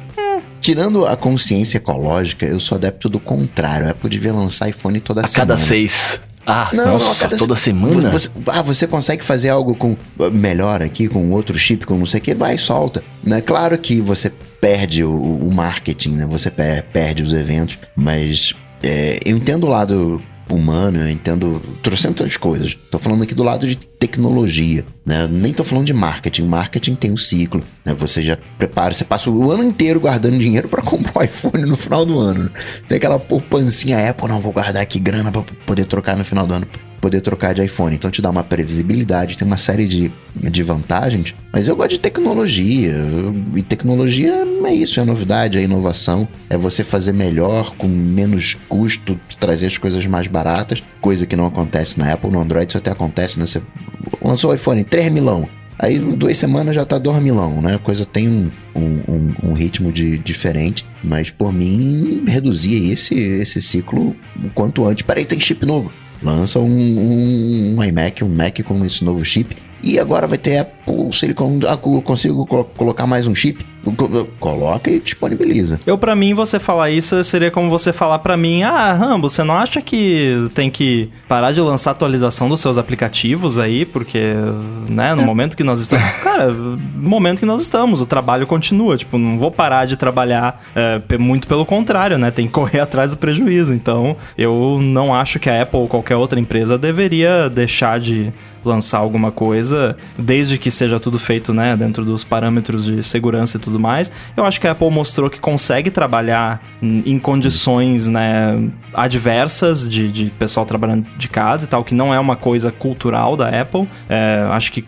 Tirando a consciência ecológica, eu sou adepto do contrário. A Apple devia lançar iPhone toda A semana. cada seis. Ah, Não, nossa, não, a cada toda se- semana? Você, ah, você consegue fazer algo com melhor aqui, com outro chip, com não sei o que, vai, solta. Né? Claro que você perde o, o marketing, né? Você pe- perde os eventos, mas é, eu entendo o lado humano, eu entendo trocentas coisas. Tô falando aqui do lado de tecnologia, né? Nem tô falando de marketing. Marketing tem um ciclo, né? Você já prepara, você passa o ano inteiro guardando dinheiro para comprar o iPhone no final do ano. Tem aquela poupancinha Apple, não vou guardar aqui grana para poder trocar no final do ano poder trocar de iPhone. Então te dá uma previsibilidade, tem uma série de, de vantagens. Mas eu gosto de tecnologia. E tecnologia é isso, é novidade, é inovação. É você fazer melhor, com menos custo, trazer as coisas mais baratas. Coisa que não acontece na Apple, no Android isso até acontece, né? Você lançou o iPhone 3 milão. Aí duas semanas já tá 2 milão, né? A coisa tem um, um, um- um ritmo de, diferente. Mas por mim, reduzir esse, esse ciclo o quanto antes. Peraí, tem chip novo. Lança um, um, um iMac, um Mac com esse novo chip. E agora vai ter Apple Silicon. Ah, eu consigo colo- colocar mais um chip? Co- Coloca e disponibiliza. Eu, pra mim, você falar isso seria como você falar pra mim: Ah, Rambo, você não acha que tem que parar de lançar atualização dos seus aplicativos aí? Porque, né, no momento que nós estamos. Cara, no momento que nós estamos, o trabalho continua. Tipo, não vou parar de trabalhar. é, muito pelo contrário, né? Tem que correr atrás do prejuízo. Então, eu não acho que a Apple ou qualquer outra empresa deveria deixar de lançar alguma coisa, desde que seja tudo feito, né, dentro dos parâmetros de segurança e tudo mais. Eu acho que a Apple mostrou que consegue trabalhar em condições, né, adversas de, de pessoal trabalhando de casa e tal, que não é uma coisa cultural da Apple. É, acho que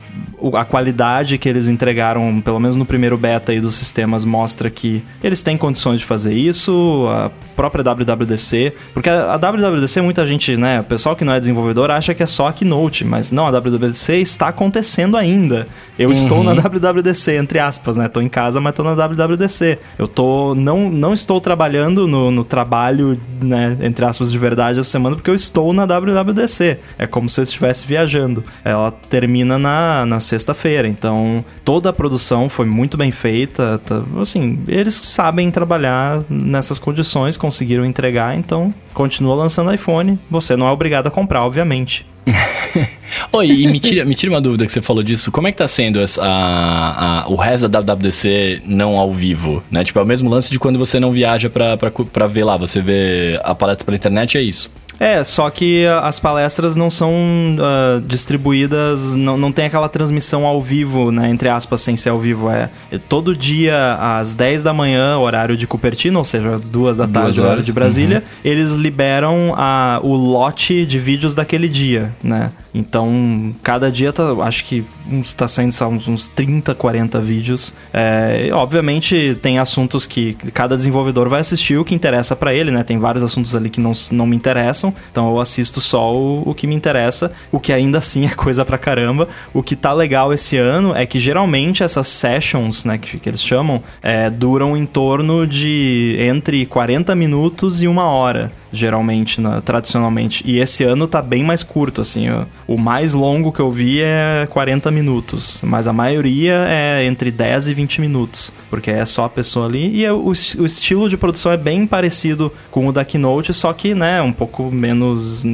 a qualidade que eles entregaram, pelo menos no primeiro beta aí dos sistemas, mostra que eles têm condições de fazer isso. A própria WWDC, porque a, a WWDC, muita gente, né, o pessoal que não é desenvolvedor acha que é só a Keynote, mas não, a WWDC está acontecendo ainda. Eu estou na WWDC, entre aspas, né? Tô em casa, mas tô na WWDC. Eu tô não, não estou trabalhando no, no trabalho, né, entre aspas, de verdade essa semana, porque eu estou na WWDC. É como se eu estivesse viajando. Ela termina na, na sexta-feira, então toda a produção foi muito bem feita. tá- assim, eles sabem trabalhar nessas condições, conseguiram entregar, então continua lançando iPhone. Você não é obrigado a comprar, obviamente. Oi, e me tira, me tira uma dúvida que você falou disso. Como é que tá sendo essa, a, a, o resto da WWDC não ao vivo, né? Tipo, é o mesmo lance de quando você não viaja pra, pra, pra ver lá, você vê a palestra pela internet, é isso. É, só que as palestras não são uh, distribuídas, não, não tem aquela transmissão ao vivo, né? Entre aspas, sem ser ao vivo. É, é todo dia às 10 da manhã, horário de Cupertino, ou seja, duas da tarde, horário de Brasília, uhum. eles liberam a, o lote de vídeos daquele dia, né? Então, cada dia tá, acho que está saindo uns, uns 30, 40 vídeos. É, obviamente, tem assuntos que cada desenvolvedor vai assistir o que interessa para ele, né? Tem vários assuntos ali que não, não me interessam, então eu assisto só o, o que me interessa, o que ainda assim é coisa pra caramba. O que tá legal esse ano é que geralmente essas sessions, né, que, que eles chamam, é, duram em torno de entre 40 minutos e uma hora geralmente, na, tradicionalmente. E esse ano tá bem mais curto, assim. O mais longo que eu vi é 40 minutos, mas a maioria é entre 10 e 20 minutos, porque é só a pessoa ali. E é, o, o estilo de produção é bem parecido com o da Keynote, só que, né, um pouco menos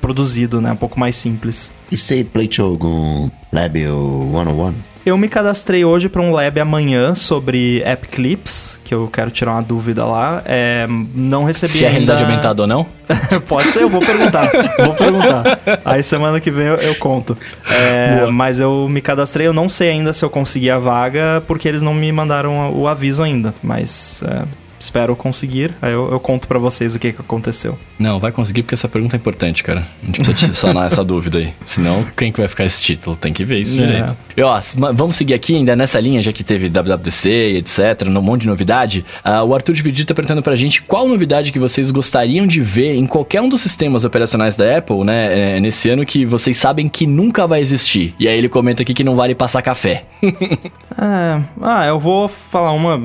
produzido, né, um pouco mais simples. E você playou algum Lab 101? Eu me cadastrei hoje para um lab amanhã sobre App Clips, que eu quero tirar uma dúvida lá. É, não recebi Se ainda... é realidade aumentada ou não? Pode ser, eu vou perguntar. vou perguntar. Aí semana que vem eu, eu conto. É, mas eu me cadastrei, eu não sei ainda se eu consegui a vaga, porque eles não me mandaram o aviso ainda. Mas é, espero conseguir. Aí eu, eu conto para vocês o que, que aconteceu. Não, vai conseguir porque essa pergunta é importante, cara. A gente precisa sanar essa dúvida aí. Senão, quem que vai ficar esse título? Tem que ver isso é. direito. E ó, vamos seguir aqui ainda nessa linha, já que teve WWDC e etc, um monte de novidade. Uh, o Arthur Dividido tá perguntando pra gente qual novidade que vocês gostariam de ver em qualquer um dos sistemas operacionais da Apple, né, é, nesse ano que vocês sabem que nunca vai existir. E aí ele comenta aqui que não vale passar café. é, ah, eu vou falar uma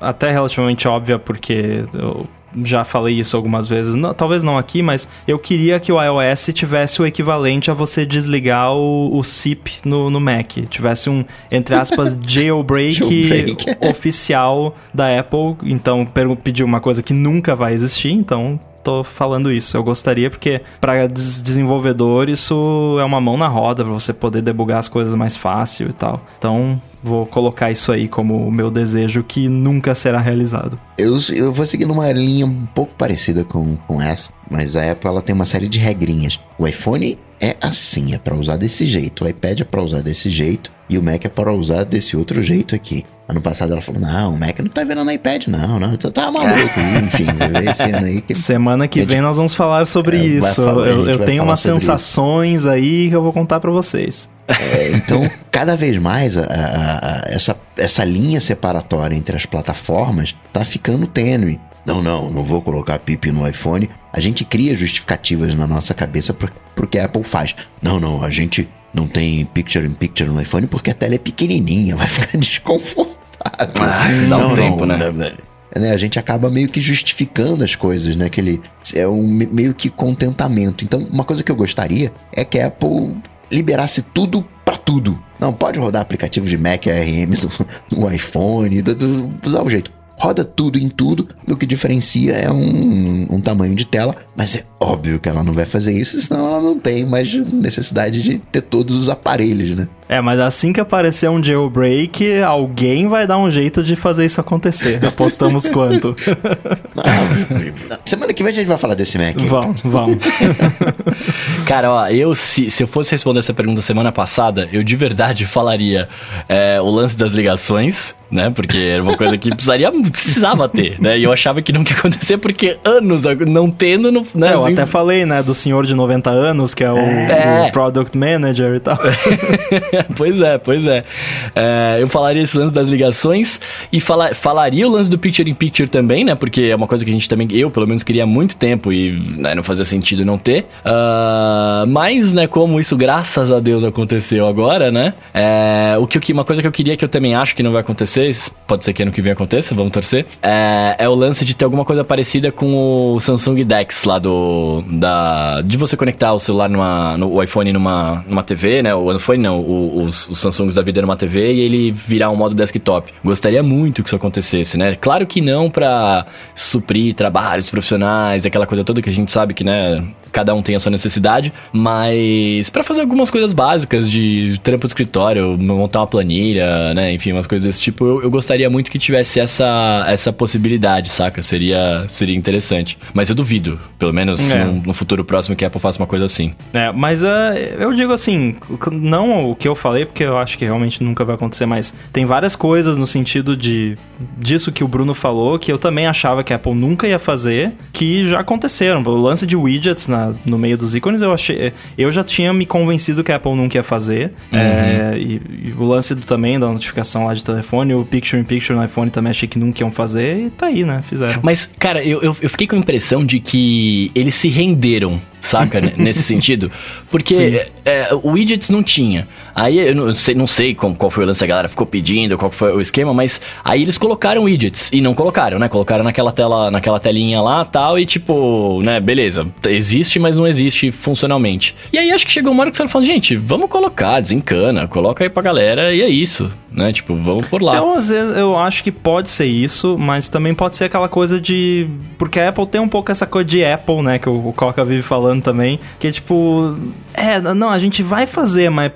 até relativamente óbvia, porque eu já falei isso algumas vezes, não, talvez não aqui, mas eu queria que o iOS tivesse o equivalente a você desligar o, o SIP no, no Mac. Tivesse um, entre aspas, jailbreak, jailbreak. oficial da Apple. Então, pediu uma coisa que nunca vai existir, então tô falando isso. Eu gostaria porque para des desenvolvedor isso é uma mão na roda para você poder debugar as coisas mais fácil e tal. Então, vou colocar isso aí como o meu desejo que nunca será realizado. Eu, eu vou seguir numa linha um pouco parecida com, com essa, mas a Apple ela tem uma série de regrinhas. O iPhone é assim, é para usar desse jeito, o iPad é para usar desse jeito e o Mac é para usar desse outro jeito aqui. Ano passado ela falou: não, o Mac não tá vendo no iPad, não, não, tu tá maluco. Enfim, esse ano aí. Que... Semana que vem nós vamos falar sobre é, isso. Falar, eu, eu tenho umas sensações isso. aí que eu vou contar para vocês. É, então, cada vez mais a, a, a, essa, essa linha separatória entre as plataformas tá ficando tênue. Não, não, não vou colocar PIP no iPhone. A gente cria justificativas na nossa cabeça pro, pro que a Apple faz. Não, não, a gente não tem Picture in Picture no iPhone porque a tela é pequenininha, vai ficar desconfortável. Ah, dá um não, tempo, não, né? né? né? A gente acaba meio que justificando as coisas, né? Aquele, é um meio que contentamento. Então, uma coisa que eu gostaria é que a Apple liberasse tudo para tudo. Não, pode rodar aplicativo de Mac ARM no, iPhone, do, do, do, do jeito roda tudo em tudo, o que diferencia é um, um tamanho de tela, mas é óbvio que ela não vai fazer isso, senão ela não tem mais necessidade de ter todos os aparelhos, né? É, mas assim que aparecer um jailbreak, alguém vai dar um jeito de fazer isso acontecer. Apostamos quanto? Não, semana que vem a gente vai falar desse Mac. Vamos, vamos. Cara, ó, eu se, se eu fosse responder essa pergunta semana passada, eu de verdade falaria é, o lance das ligações, né? Porque era uma coisa que precisaria, precisava ter, né? E eu achava que não ia acontecer porque anos não tendo, no, né? É, eu assim, até falei, né? Do senhor de 90 anos, que é o, é. o Product Manager e tal. pois é, pois é. é. Eu falaria esse lance das ligações e fala, falaria o lance do Picture in Picture também, né? Porque é uma coisa que a gente também, eu pelo menos, queria há muito tempo e né, não fazia sentido não ter. Uh, mas, né, como isso, graças a Deus, aconteceu agora, né? É, o que, uma coisa que eu queria que eu também acho que não vai acontecer pode ser que ano que vem aconteça, vamos torcer, é, é o lance de ter alguma coisa parecida com o Samsung Dex lá do. Da, de você conectar o celular numa. No, o iPhone numa, numa TV, né? O iPhone não, o, os, os Samsungs da vida numa TV e ele virar um modo desktop. Gostaria muito que isso acontecesse, né? Claro que não para suprir trabalhos profissionais, aquela coisa toda que a gente sabe que, né? Cada um tem a sua necessidade, mas para fazer algumas coisas básicas de trampo de escritório, montar uma planilha, né? Enfim, umas coisas desse tipo, eu, eu gostaria muito que tivesse essa, essa possibilidade, saca? Seria, seria interessante. Mas eu duvido, pelo menos É. no, no futuro próximo, que a Apple faça uma coisa assim. É, mas ah, eu digo assim, não o que eu falei, porque eu acho que realmente nunca vai acontecer, mas tem várias coisas no sentido de disso que o Bruno falou, que eu também achava que a Apple nunca ia fazer, que já aconteceram. O lance de widgets na, no meio dos ícones, eu achei. Eu já tinha me convencido que a Apple nunca ia fazer. É, e, e o lance do, também da notificação lá de telefone, Picture in Picture no iPhone também achei que nunca iam fazer, e tá aí, né? Fizeram. Mas, cara, eu, eu fiquei com a impressão de que eles se renderam, saca? Nesse sentido. Porque é, é, o widgets não tinha. Aí eu não sei, não sei como, qual foi o lance, a galera ficou pedindo, qual foi o esquema, mas aí eles colocaram widgets. E não colocaram, né? Colocaram naquela tela, naquela telinha lá tal, e tipo, né, beleza. Existe, mas não existe funcionalmente. E aí acho que chegou uma hora que você falou, gente, vamos colocar, desencana, coloca aí pra galera, e é isso. Né? Tipo, vamos por lá. Eu, às vezes, eu acho que pode ser isso, mas também pode ser aquela coisa de. Porque a Apple tem um pouco essa coisa de Apple, né? Que o, o Coca vive falando também. Que é tipo. É, não, a gente vai fazer, mas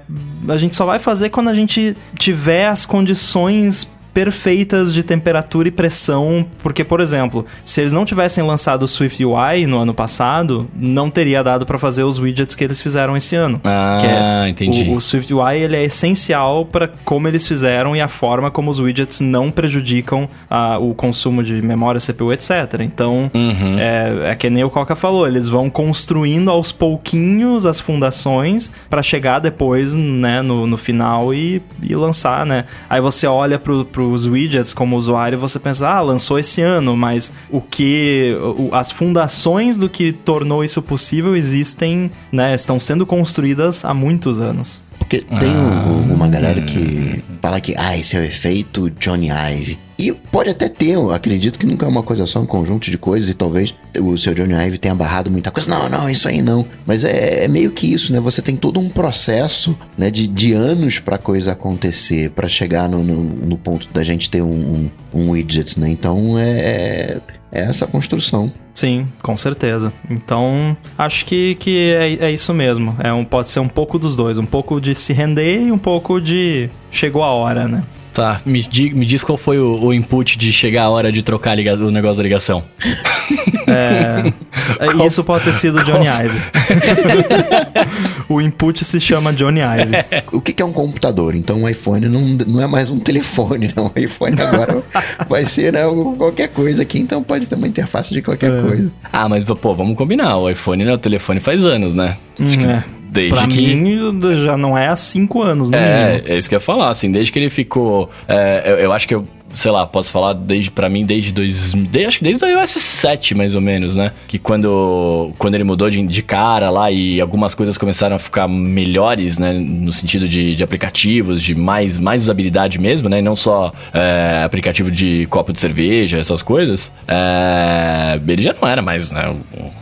a gente só vai fazer quando a gente tiver as condições perfeitas de temperatura e pressão, porque por exemplo, se eles não tivessem lançado o Swift UI no ano passado, não teria dado pra fazer os widgets que eles fizeram esse ano. Ah, é entendi. O, o Swift UI ele é essencial para como eles fizeram e a forma como os widgets não prejudicam ah, o consumo de memória, CPU, etc. Então, Uhum. é, é que nem o Coca falou, eles vão construindo aos pouquinhos as fundações para chegar depois, né, no, no final e, e lançar, né? Aí você olha pro, pros widgets como usuário você pensa, ah, lançou esse ano, mas o que... o- as fundações do que tornou isso possível existem, né, estão sendo construídas há muitos anos. Porque tem um- uma galera que fala que, ah, esse é o efeito Johnny Ive. E pode até ter, eu acredito que nunca é uma coisa só, um conjunto de coisas, e talvez o seu Johnny Ive tenha barrado muita coisa. Não, não, isso aí não. Mas é, é meio que isso, né? Você tem todo um processo né, de, de anos pra coisa acontecer, pra chegar no, no, no ponto da gente ter um, um, um widget, né? Então é, é essa construção. Sim, com certeza. Então, acho que, que é, é isso mesmo. É um, pode ser um pouco dos dois. Um pouco de se render e um pouco de chegou a hora, né? Tá, me, di- me diz qual foi o, o input de chegar a hora de trocar a liga- o negócio da ligação. É, é, Qual- isso pode ter sido Johnny Ive. o input se chama Johnny Ive. O que, que é um computador? Então o iPhone não, não é mais um telefone, não. O iPhone agora vai ser né, qualquer coisa aqui, então pode ter uma interface de qualquer É. coisa. Ah, mas pô, vamos combinar. O iPhone, né? O telefone faz anos, né? Acho que É. Desde Pra que. mim, já não é há cinco anos, no É, mínimo. é isso que eu ia falar, assim, desde que ele ficou. é, eu, eu acho que eu, sei lá, posso falar desde para mim desde dois, de, acho que desde o iOS 7 mais ou menos, né? Que quando quando ele mudou de, de cara lá e algumas coisas começaram a ficar melhores, né, no sentido de, de aplicativos, de mais mais usabilidade mesmo, né, e não só é, aplicativo de copo de cerveja, essas coisas. é, ele já não era mais, né,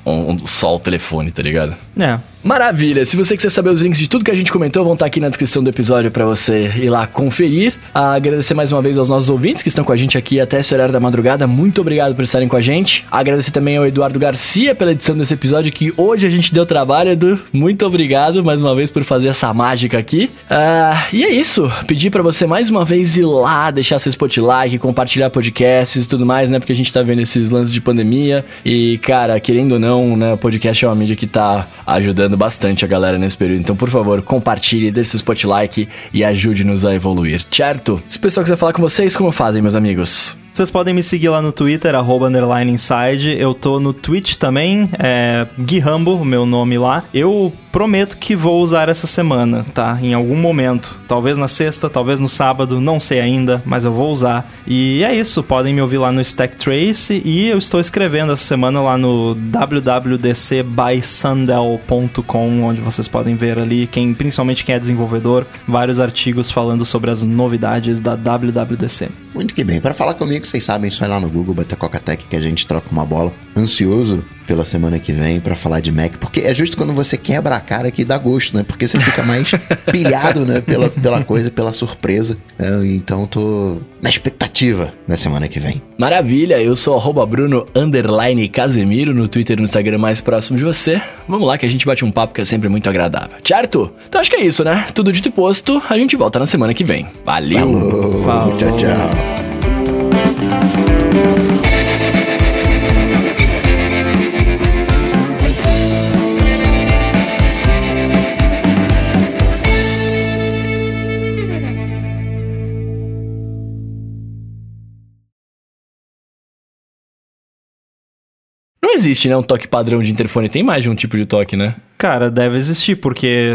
um, um- só o telefone, tá ligado? É. Maravilha! Se você quiser saber os links de tudo que a gente comentou, vão estar aqui na descrição do episódio para você ir lá conferir. Ah, agradecer mais uma vez aos nossos ouvintes que estão com a gente aqui até esse horário da madrugada. Muito obrigado por estarem com a gente. Agradecer também ao Eduardo Garcia pela edição desse episódio que hoje a gente deu trabalho, Edu. Muito obrigado mais uma vez por fazer essa mágica aqui. Ah, e é isso. Pedir para você mais uma vez ir lá, deixar seu spot like, compartilhar podcasts e tudo mais, né? Porque a gente tá vendo esses lances de pandemia e, cara, querendo ou não, né? O podcast é uma mídia que tá ajudando bastante a galera nesse período. Então, por favor, compartilhe, deixe seu spot like e ajude-nos a evoluir, certo? Se o pessoal quiser falar com vocês, como fazem, meus amigos? Vocês podem me seguir lá no Twitter, arroba underline inside. Eu tô no Twitch também, é Gui Rambo, meu nome lá. Eu prometo que vou usar essa semana, tá? Em algum momento. Talvez na sexta, talvez no sábado, não sei ainda, mas eu vou usar. E é isso, podem me ouvir lá no Stack Trace e eu estou escrevendo essa semana lá no www.dcbysandel.com, onde vocês podem ver ali, quem, principalmente quem é desenvolvedor, vários artigos falando sobre as novidades da WWDC. Muito que bem. Para falar comigo, vocês sabem, só ir lá no Google, bater Coca-Tech que a gente troca uma bola. Ansioso pela semana que vem para falar de Mac, porque é justo quando você quebra a cara que dá gosto, né? Porque você fica mais pilhado, né? Pela, pela coisa, pela surpresa. Né? Então tô na expectativa da semana que vem. Maravilha, eu sou arroba Bruno underline Casemiro no Twitter e no Instagram mais próximo de você. Vamos lá que a gente bate um papo que é sempre muito agradável. Certo? Então acho que é isso, né? Tudo dito e posto, a gente volta na semana que vem. Valeu! Falou, Falou. tchau, tchau. Existe, né, um toque padrão de interfone, tem mais de um tipo de toque, né? Cara, deve existir, porque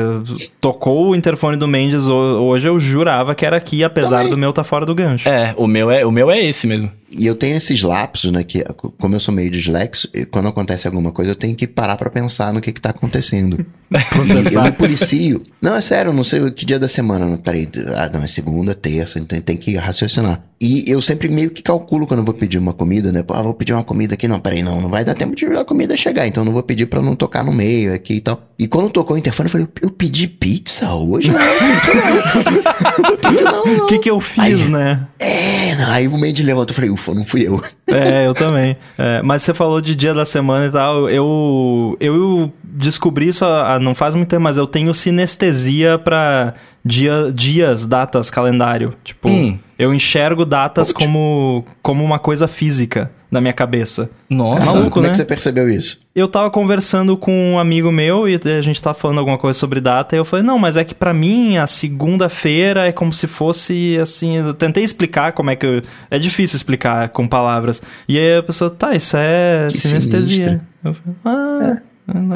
tocou o interfone do Mendes ho- hoje, eu jurava que era aqui, apesar Também. do meu tá fora do gancho. É, o meu é, o meu é esse mesmo. E eu tenho esses lapsos, né? Que como eu sou meio dislexo, quando acontece alguma coisa, eu tenho que parar pra pensar no que que tá acontecendo. Eu me policio. Não, é sério, eu não sei que dia da semana. Não, peraí, ah, não, é segunda, terça, então tem que raciocinar. E eu sempre meio que calculo quando eu vou pedir uma comida, né? Ah, vou pedir uma comida aqui. Não, peraí, não, não vai dar tempo de a comida chegar, então eu não vou pedir pra não tocar no meio aqui e tal. E quando tocou o interfone, eu falei, eu, pedi pizza hoje? Não, não, pizza não, não. O que que eu fiz, Aí- né? É, não, aí o Mendes levantou, eu falei, ufa, não fui eu. É, eu também. É, mas você falou de dia da semana e tal. Eu, eu descobri isso há- não faz muito tempo, mas eu tenho sinestesia pra dia, dias, datas, calendário. Tipo, Hum. eu enxergo datas como, como uma coisa física na minha cabeça. Nossa. maluco, Como é né? que você percebeu isso? Eu tava conversando com um amigo meu e a gente tava falando alguma coisa sobre data e eu falei, não, mas é que pra mim a segunda-feira é como se fosse assim. Eu tentei explicar como é que. eu- É difícil explicar com palavras. E aí a pessoa, tá, isso é Que sinestesia. sinistro. Eu falei, ah. é.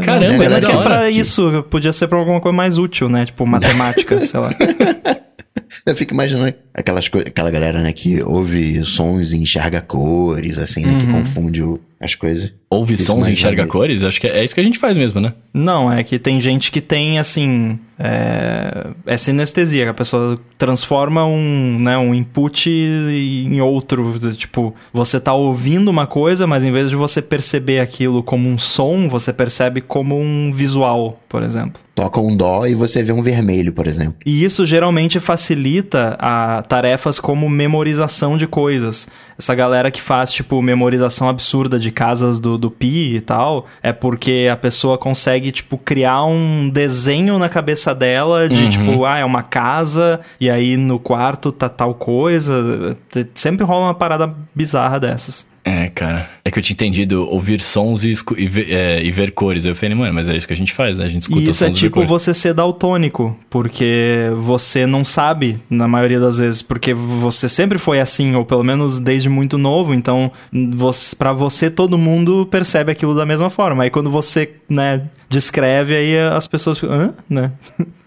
Caramba, é Pena da que é hora. pra isso, podia ser pra alguma coisa mais útil, né? Tipo, matemática, sei lá. Eu fico imaginando aquelas aquela galera, né, que ouve sons e enxerga cores, assim, né, que confunde o- as coisas. Ouve Fico sons e enxerga isso. cores? Acho que é, é isso que a gente faz mesmo, né? Não, é que tem gente que tem, assim, é, é sinestesia, que a pessoa transforma um, né, um input em outro. Tipo, você tá ouvindo uma coisa, mas em vez de você perceber aquilo como um som, você percebe como um visual, por exemplo. Toca um dó e você vê um vermelho, por exemplo. E isso geralmente facilita a tarefas como memorização de coisas. Essa galera que faz, tipo, memorização absurda de casas do, do Pi e tal, é porque a pessoa consegue, tipo, criar um desenho na cabeça dela de, Uhum. tipo, ah, é uma casa, e aí no quarto tá tal coisa. Sempre rola uma parada bizarra dessas. É, cara. É que eu tinha entendido ouvir sons e, e ver, é, e ver cores. Eu falei, mano, mas é isso que a gente faz, né? A gente escuta E isso é sons e vê tipo você ser daltônico, porque você não sabe, na maioria das vezes, porque você sempre foi assim, ou pelo menos desde muito novo, então você, para você todo mundo percebe aquilo da mesma forma. Aí quando você, né, descreve, aí as pessoas ficam, hã? Né?